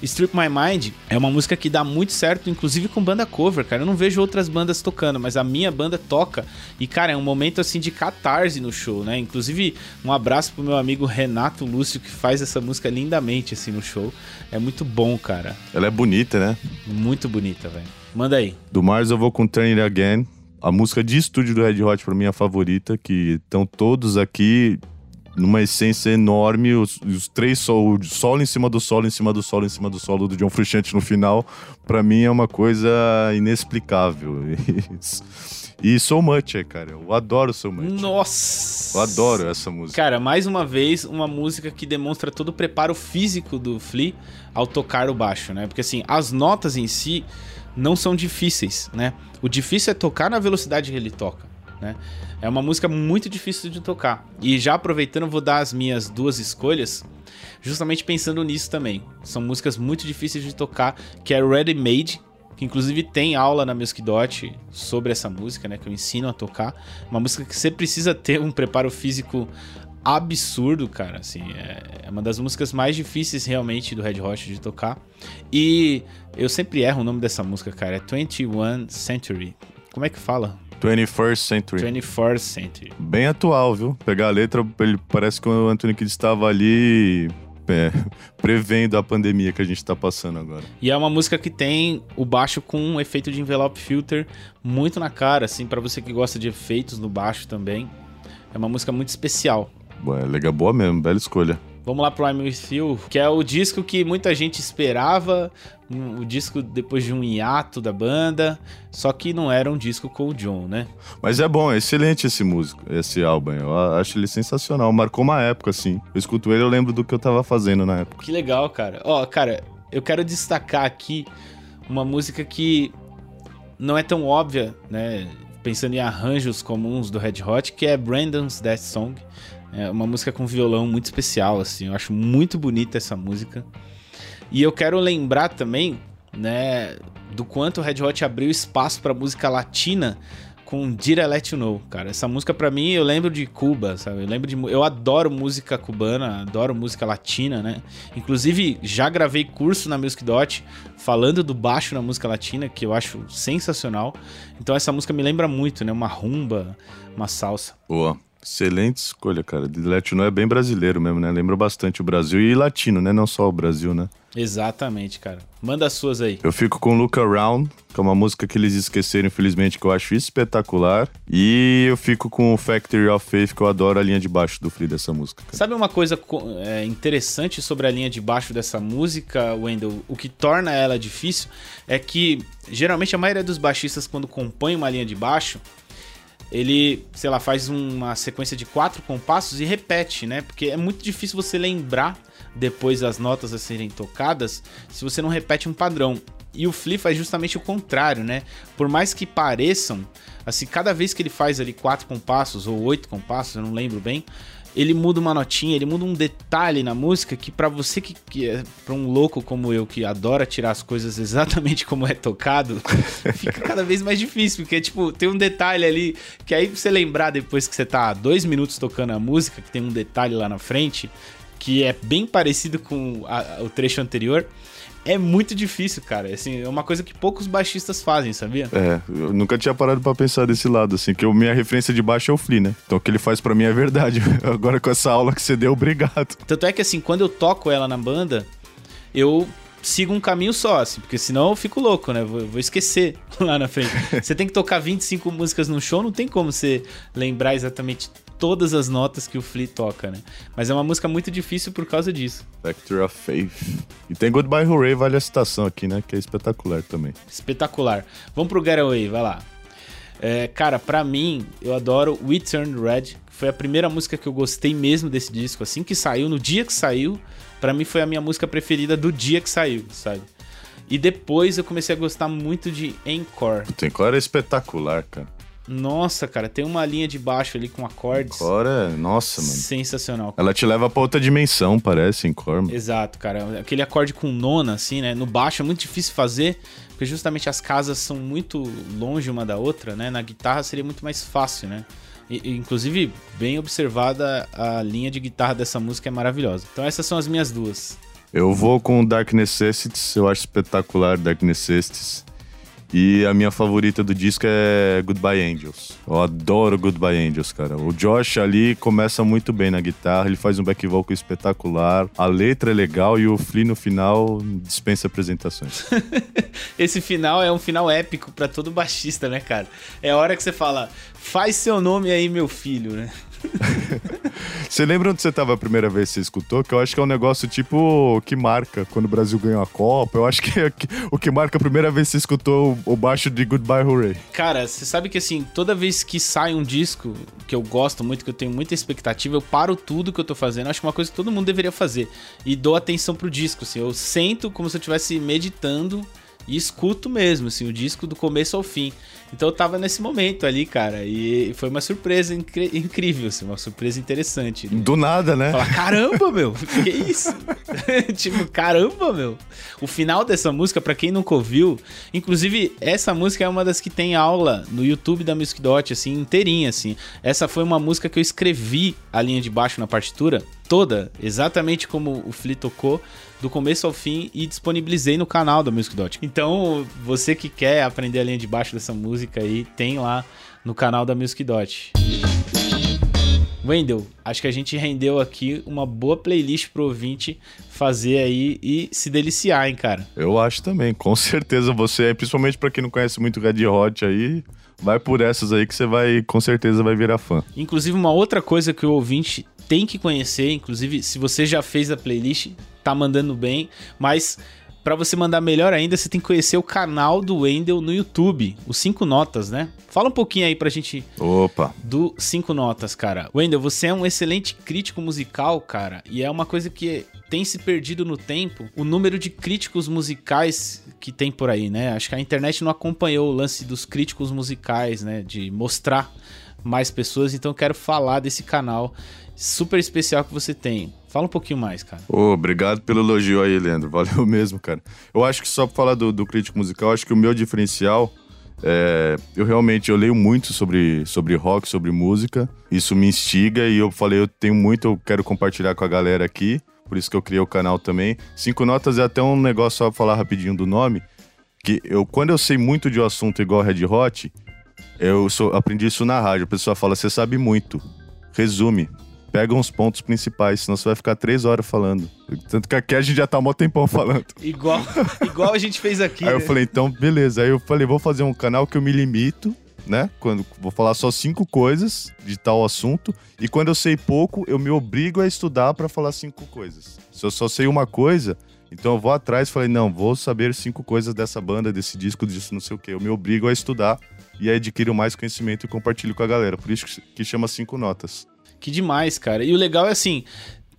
Strip My Mind é uma música que dá muito certo, inclusive com banda cover, cara. Eu não vejo outras bandas tocando, mas a minha banda toca. E, cara, é um momento assim de catarse no show, né? Inclusive, um abraço pro meu amigo Renato Lúcio, que faz essa música lindamente assim no show. É muito bom, cara. Ela é bonita, né? Muito bonita, velho. Manda aí. Do Mars eu vou com Turn It Again. A música de estúdio do Red Hot pra mim é a favorita, que estão todos aqui numa essência enorme, os, os três solos, solo em cima do solo, em cima do solo, em cima do solo do John Frusciante no final, para mim é uma coisa inexplicável. E So Much, cara. Eu adoro So Much. Nossa! Eu adoro essa música. Cara, mais uma vez, uma música que demonstra todo o preparo físico do Flea ao tocar o baixo, né? Porque assim, as notas em si não são difíceis, né? O difícil é tocar na velocidade que ele toca, né? É uma música muito difícil de tocar. E já aproveitando, vou dar as minhas duas escolhas, justamente pensando nisso também. São músicas muito difíceis de tocar, que é Ready Made, que inclusive tem aula na Music Dot sobre essa música, né, que eu ensino a tocar. Uma música que você precisa ter um preparo físico absurdo, cara, assim, é uma das músicas mais difíceis realmente do Red Hot de tocar. E eu sempre erro o nome dessa música, cara, é 21 Century. Como é que fala? 21st Century. 21st Century. Bem atual, viu? Pegar a letra, ele parece que o Anthony Kidd estava ali é, prevendo a pandemia que a gente tá passando agora. E é uma música que tem o baixo com um efeito de envelope filter muito na cara, assim, para você que gosta de efeitos no baixo também. É uma música muito especial. É legal, boa mesmo, bela escolha. Vamos lá pro I'm With You, que é o disco que muita gente esperava, o disco depois de um hiato da banda, só que não era um disco com o John, né? Mas é bom, é excelente esse músico, esse álbum. Eu acho ele sensacional, marcou uma época, assim. Eu escuto ele, eu lembro do que eu tava fazendo na época. Que legal, cara. Ó, cara, eu quero destacar aqui uma música que não é tão óbvia, né? Pensando em arranjos comuns do Red Hot, que é Brandon's Death Song. É uma música com violão muito especial, assim. Eu acho muito bonita essa música. E eu quero lembrar também, né, do quanto o Red Hot abriu espaço para música latina com Did I Let You Know, cara. Essa música para mim eu lembro de Cuba, sabe? Eu lembro de eu adoro música cubana, adoro música latina, né? Inclusive já gravei curso na Music Dot falando do baixo na música latina, que eu acho sensacional. Então essa música me lembra muito, né? Uma rumba, uma salsa. Boa. Excelente escolha, cara. De Latino é bem brasileiro mesmo, né? Lembra bastante o Brasil e latino, né? Não só o Brasil, né? Exatamente, cara. Manda as suas aí. Eu fico com Look Around, que é uma música que eles esqueceram, infelizmente, que eu acho espetacular. E eu fico com Factory of Faith, que eu adoro a linha de baixo do Free dessa música. Cara. Sabe uma coisa é, interessante sobre a linha de baixo dessa música, Wendell? O que torna ela difícil é que, geralmente, a maioria dos baixistas, quando compõem uma linha de baixo, ele, sei lá, faz uma sequência de quatro compassos e repete, né? Porque é muito difícil você lembrar depois das notas a serem tocadas se você não repete um padrão. E o Flea faz justamente o contrário, né? Por mais que pareçam, assim, cada vez que ele faz ali quatro compassos ou oito compassos, eu não lembro bem, ele muda uma notinha, ele muda um detalhe na música que para você que, que é para um louco como eu que adora tirar as coisas exatamente como é tocado, fica cada vez mais difícil, porque tipo, tem um detalhe ali que aí você lembrar depois que você tá dois minutos tocando a música, que tem um detalhe lá na frente, que é bem parecido com a, o trecho anterior, é muito difícil, cara. Assim, é uma coisa que poucos baixistas fazem, sabia? É, eu nunca tinha parado para pensar desse lado, assim, que a minha referência de baixo é o Flea, né? Então o que ele faz para mim é verdade. Agora com essa aula que você deu, obrigado. Tanto é que, assim, quando eu toco ela na banda, eu sigo um caminho só, assim, porque senão eu fico louco, né? Vou, vou, esquecer lá na frente. você tem que tocar 25 músicas no show, não tem como você lembrar exatamente todas as notas que o Flea toca, né? Mas é uma música muito difícil por causa disso. Factory of Faith. E tem Goodbye Hooray, vale a citação aqui, né? Que é espetacular também. Espetacular. Vamos pro Getaway, vai lá. É, cara, pra mim, eu adoro We Turned Red, que foi a primeira música que eu gostei mesmo desse disco. Assim que saiu, no dia que saiu, para mim foi a minha música preferida do dia que saiu, sabe? E depois eu comecei a gostar muito de Encore. Encore é espetacular, cara. Nossa, cara, tem uma linha de baixo ali com acordes. Cora, nossa, mano. Sensacional. Ela te leva pra outra dimensão, parece, em cor. mano. Exato, cara. Aquele acorde com nona, assim, né? No baixo é muito difícil fazer, porque justamente as casas são muito longe uma da outra, né? Na guitarra seria muito mais fácil, né? E, inclusive, bem observada, a linha de guitarra dessa música é maravilhosa. Então essas são as minhas duas. Eu vou com Dark Necessities, eu acho espetacular Dark Necessities. E a minha favorita do disco é Goodbye Angels. Eu adoro Goodbye Angels, cara. O Josh ali começa muito bem na guitarra, ele faz um back vocal espetacular, a letra é legal e o Flea no final dispensa apresentações. Esse final é um final épico pra todo baixista, né, cara? É a hora que você fala, faz seu nome aí, meu filho, né? Você lembra onde você tava a primeira vez que você escutou? Que eu acho que é um negócio tipo que marca quando o Brasil ganhou a Copa. Eu acho que é o que marca a primeira vez que você escutou o o baixo de Goodbye Hooray. Cara, você sabe que assim, toda vez que sai um disco que eu gosto muito, que eu tenho muita expectativa, eu paro tudo que eu tô fazendo. Acho que é uma coisa que todo mundo deveria fazer. E dou atenção pro disco, assim. Eu sento como se eu estivesse meditando e escuto mesmo, assim, o disco do começo ao fim. Então eu tava nesse momento ali, cara. E foi uma surpresa incri- incrível, assim, uma surpresa interessante. né? Do nada, né? Falar, caramba, meu, que isso? tipo, caramba, meu. O final dessa música, pra quem nunca ouviu, inclusive, essa música é uma das que tem aula no YouTube da Music Dot, assim, inteirinha, assim. Essa foi uma música que eu escrevi a linha de baixo na partitura, toda, exatamente como o Flea tocou, do começo ao fim, e disponibilizei no canal da Music Dot. Então, você que quer aprender a linha de baixo dessa música aí, tem lá no canal da Music Dot. Wendel, acho que a gente rendeu aqui uma boa playlist pro ouvinte fazer aí e se deliciar, hein, cara. Eu acho também, com certeza você, principalmente pra quem não conhece muito Red Hot aí, vai por essas aí que você vai, com certeza vai virar fã. Inclusive, uma outra coisa que o ouvinte tem que conhecer, inclusive, se você já fez a playlist, tá mandando bem, mas pra você mandar melhor ainda, você tem que conhecer o canal do Wendel no YouTube, os 5 notas, né? Fala um pouquinho aí pra gente Opa, do Cinco Notas, cara. Wendel, você é um excelente crítico musical, cara, e é uma coisa que tem se perdido no tempo, o número de críticos musicais que tem por aí, né? Acho que a internet não acompanhou o lance dos críticos musicais, né? De mostrar mais pessoas, então eu quero falar desse canal super especial que você tem. Fala um pouquinho mais, cara. Obrigado pelo elogio aí, Leandro. Valeu mesmo, cara. Eu acho que só pra falar do, do crítico musical, acho que o meu diferencial é. Eu realmente eu leio muito sobre, sobre rock, sobre música. Isso me instiga e eu falei, eu tenho muito, eu quero compartilhar com a galera aqui. Por isso que eu criei o canal também. Cinco notas é até um negócio só pra falar rapidinho do nome. Que eu, quando eu sei muito de um assunto igual Red Hot, eu sou- aprendi isso na rádio. A pessoa fala, você sabe muito. Resume. Pega uns pontos principais, senão você vai ficar três horas falando. Tanto que aqui a gente já tá mó tempão falando. Igual, igual a gente fez aqui. Aí eu né? falei, então, beleza. Aí eu falei, vou fazer um canal que eu me limito, né? Quando vou falar só cinco coisas de tal assunto. E quando eu sei pouco, eu me obrigo a estudar pra falar cinco coisas. Se eu só sei uma coisa, então eu vou atrás e falei, não, vou saber cinco coisas dessa banda, desse disco, disso, não sei o quê. Eu me obrigo a estudar e aí adquiro mais conhecimento e compartilho com a galera. Por isso que chama cinco notas. Que demais, cara. E o legal é assim,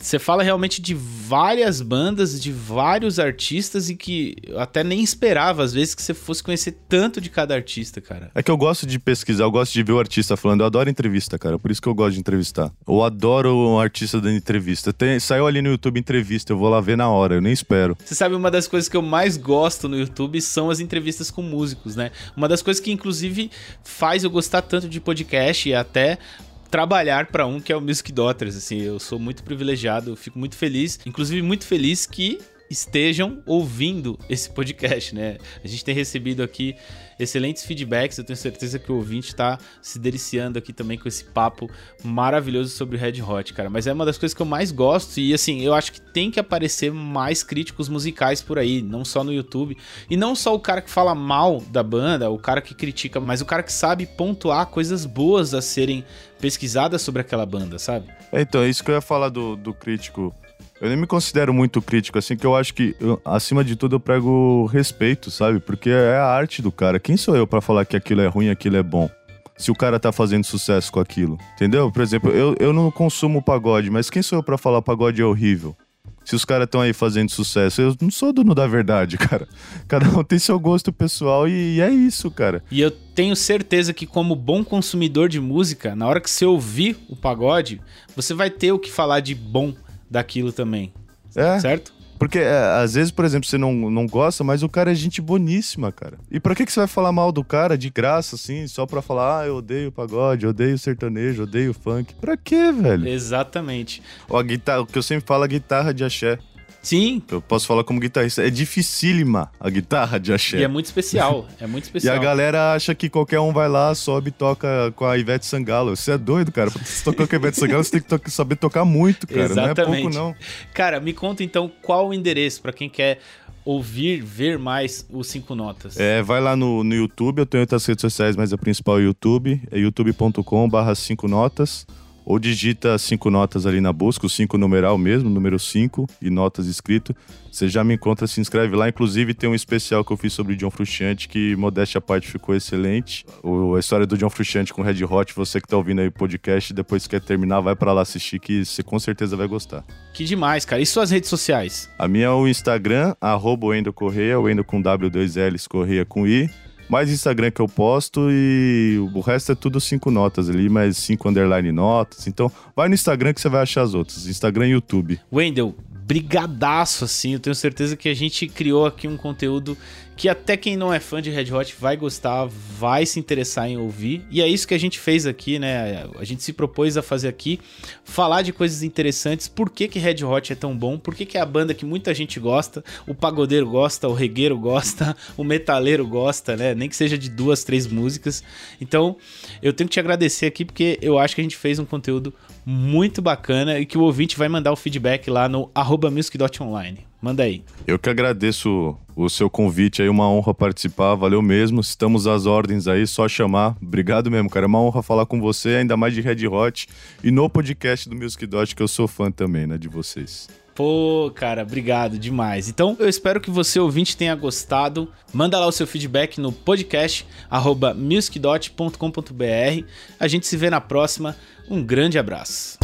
você fala realmente de várias bandas, de vários artistas e que eu até nem esperava às vezes que você fosse conhecer tanto de cada artista, cara. É que eu gosto de pesquisar, eu gosto de ver o artista falando. Eu adoro entrevista, cara. Por isso que eu gosto de entrevistar. Eu adoro o artista dando entrevista. Tem, saiu ali no YouTube entrevista, eu vou lá ver na hora, eu nem espero. Você sabe, uma das coisas que eu mais gosto no YouTube são as entrevistas com músicos, né? Uma das coisas que, inclusive, faz eu gostar tanto de podcast e até trabalhar pra um que é o Music Daughters, assim, eu sou muito privilegiado, eu fico muito feliz, inclusive muito feliz que estejam ouvindo esse podcast, né? A gente tem recebido aqui excelentes feedbacks, eu tenho certeza que o ouvinte tá se deliciando aqui também com esse papo maravilhoso sobre o Red Hot, cara. Mas é uma das coisas que eu mais gosto e assim, eu acho que tem que aparecer mais críticos musicais por aí, não só no YouTube. E não só o cara que fala mal da banda, o cara que critica, mas o cara que sabe pontuar coisas boas a serem pesquisadas sobre aquela banda, sabe? Então, é isso que eu ia falar do, do crítico. Eu nem me considero muito crítico, assim, que eu acho que, eu- acima de tudo, eu prego respeito, sabe? Porque é a arte do cara. Quem sou eu pra falar que aquilo é ruim e aquilo é bom? Se o cara tá fazendo sucesso com aquilo, entendeu? Por exemplo, eu, eu não consumo pagode, mas quem sou eu pra falar pagode é horrível? Se os caras estão aí fazendo sucesso, eu não sou dono da verdade, cara. Cada um tem seu gosto pessoal e, e é isso, cara. E eu tenho certeza que, como bom consumidor de música, na hora que você ouvir o pagode, você vai ter o que falar de bom daquilo também. É. Certo? Porque é, às vezes, por exemplo, você não, não gosta, mas o cara é gente boníssima, cara. E pra que, que você vai falar mal do cara de graça, assim, só pra falar, ah, eu odeio pagode, eu odeio sertanejo, eu odeio funk? Pra quê, velho? Exatamente. Ó, a guitarra, o que eu sempre falo, a guitarra de axé. Sim. Eu posso falar como guitarrista. É dificílima a guitarra de axé. E é muito especial. É muito E especial. a galera acha que qualquer um vai lá, sobe e toca com a Ivete Sangalo. Você é doido, cara. Pra você tocar com a Ivete Sangalo, você tem que to- saber tocar muito, cara. Não é Exatamente. pouco, não. Cara, me conta então qual o endereço pra quem quer ouvir, ver mais os cinco notas. É, vai lá no, no YouTube, eu tenho outras redes sociais, mas a principal é o YouTube. É youtube.com barra 5 notas. Ou digita cinco notas ali na busca, o 5 numeral mesmo, número 5 e notas escrito. Você já me encontra, se inscreve lá. Inclusive tem um especial que eu fiz sobre o John Frusciante, que modéstia à parte ficou excelente. O, a história do John Frusciante com Red Hot, você que tá ouvindo aí o podcast, depois que quer terminar, vai pra lá assistir que você com certeza vai gostar. Que demais, cara. E suas redes sociais? A minha é o Instagram, arroba Wendel Correia, Wendel com W2Ls, Correia com I. Mais Instagram que eu posto e o resto é tudo cinco notas ali, mas cinco underline notas. Então, vai no Instagram que você vai achar as outras. Instagram e YouTube. Wendel, brigadaço, assim. Eu tenho certeza que a gente criou aqui um conteúdo que até quem não é fã de Red Hot vai gostar, vai se interessar em ouvir. E é isso que a gente fez aqui, né? A gente se propôs a fazer aqui, falar de coisas interessantes. Por que, que Red Hot é tão bom? Por que, que é a banda que muita gente gosta? O pagodeiro gosta, o regueiro gosta, o metaleiro gosta, né? Nem que seja de duas, três músicas. Então, eu tenho que te agradecer aqui porque eu acho que a gente fez um conteúdo muito bacana e que o ouvinte vai mandar o feedback lá no arroba music.online. Manda aí. Eu que agradeço o seu convite aí, uma honra participar, valeu mesmo. Estamos às ordens aí, só chamar. Obrigado mesmo, cara. É uma honra falar com você, ainda mais de Red Hot e no podcast do Music Dot, que eu sou fã também, né, de vocês. Pô, cara, obrigado demais. Então, eu espero que você, ouvinte, tenha gostado. Manda lá o seu feedback no podcast arroba musicdot.com.br. A gente se vê na próxima. Um grande abraço.